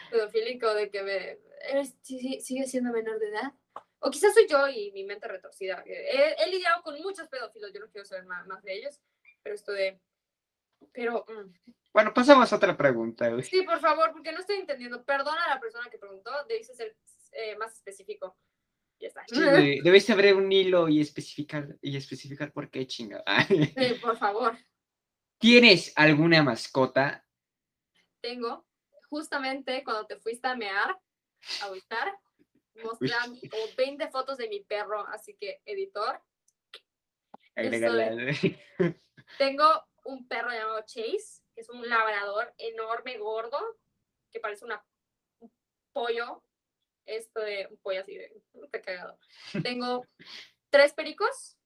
Pedofílico de que me. ¿eres- ¿Sigue siendo menor de edad? O quizás soy yo y mi mente retorcida. que He, he lidiado con muchos pedófilos, yo no quiero saber más, más de ellos. Pero esto de. Pero. mm, Bueno, pasamos a otra pregunta, güey. Sí, por favor, porque no estoy entendiendo. Perdona a la persona que preguntó, debiste ser eh, más específico. Ya está. Sí, Debes abrir un hilo y especificar, y especificar por qué chinga. Sí, por favor. ¿Tienes alguna mascota? Tengo, justamente cuando te fuiste a mear, a buscar, mostran como 20 fotos de mi perro, así que, editor, tengo un perro llamado Chase, que es un labrador enorme, gordo, que parece una, un pollo, esto de un pollo así de, está cagado. Tengo tres pericos,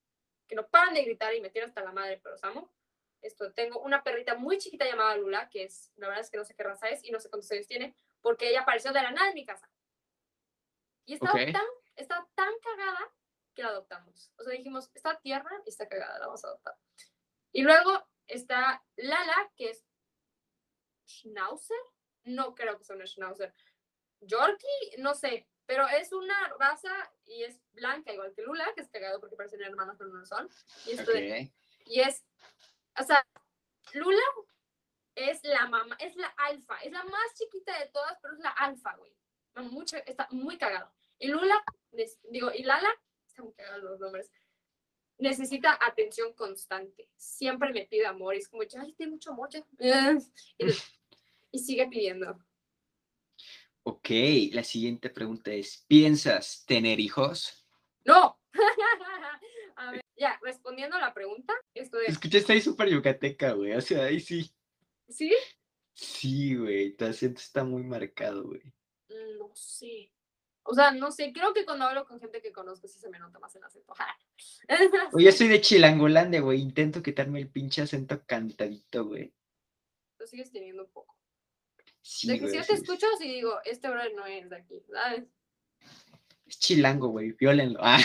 que no paran de gritar y me tiran hasta la madre, pero los amo. Esto, tengo una perrita muy chiquita llamada Lula, que es, la verdad es que no sé qué raza es y no sé cuántos años tiene, porque ella apareció de la nada en mi casa. Y estaba, Ok. tan, estaba tan cagada que la adoptamos. O sea, dijimos, está tierna y está cagada, la vamos a adoptar. Y luego está Lala, que es Schnauzer. No creo que sea una Schnauzer. Yorkie, no sé, pero es una raza y es blanca, igual que Lula, que es cagado porque parecen hermanas, pero no son. Y, esto de- y es, o sea, Lula es la mamá, es la alfa, es la más chiquita de todas, pero es la alfa, güey. Mucho, está muy cagado. Y Lula, digo, y Lala, están muy cagados los nombres, necesita atención constante. Siempre me pide amor y es como, ay, tiene mucho amor ya. Y, y sigue pidiendo. Ok, la siguiente pregunta es, ¿piensas tener hijos? ¡No! A ver, ya, respondiendo a la pregunta, esto de, Escuchaste ahí súper yucateca, güey. O sea, ahí sí. ¿sí? Sí, güey. Tu acento está muy marcado, güey. Mm, No sé. O sea, no sé, creo que cuando hablo con gente que conozco sí se me nota más el acento. Oye, yo soy de Chilangolandia, güey. Intento quitarme el pinche acento cantadito, güey. Lo sigues teniendo un poco. Sí, de que güey, si yo sí te es- escucho, sí digo, este brother no es de aquí, ¿sabes? Es chilango, güey. Viólenlo. Ah,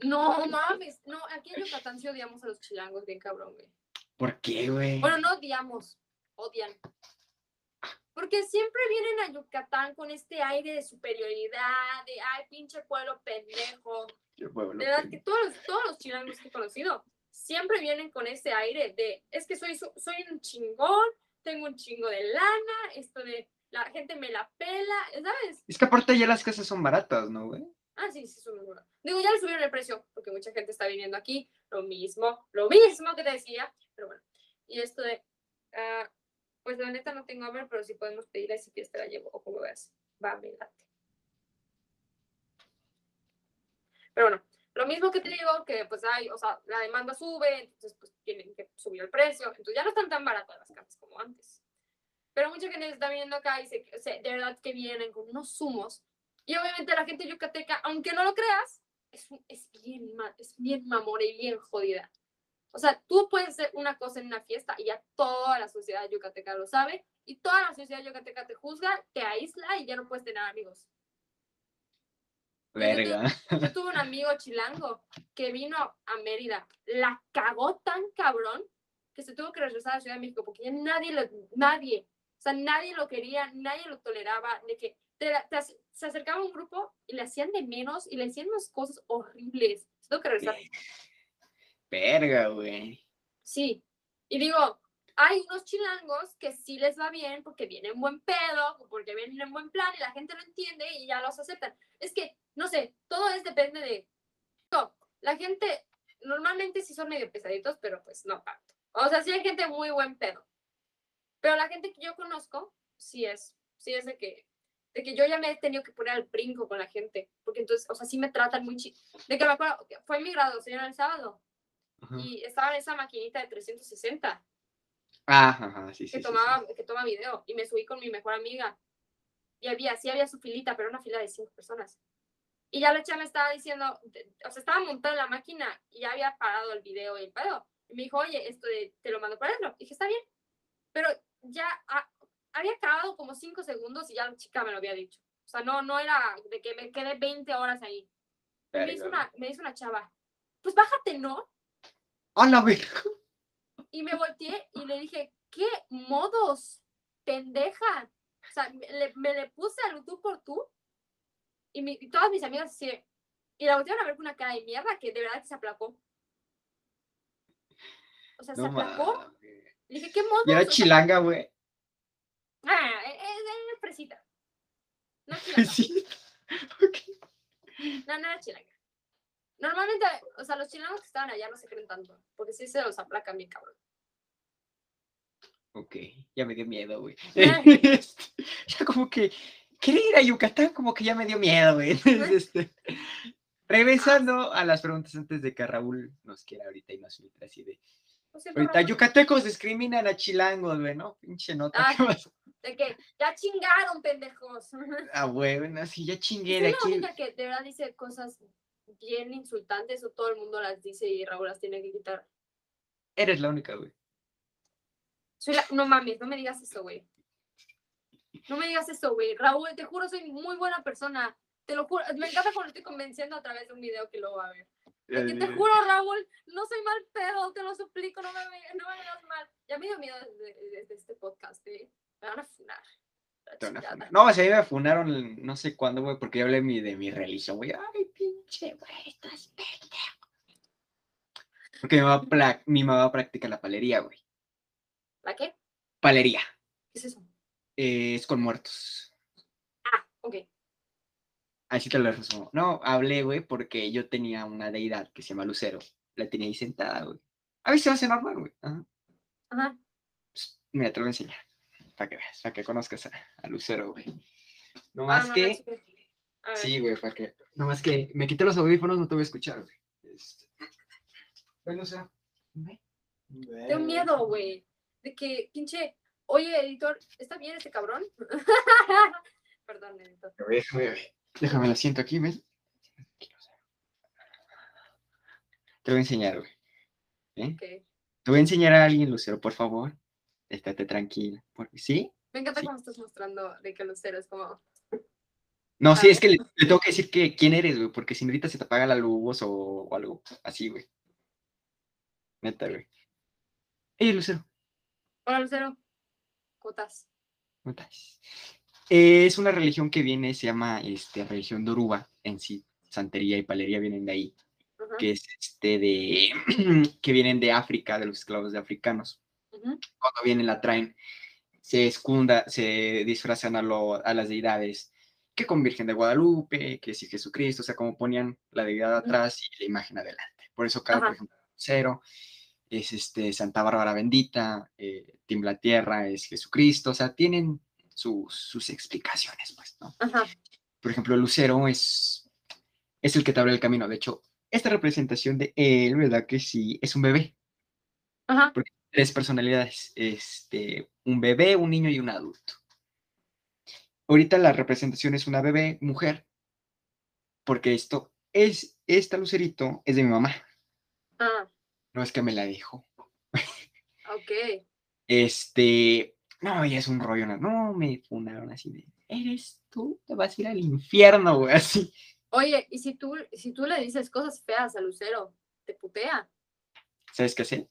No mames, no, aquí en Yucatán sí odiamos a los chilangos, bien cabrón, güey. ¿por qué, güey? Bueno, no odiamos, odian. Porque siempre vienen a Yucatán con este aire de superioridad, de ay, pinche pueblo pendejo. Pueblo De verdad que todos los, todos los chilangos que he conocido siempre vienen con ese aire de es que soy, soy un chingón, tengo un chingo de lana, esto de la gente me la pela, ¿sabes? Es que aparte ya las casas son baratas, ¿no, güey? Ah, sí, sí, subió duro. Digo, ya le subieron el precio, porque mucha gente está viniendo aquí. Lo mismo, lo mismo que te decía, pero bueno. Y esto de, ah, pues la neta no tengo hambre, pero sí podemos pedirle si quieres te la llevo, o como veas. Va, me late. Pero bueno, lo mismo que te digo, que pues hay, o sea, la demanda sube, entonces pues tienen que subir el precio, entonces ya no están tan baratas las casas como antes. Pero mucha gente está viendo acá y se, se- de verdad que vienen con unos zumos. Y obviamente la gente yucateca, aunque no lo creas, es, es bien, es bien mamora y bien jodida. O sea, tú puedes hacer una cosa en una fiesta y ya toda la sociedad yucateca lo sabe y toda la sociedad yucateca te juzga, te aísla y ya no puedes tener amigos. Verga. Yo tuve un amigo chilango que vino a Mérida, la cagó tan cabrón que se tuvo que regresar a la Ciudad de México porque ya nadie, lo, nadie, o sea, nadie lo quería, nadie lo toleraba, de que te te se acercaba un grupo y le hacían de menos y le hacían unas cosas horribles. Se tuvo que regresar. Verga, güey. Sí. Y digo, hay unos chilangos que sí les va bien porque vienen buen pedo, porque vienen en buen plan y la gente lo entiende y ya los aceptan. Es que, no sé, todo es depende de... No, la gente normalmente sí son medio pesaditos, pero pues no tanto. O sea, sí hay gente muy buen pedo. Pero la gente que yo conozco, sí es, sí es de que, de que yo ya me he tenido que poner al brinco con la gente, porque entonces, o sea, sí me tratan muy chi... De que me acuerdo, fue mi graduación el sábado Ajá. y estaba en esa maquinita de 360 Ajá, ajá, sí, sí. que sí, tomaba que toma video y me subí con mi mejor amiga y había sí había su filita pero una fila de cinco personas y ya la chava me estaba diciendo o sea estaba montada en la máquina y ya había parado el video y el pedo. Y me dijo oye esto de, te lo mando por dentro dije está bien pero ya ah, había acabado como cinco segundos y ya la chica me lo había dicho. O sea no no era de que me quedé 20 horas ahí. Y me dice una me dice una chava pues bájate no ¡A la verga! Y me volteé y le dije, ¿qué modos, pendeja? O sea, me le, me le puse al tú por tú y, mi- y todas mis amigas de- y la voltearon a ver con una cara de mierda que de verdad que se aplacó. O sea, se aplacó. Le dije, ¿qué modos? Y era chilanga, güey. ah, es, es, es fresita. No chilanga. Sí. No, no era chilanga. Normalmente, o sea, los chilangos que estaban allá no se creen tanto, porque sí se los aplacan bien cabrón. Ok, ya me dio miedo, güey. Ay. Este, ya como que querer ir a Yucatán como que ya me dio miedo, güey. Este, regresando a las preguntas antes de que Raúl nos quiera ahorita y nos filtre así de... Ahorita Raúl, yucatecos discriminan a chilangos, güey, ¿no? Pinche nota. Ah, ¿qué vas- De que ya chingaron, pendejos. Ah, güey, no, sí, ya chingué de la aquí. única que de verdad dice cosas bien insultantes o todo el mundo las dice y Raúl las tiene que quitar. Eres la única, güey. Soy la... No mames, no me digas eso, güey. No me digas eso, güey. Raúl, te juro, soy muy buena persona. Te lo juro. Me encanta cuando estoy convenciendo a través de un video que lo va a ver. Te juro, Raúl, no soy mal pedo, te lo suplico, no me, no me veas mal. Ya me dio miedo desde, desde este podcast, ¿eh? Me van a funar. No, o sea, me funaron no sé cuándo, güey, porque yo hablé mi- de mi religión, güey. Ay, pinche, güey, estás pendejo. Porque mi mamá, mi mamá practica la palería, güey. ¿La qué? Palería. ¿Qué es eso? Eh, es con muertos. Ah, ok. Así te lo resumo. No, hablé, güey, porque yo tenía una deidad que se llama Lucero. La tenía ahí sentada, güey. A ver si va a ser normal, güey. Ajá. Ajá. Pues, mira, te lo voy a enseñar. Para que veas, para que conozcas a, a Lucero, güey. No Ah, más no, que. Sí, güey, para que. No más que me quité los audífonos, no te voy a escuchar, güey. Este... Ven, Lucero. Ven. Tengo miedo, güey. De que, pinche, oye, editor, ¿está bien este cabrón? Perdón, editor. Déjame, déjame lo siento aquí, ¿ves? Te voy a enseñar, güey. ¿Eh? Ok. Te voy a enseñar a alguien, Lucero, por favor. Estate tranquila. Porque, ¿Sí? Me encanta Sí. cómo estás mostrando de que Lucero es como. No, sí, es que ver. le, le tengo que decir que quién eres, güey, porque si no ahorita se te apaga la luz o, o algo así, güey. Neta, güey. Ey, Lucero, Hola, Lucero. Eh, es una religión que viene, se llama este, religión Doruba, en sí. Santería y palería vienen de ahí, que es este de, que vienen de África, de los esclavos de africanos. Cuando vienen la traen, se escunda, se disfrazan a, lo- a las deidades que con Virgen de Guadalupe, que si Jesucristo, o sea, como ponían la deidad atrás y la imagen adelante. Por eso cada, por ejemplo, cero es este Santa Bárbara bendita, eh, Timbla Tierra es Jesucristo, o sea, tienen sus, sus explicaciones, pues, ¿no? Ajá. Por ejemplo, Lucero es, es el que te abre el camino. De hecho, esta representación de él, ¿verdad? Que sí, es un bebé. Ajá. Tres personalidades. Este, un bebé, un niño y un adulto. Ahorita la representación es una bebé, mujer, porque esto es, esta lucerito es de mi mamá. Ah, No es que me la dijo. ok. Este, no, ya es un rollo, no, no, me funaron así de, eres tú, te vas a ir al infierno, güey, así. Oye, y si tú, si tú le dices cosas feas a Lucero, te putea, ¿Sabes qué hace?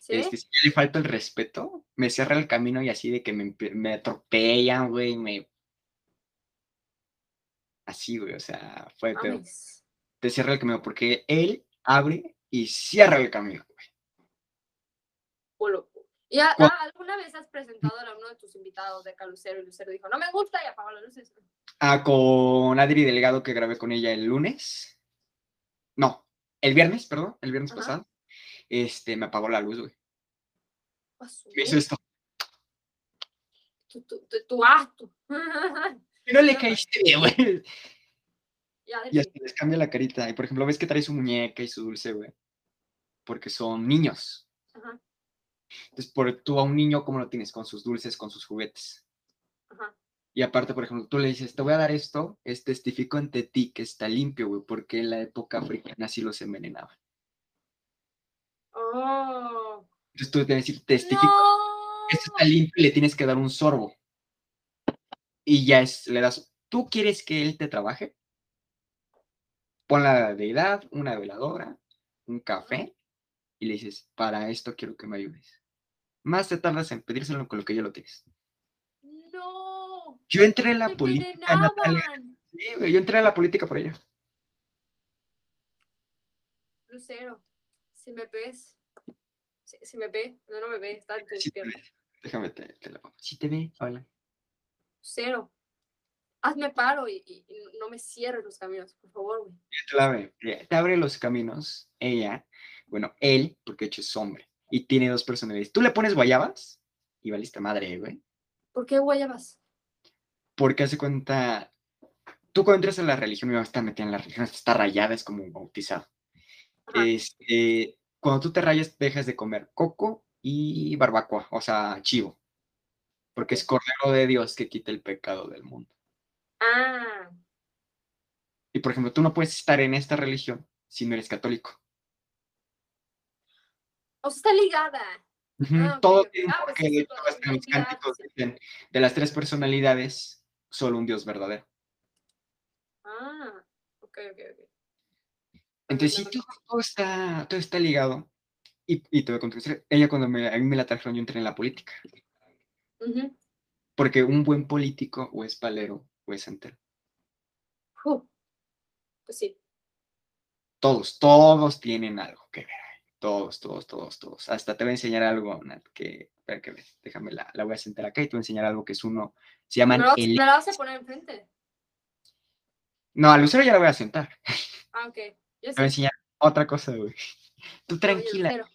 ¿sí? Este, si le falta el respeto, me cierra el camino y así de que me, me atropellan, güey, me... Así, güey, o sea, fue. Mames. Te cierra el camino porque él abre y cierra el camino, güey. Culo. ¿Y a- Cu- ah, alguna vez has presentado a uno de tus invitados de acá, Lucero, y Lucero dijo, no me gusta y apagó las luces? Ah, con Adri Delgado que grabé con ella el lunes. No, el viernes, perdón, el viernes Ajá. pasado. Este, me apagó la luz, güey. Pasó. Me hizo esto. Tu, tu, tu, no le caíste bien, güey. Ya, Y hasta les cambia la carita. Y por ejemplo, ves que trae su muñeca y su dulce, güey. Porque son niños. Ajá, Entonces, por tú a un niño, ¿cómo lo tienes? Con sus dulces, con sus juguetes. ajá. Y aparte, por ejemplo, tú le dices, te voy a dar esto, es testifico ante ti que está limpio, güey, porque en la época africana así los envenenaban. Oh. Entonces tú tienes que decir, testifico No. esto está limpio y le tienes que dar un sorbo. Y ya es, le das, ¿tú quieres que él te trabaje? Pon la deidad, una veladora, un café, y le dices, para esto quiero que me ayudes. Más te tardas en pedírselo con lo que ya lo tienes. No. Yo entré en la política, Natalia. Sí, yo entré a la política por ella. Lucero, si me ves, si, si me ve, no, no me ve, está en tu ve. Déjame te, te la pongo. Sí te ve, hola. Lucero, hazme paro y, y- y no me cierres los caminos, por favor, güey. Te la abre, te- abre los caminos, ella, bueno, él, porque de hecho es hombre, y tiene dos personalidades. Tú le pones guayabas y valiste madre, güey. ¿Por qué guayabas? Porque hace cuenta, tú cuando entras a la religión, mi mamá está metida en la religión, está rayada, es como un bautizado. Ajá. Este, cuando tú te rayas, dejas de comer coco y barbacoa, o sea, chivo. Porque es cordero de Dios que quita el pecado del mundo. Ah, Y por ejemplo, tú no puedes estar en esta religión si no eres católico. o sea, está ligada. Ah, Todo ok. tiene un Ah, pues sí, hasta los cánticos sí. dicen, de las tres personalidades, solo un Dios verdadero. Ah, ok, ok, ok. Entonces, sí, todo, todo está, todo está ligado. Y, y te voy a historia. ella cuando me, a mí me la trajeron, yo entré en la política. Ujú. Porque un buen político o es palero o es santero. Fu. Pues sí. Todos, todos tienen algo que ver. ahí. Todos, todos, todos, todos. Hasta te voy a enseñar algo, Nat, que, espera que ve, déjame la, la voy a sentar acá y te voy a enseñar algo que es uno, se llaman Me la, vas a poner enfrente. No, a Lucero ya la voy a sentar. Ah, ok. Yo Te voy a enseñar otra cosa, güey. Tú Oye, tranquila.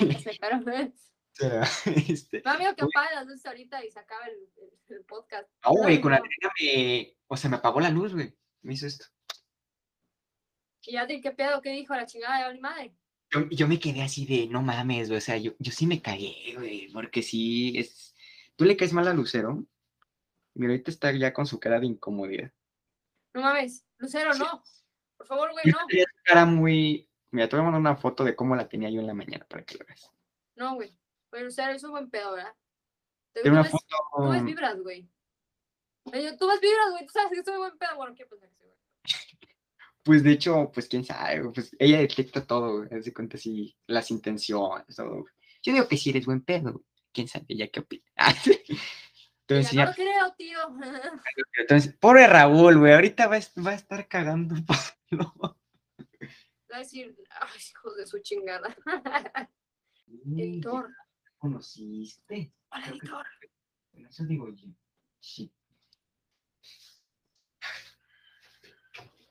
Lucero. Lucero, este, que apague las luces ahorita y se acabe el, el- el podcast. No, güey, con no. Adriana me. O sea, me apagó la luz, güey. Me hizo esto. Y ya, ¿qué pedo? ¿Qué dijo la chingada de mi madre? Yo, yo me quedé así de, no mames, güey. O sea, yo, yo sí me cagué, güey. Porque sí es. Tú le caes mal a Lucero. Mira, ahorita está ya con su cara de incomodidad. No mames. Lucero, Sí. no. Por favor, güey, no. tenía su cara muy. Mira, te voy a mandar una foto de cómo la tenía yo en la mañana para que lo veas. No, güey. Güey, Lucero, es un buen pedo, ¿verdad? Tú una ves- foto. Tú ves vibras, güey. Tú ves vibras, güey. Tú sabes que soy buen pedo. Bueno, ¿qué pasa? sí? Pues de hecho, pues quién sabe, pues ella detecta todo, güey. De cuenta si las intenciones, todo. güey. Yo digo que si eres buen pedo, güey. quién sabe, ella qué opina. No lo creo, tío. Entonces, pobre Raúl, güey, ahorita va a, est- va a estar cagando. Va a decir, ay, hijos de su chingada. Editor. ¿Conociste? Hola, Creo que- editor. Eso digo yo. Sí.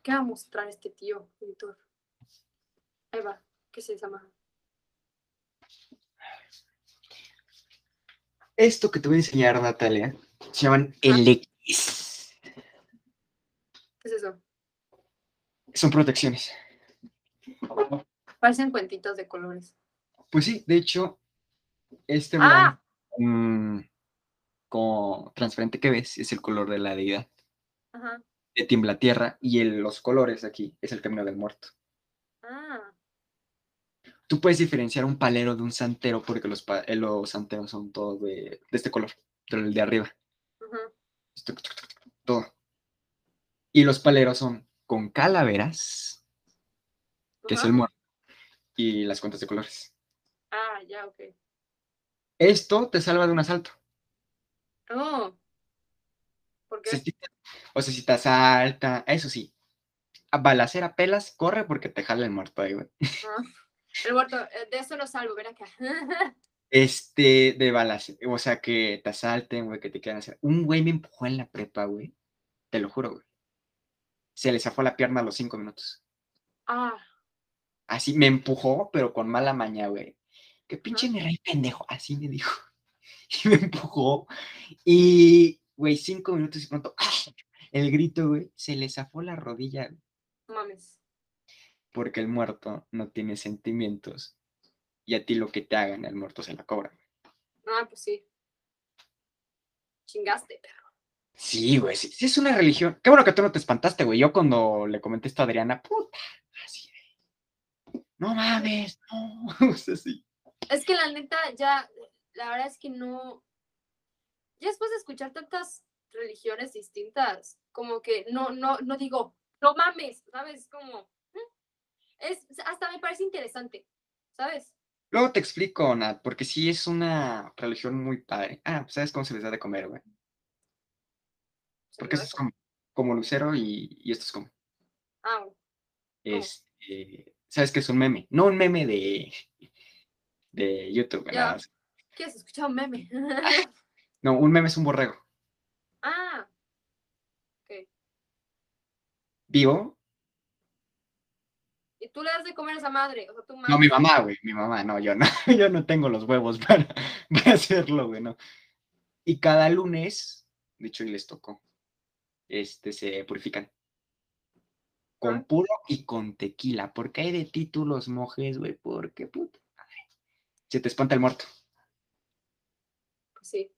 ¿Qué va a mostrar este tío, editor? Ahí va, ¿qué se llama? Esto que te voy a enseñar, Natalia, se llaman Ah. LX. ¿Qué es eso? Son protecciones. Parecen cuentitos de colores. Pues sí, de hecho, este Ah, blanco, mm, como transparente que ves es el color de la deidad. ajá. De tiembla tierra y el- los colores aquí es el camino del muerto. Ah, Tú puedes diferenciar un palero de un santero porque los, eh, los santeros son todos de, de este color, del de arriba. ajá. Todo. Y los paleros son con calaveras, que es el muerto, y las cuentas de colores. Ah, ya, ok. Esto te salva de un asalto. Oh. ¿Por O sea, qué? si te- o sea, si te asalta, eso sí. A balacera pelas, corre porque te jala el muerto ahí, güey. Ah, El muerto, eh, de eso lo salvo, ven acá. Este, de balas, o sea, que te asalten, güey, que te quieran hacer. Un güey me empujó en la prepa, güey. Te lo juro, güey. Se le zafó la pierna a los cinco minutos. Ah, Así me empujó, pero con mala maña, güey. Que pinche mi rey pendejo. Así me dijo. Y me empujó. Y, güey, cinco minutos y pronto, ¡ah! el grito, güey, se le zafó la rodilla, güey, no mames. porque el muerto no tiene sentimientos. Y a ti lo que te hagan, el muerto se la cobra. Ah, pues sí. Chingaste, perro. Sí, güey, sí, sí es una religión. Qué bueno que tú no te espantaste, güey. Yo cuando le comenté esto a Adriana, puta, así de, no mames, no, o sea, sí. Es que la neta, ya, la verdad es que no. Ya después de escuchar tantas religiones distintas, como que no, no, no digo, no mames, ¿sabes? Como. mm, Es, hasta me parece interesante, ¿sabes? Luego te explico, Nat, porque sí es una religión muy padre. Ah, pues sabes cómo se les da de comer, güey. Porque eso es como, como lucero y, y esto es como, Ah, bueno. este, ¿sabes qué es un meme? No un meme de, de YouTube, nada, ¿Quieres escuchar un meme? No, un meme es un borrego. ah, ok. Vivo. Y tú le das de comer a esa madre, o sea, tu madre. No, mi mamá, güey, mi mamá, no, yo no, yo no tengo los huevos para, para hacerlo, güey, no. Y cada lunes, de hecho, y les tocó, este, se purifican. Con Ah. puro y con tequila, porque hay de títulos mojes, güey, porque puta. Se te espanta el muerto. Pues sí.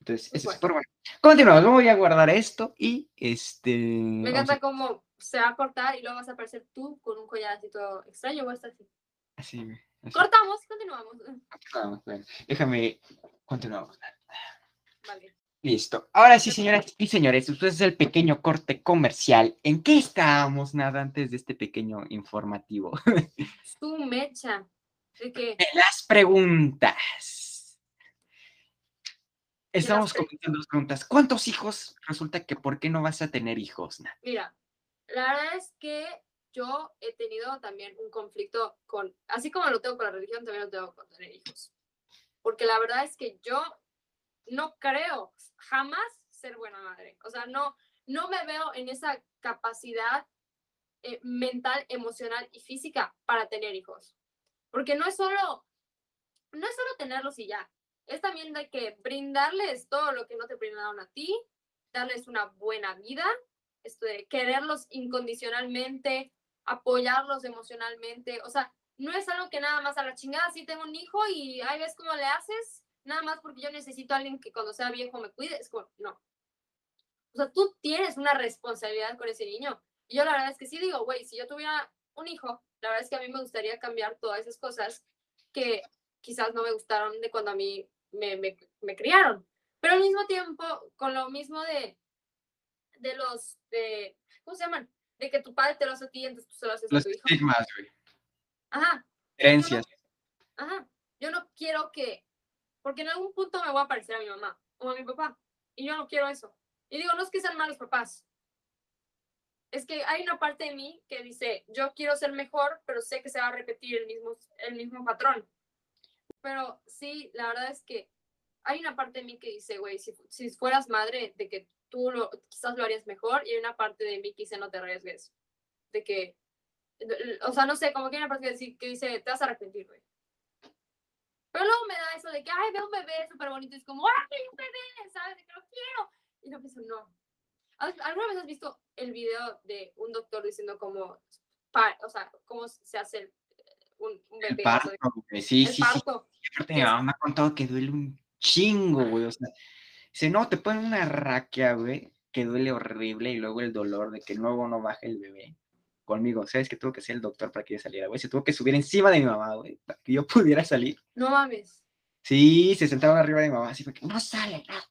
Entonces, Muy eso es súper bueno. Continuamos, voy a guardar esto y este. Me a- encanta cómo se va a cortar y luego vas a aparecer tú con un collar así todo extraño o estar así. así. Cortamos continuamos. Continuamos, bueno, Déjame, continuamos. Vale. Listo. Ahora sí, señoras y señores, usted es el pequeño corte comercial. ¿En qué estábamos nada antes de este pequeño informativo? Su mecha. Que, Las preguntas. Estamos comentando las preguntas. ¿Cuántos hijos? Resulta que ¿por qué no vas a tener hijos? Nat? mira, la verdad es que yo he tenido también un conflicto con, así como lo tengo con la religión, también lo tengo con tener hijos. Porque la verdad es que yo no creo jamás ser buena madre. O sea, no, no me veo en esa capacidad eh, mental, emocional y física para tener hijos. Porque no es solo, no es solo tenerlos y ya. Es también de que brindarles todo lo que no te brindaron a ti, darles una buena vida, esto de quererlos incondicionalmente, apoyarlos emocionalmente. O sea, no es algo que nada más a la chingada, sí tengo un hijo y ahí ves cómo le haces, nada más porque yo necesito a alguien que cuando sea viejo me cuide. Es como, no. O sea, tú tienes una responsabilidad con ese niño. Y yo la verdad es que sí digo, güey, si yo tuviera un hijo, la verdad es que a mí me gustaría cambiar todas esas cosas que quizás no me gustaron de cuando a mí me, me, me criaron. Pero al mismo tiempo, con lo mismo de, de los, de, ¿cómo se llaman? De que tu padre te lo hace a ti, entonces tú se lo haces a Los tu hijo. estigmas, güey. Ajá, Herencias. ajá. Yo no quiero que, porque en algún punto me voy a parecer a mi mamá o a mi papá. Y yo no quiero eso. Y digo, no es que sean malos papás. Es que hay una parte de mí que dice, yo quiero ser mejor, pero sé que se va a repetir el mismo, el mismo patrón. Pero sí, la verdad es que hay una parte de mí que dice, güey, si, si fueras madre, de que tú lo, quizás lo harías mejor y hay una parte de mí que dice no te arriesgues. De que, o sea, no sé, como que hay una parte que dice, te vas a arrepentir, güey. Pero luego me da eso de que, ay, veo un bebé súper bonito. Y es como, ay, un bebé, ¿sabes? De que lo quiero. Y yo pienso, no. ¿Al- ¿Alguna vez has visto el video de un doctor diciendo cómo, pa- o sea, cómo se hace el- un, un El bebé? o parto, güey, sí, el sí, sí. Aparte, mi mamá me ha contado que duele un chingo, güey. O sea, dice, no, te ponen una raquia, güey, que duele horrible y luego el dolor de que luego no baje el bebé. Conmigo, ¿sabes qué tuvo que ser el doctor para que yo saliera, güey? Se tuvo que subir encima de mi mamá, güey, para que yo pudiera salir. No mames. Sí, se sentaba arriba de mi mamá, así fue que no sale nada.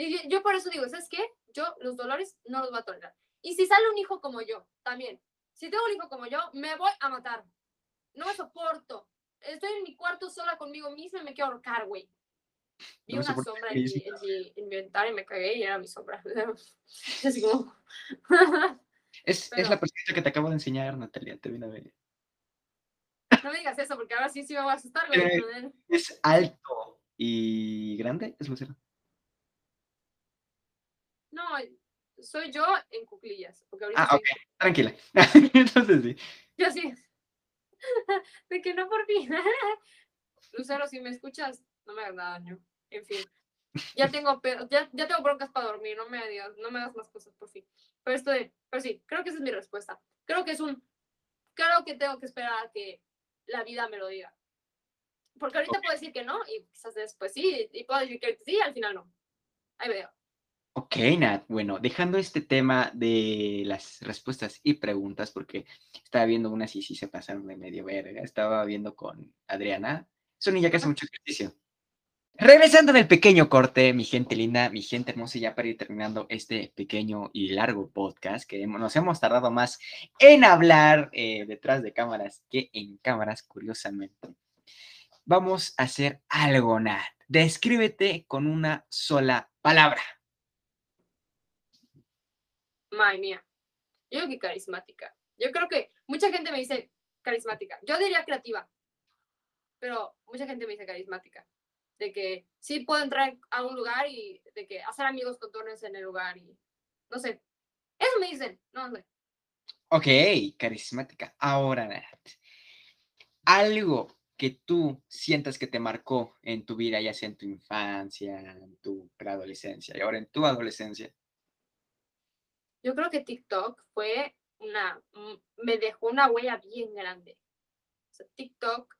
Y yo, por eso digo, ¿sabes qué? Yo los dolores no los voy a tolerar. Y si sale un hijo como yo, también. Si tengo un hijo como yo, me voy a matar. No me soporto. Estoy en mi cuarto sola conmigo misma y me quiero ahorcar, güey. Vi No una sombra en mi, en, mi, en mi ventana y me cagué y era mi sombra. Así como... Es, es la persona que te acabo de enseñar, Natalia, te viene a ver. no me digas eso porque ahora sí sí me voy a asustar, Eh, güey. Es alto y grande, es Lucero. No, soy yo en cuclillas. Porque ahorita Ah, estoy- ok, tranquila. Entonces sí. Yo así. De que no por fin. Lucero, si me escuchas, no me hagas daño. En fin. Ya tengo, ya, ya tengo broncas para dormir, no me digas, no me hagas más cosas, por fin. Pero esto de, pero sí, creo que esa es mi respuesta. Creo que es un, creo que tengo que esperar a que la vida me lo diga. Porque ahorita puedo decir que no, y quizás después sí, y puedo decir que sí, al final no. Ahí veo. Ok, Nat. Bueno, dejando este tema de las respuestas y preguntas, porque estaba viendo unas y sí se pasaron de medio verga. Estaba viendo con Adriana. Es una niña que hace mucho ejercicio. Regresando del pequeño corte, mi gente linda, mi gente hermosa, ya para ir terminando este pequeño y largo podcast que nos hemos tardado más en hablar eh, detrás de cámaras que en cámaras, curiosamente. Vamos a hacer algo, Nat. Descríbete con una sola palabra. Madre mía. Yo creo que carismática. Yo creo que mucha gente me dice carismática. Yo diría creativa. Pero mucha gente me dice carismática. De que sí puedo entrar a un lugar y de que hacer amigos con todos en el lugar y no sé. Eso me dicen. No sé. Ok, carismática. Ahora, Nat, algo que tú sientas que te marcó en tu vida, ya sea en tu infancia, en tu preadolescencia y ahora en tu adolescencia. Yo creo que TikTok fue una, me dejó una huella bien grande. O sea, TikTok,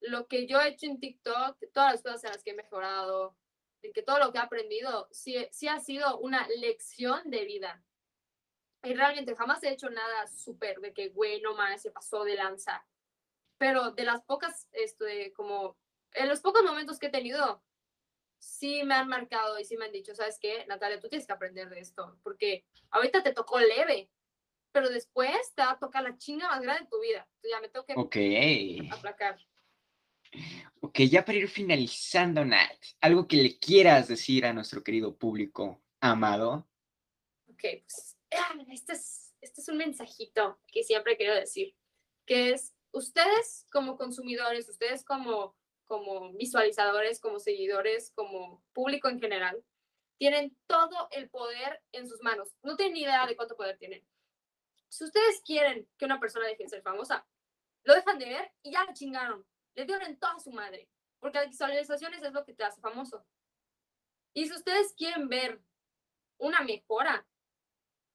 lo que yo he hecho en TikTok, todas las cosas en las que he mejorado, de que todo lo que he aprendido, sí, sí ha sido una lección de vida. Y realmente jamás he hecho nada súper de que, güey, no más, se pasó de lanza. Pero de las pocas, esto de como, en los pocos momentos que he tenido, sí me han marcado y sí me han dicho, ¿sabes qué, Natalia? Tú tienes que aprender de esto, porque ahorita te tocó leve, pero después te va a tocar la chinga más grande de tu vida. Entonces ya me tengo que Ok, aplacar. ok, ya para ir finalizando, Nat, algo que le quieras decir a nuestro querido público amado. Ok, pues ah, este es, este es un mensajito que siempre quiero decir, que es ustedes como consumidores, ustedes como, como visualizadores, como seguidores, como público en general, tienen todo el poder en sus manos. No tienen ni idea de cuánto poder tienen. Si ustedes quieren que una persona deje de ser famosa, lo dejan de ver y ya la chingaron. Le dieron toda su madre. Porque las visualizaciones es lo que te hace famoso. Y si ustedes quieren ver una mejora,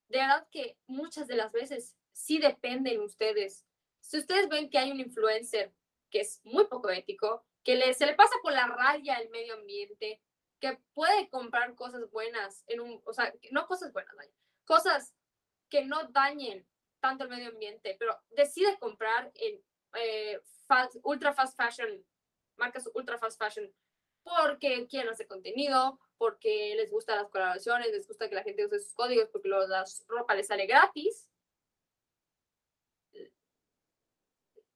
de verdad que muchas de las veces sí dependen ustedes. Si ustedes ven que hay un influencer que es muy poco ético, que se le pasa por la raya el medio ambiente, que puede comprar cosas buenas en un, o sea, no cosas buenas, cosas que no dañen tanto el medio ambiente, pero decide comprar en eh, ultra fast fashion, marcas ultra fast fashion, porque quieren hacer contenido, porque les gustan las colaboraciones, les gusta que la gente use sus códigos, porque la ropa les sale gratis.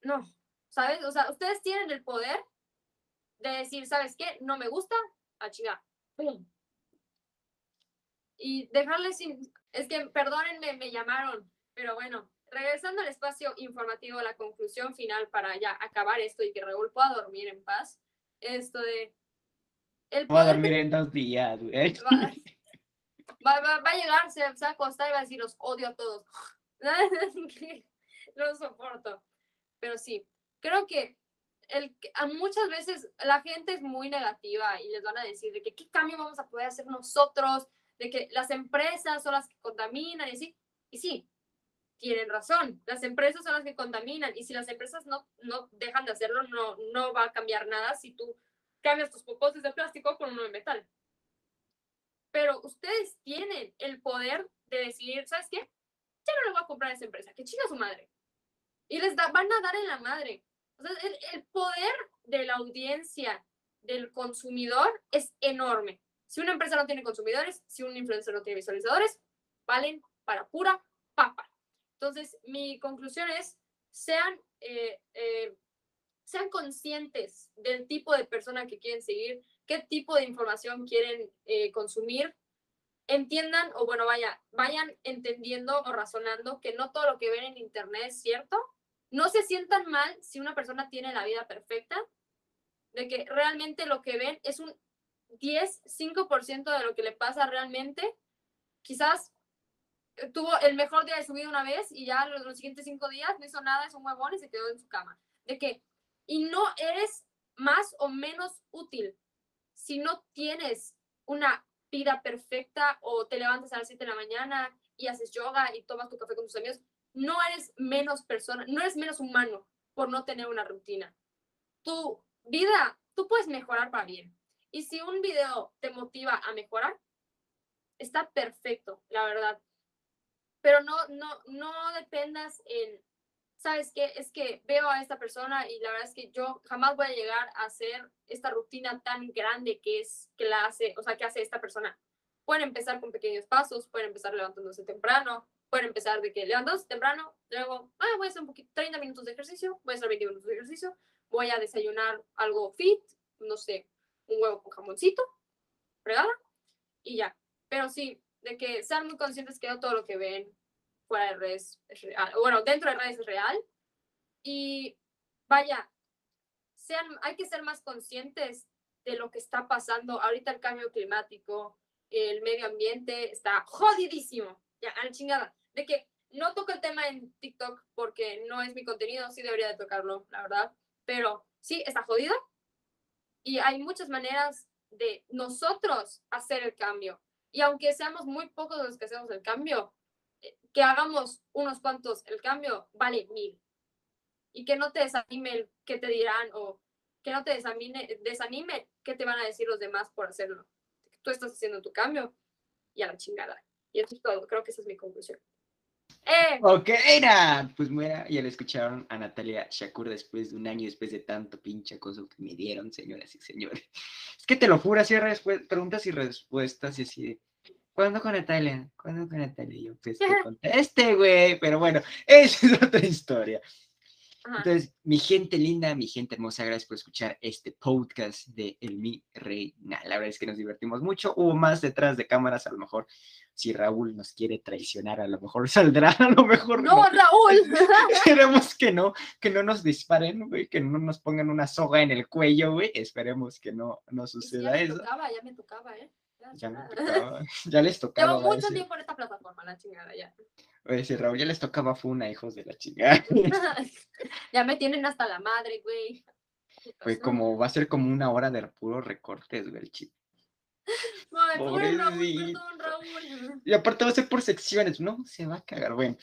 No, ¿sabes? O sea, ustedes tienen el poder de decir, ¿sabes qué? No me gusta, a chingar. Y dejarles sin... Es que, perdónenme, me llamaron, pero bueno, regresando al espacio informativo, la conclusión final para ya acabar esto y que Raúl pueda dormir en paz, esto de el Voy a poder dormir en dos días, güey. Va, va, va- va a llegar, se, se va a acostar y va a decir, los odio a todos. no soporto. Pero sí, creo que el, muchas veces la gente es muy negativa y les van a decir de que qué cambio vamos a poder hacer nosotros, de que las empresas son las que contaminan y así. Y sí, tienen razón, las empresas son las que contaminan y si las empresas no, no dejan de hacerlo, no, no va a cambiar nada si tú cambias tus popotes de plástico por uno de metal pero ustedes tienen el poder de decidir, ¿sabes qué? Ya no le voy a comprar a esa empresa, que chinga su madre. Y les van a dar en la madre. El poder de la audiencia del consumidor es enorme. Si una empresa no tiene consumidores, si un influencer no tiene visualizadores, valen para pura papa. Entonces, mi conclusión es, sean, eh, eh, sean conscientes del tipo de persona que quieren seguir, qué tipo de información quieren eh, consumir, entiendan o bueno, vaya, vayan entendiendo o razonando que no todo lo que ven en internet es cierto. No se sientan mal si una persona tiene la vida perfecta, de que realmente lo que ven es un 10, 5% de lo que le pasa realmente. Quizás eh, tuvo el mejor día de su vida una vez y ya los, siguientes cinco días no hizo nada, es un huevón y se quedó en su cama. De que, y no eres más o menos útil si no tienes una vida perfecta o te levantas a las 7 de la mañana y haces yoga y tomas tu café con tus amigos, no eres menos persona, no eres menos humano por no tener una rutina. Tu vida, tú puedes mejorar para bien. Y si un video te motiva a mejorar, está perfecto, la verdad. Pero no, no, no dependas en, ¿sabes qué? Es que veo a esta persona y la verdad es que yo jamás voy a llegar a hacer esta rutina tan grande que es, que la hace, o sea, que hace esta persona. Pueden empezar con pequeños pasos, pueden empezar levantándose temprano, pueden empezar de que levantándose temprano, luego, ah, voy a hacer un poquito, 30 minutos de ejercicio, voy a hacer 20 minutos de ejercicio, voy a desayunar algo fit, no sé, un huevo con jamoncito, fregada, y ya. Pero sí, de que sean muy conscientes que no todo lo que ven fuera de redes es real, bueno, dentro de redes es real, y vaya, sean, hay que ser más conscientes de lo que está pasando. Ahorita el cambio climático, el medio ambiente está jodidísimo. Ya, a la chingada. De que no toco el tema en TikTok porque no es mi contenido, sí debería de tocarlo, la verdad. Pero sí, está jodido. Y hay muchas maneras de nosotros hacer el cambio. Y aunque seamos muy pocos los que hacemos el cambio, eh, que hagamos unos cuantos el cambio, vale mil y que no te desanime el que te dirán o que no te desanime, desanime qué te van a decir los demás por hacerlo. Tú estás haciendo tu cambio y a la chingada. Y eso es todo. Creo que esa es mi conclusión. ¡Eh! Ok, era. Pues mira, ya le escucharon a Natalia Shakur después de un año, después de tanto pinche acoso que me dieron, señoras y señores. Es que te lo juro, así preguntas y respuestas y así de, ¿Cuándo con Natalia? ¿Cuándo con Natalia? Y yo, pues te conteste, güey. Pero bueno, esa es otra historia. Ajá. Entonces, mi gente linda, mi gente hermosa, gracias por escuchar este podcast de El Mi Reina. La verdad es que nos divertimos mucho. Hubo más detrás de cámaras, a lo mejor si Raúl nos quiere traicionar, a lo mejor saldrá, a lo mejor ¡No, no. Raúl! Esperemos que no, que no nos disparen, güey, que no nos pongan una soga en el cuello, güey. Esperemos que no, no sí, ya suceda me eso. tocaba, ya me tocaba, ¿eh? Ya, tocaba, ya les tocaba. Llevo mucho tiempo en esta plataforma, la chingada, ya. A decir, Raúl, ya les tocaba Funa, hijos de la chingada. ya me tienen hasta la madre, güey. Fue como, va a ser como una hora de puro recortes, güey, el chip. Ay, Raúl, perdón, Raúl. Y aparte va a ser por secciones, no, se va a cagar. Bueno,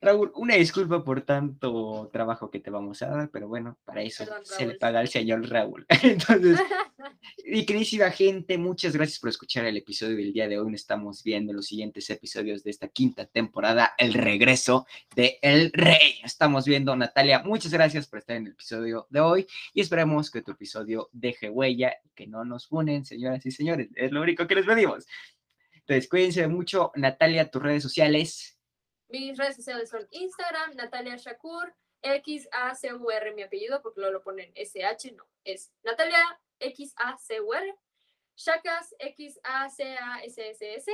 Raúl, una disculpa por tanto trabajo que te vamos a dar, pero bueno, para eso Perdón, se le paga al señor Raúl. Entonces, mi queridísima gente, muchas gracias por escuchar el episodio del día de hoy. Nos estamos viendo en los siguientes episodios de esta quinta temporada, el regreso de El Rey. Estamos viendo, Natalia, muchas gracias por estar en el episodio de hoy y esperemos que tu episodio deje huella y que no nos funen, señoras y señores. Es lo único que les pedimos. Entonces, cuídense mucho. Natalia, tus redes sociales. Mis redes sociales son Instagram, Natalia Shakur, X-A-C-U-R, mi apellido, porque luego lo ponen S-H, no, es Natalia X-A-C-U-R, Shakas X-A-C-A-S-S-S,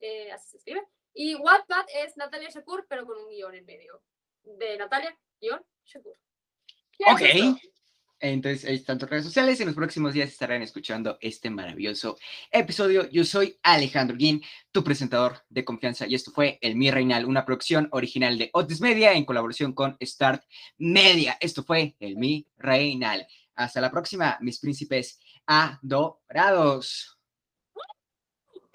eh, así se escribe, y Wattpad es Natalia Shakur, pero con un guion en medio, de Natalia, guion, Shakur. ¿Qué es Ok. Entonces, ahí están tus redes sociales. En los próximos días estarán escuchando este maravilloso episodio. Yo soy Alejandro Guin, tu presentador de confianza, y esto fue El Mi Reinal, una producción original de Otis Media en colaboración con Start Media. Esto fue El Mi Reinal. Hasta la próxima, mis príncipes adorados.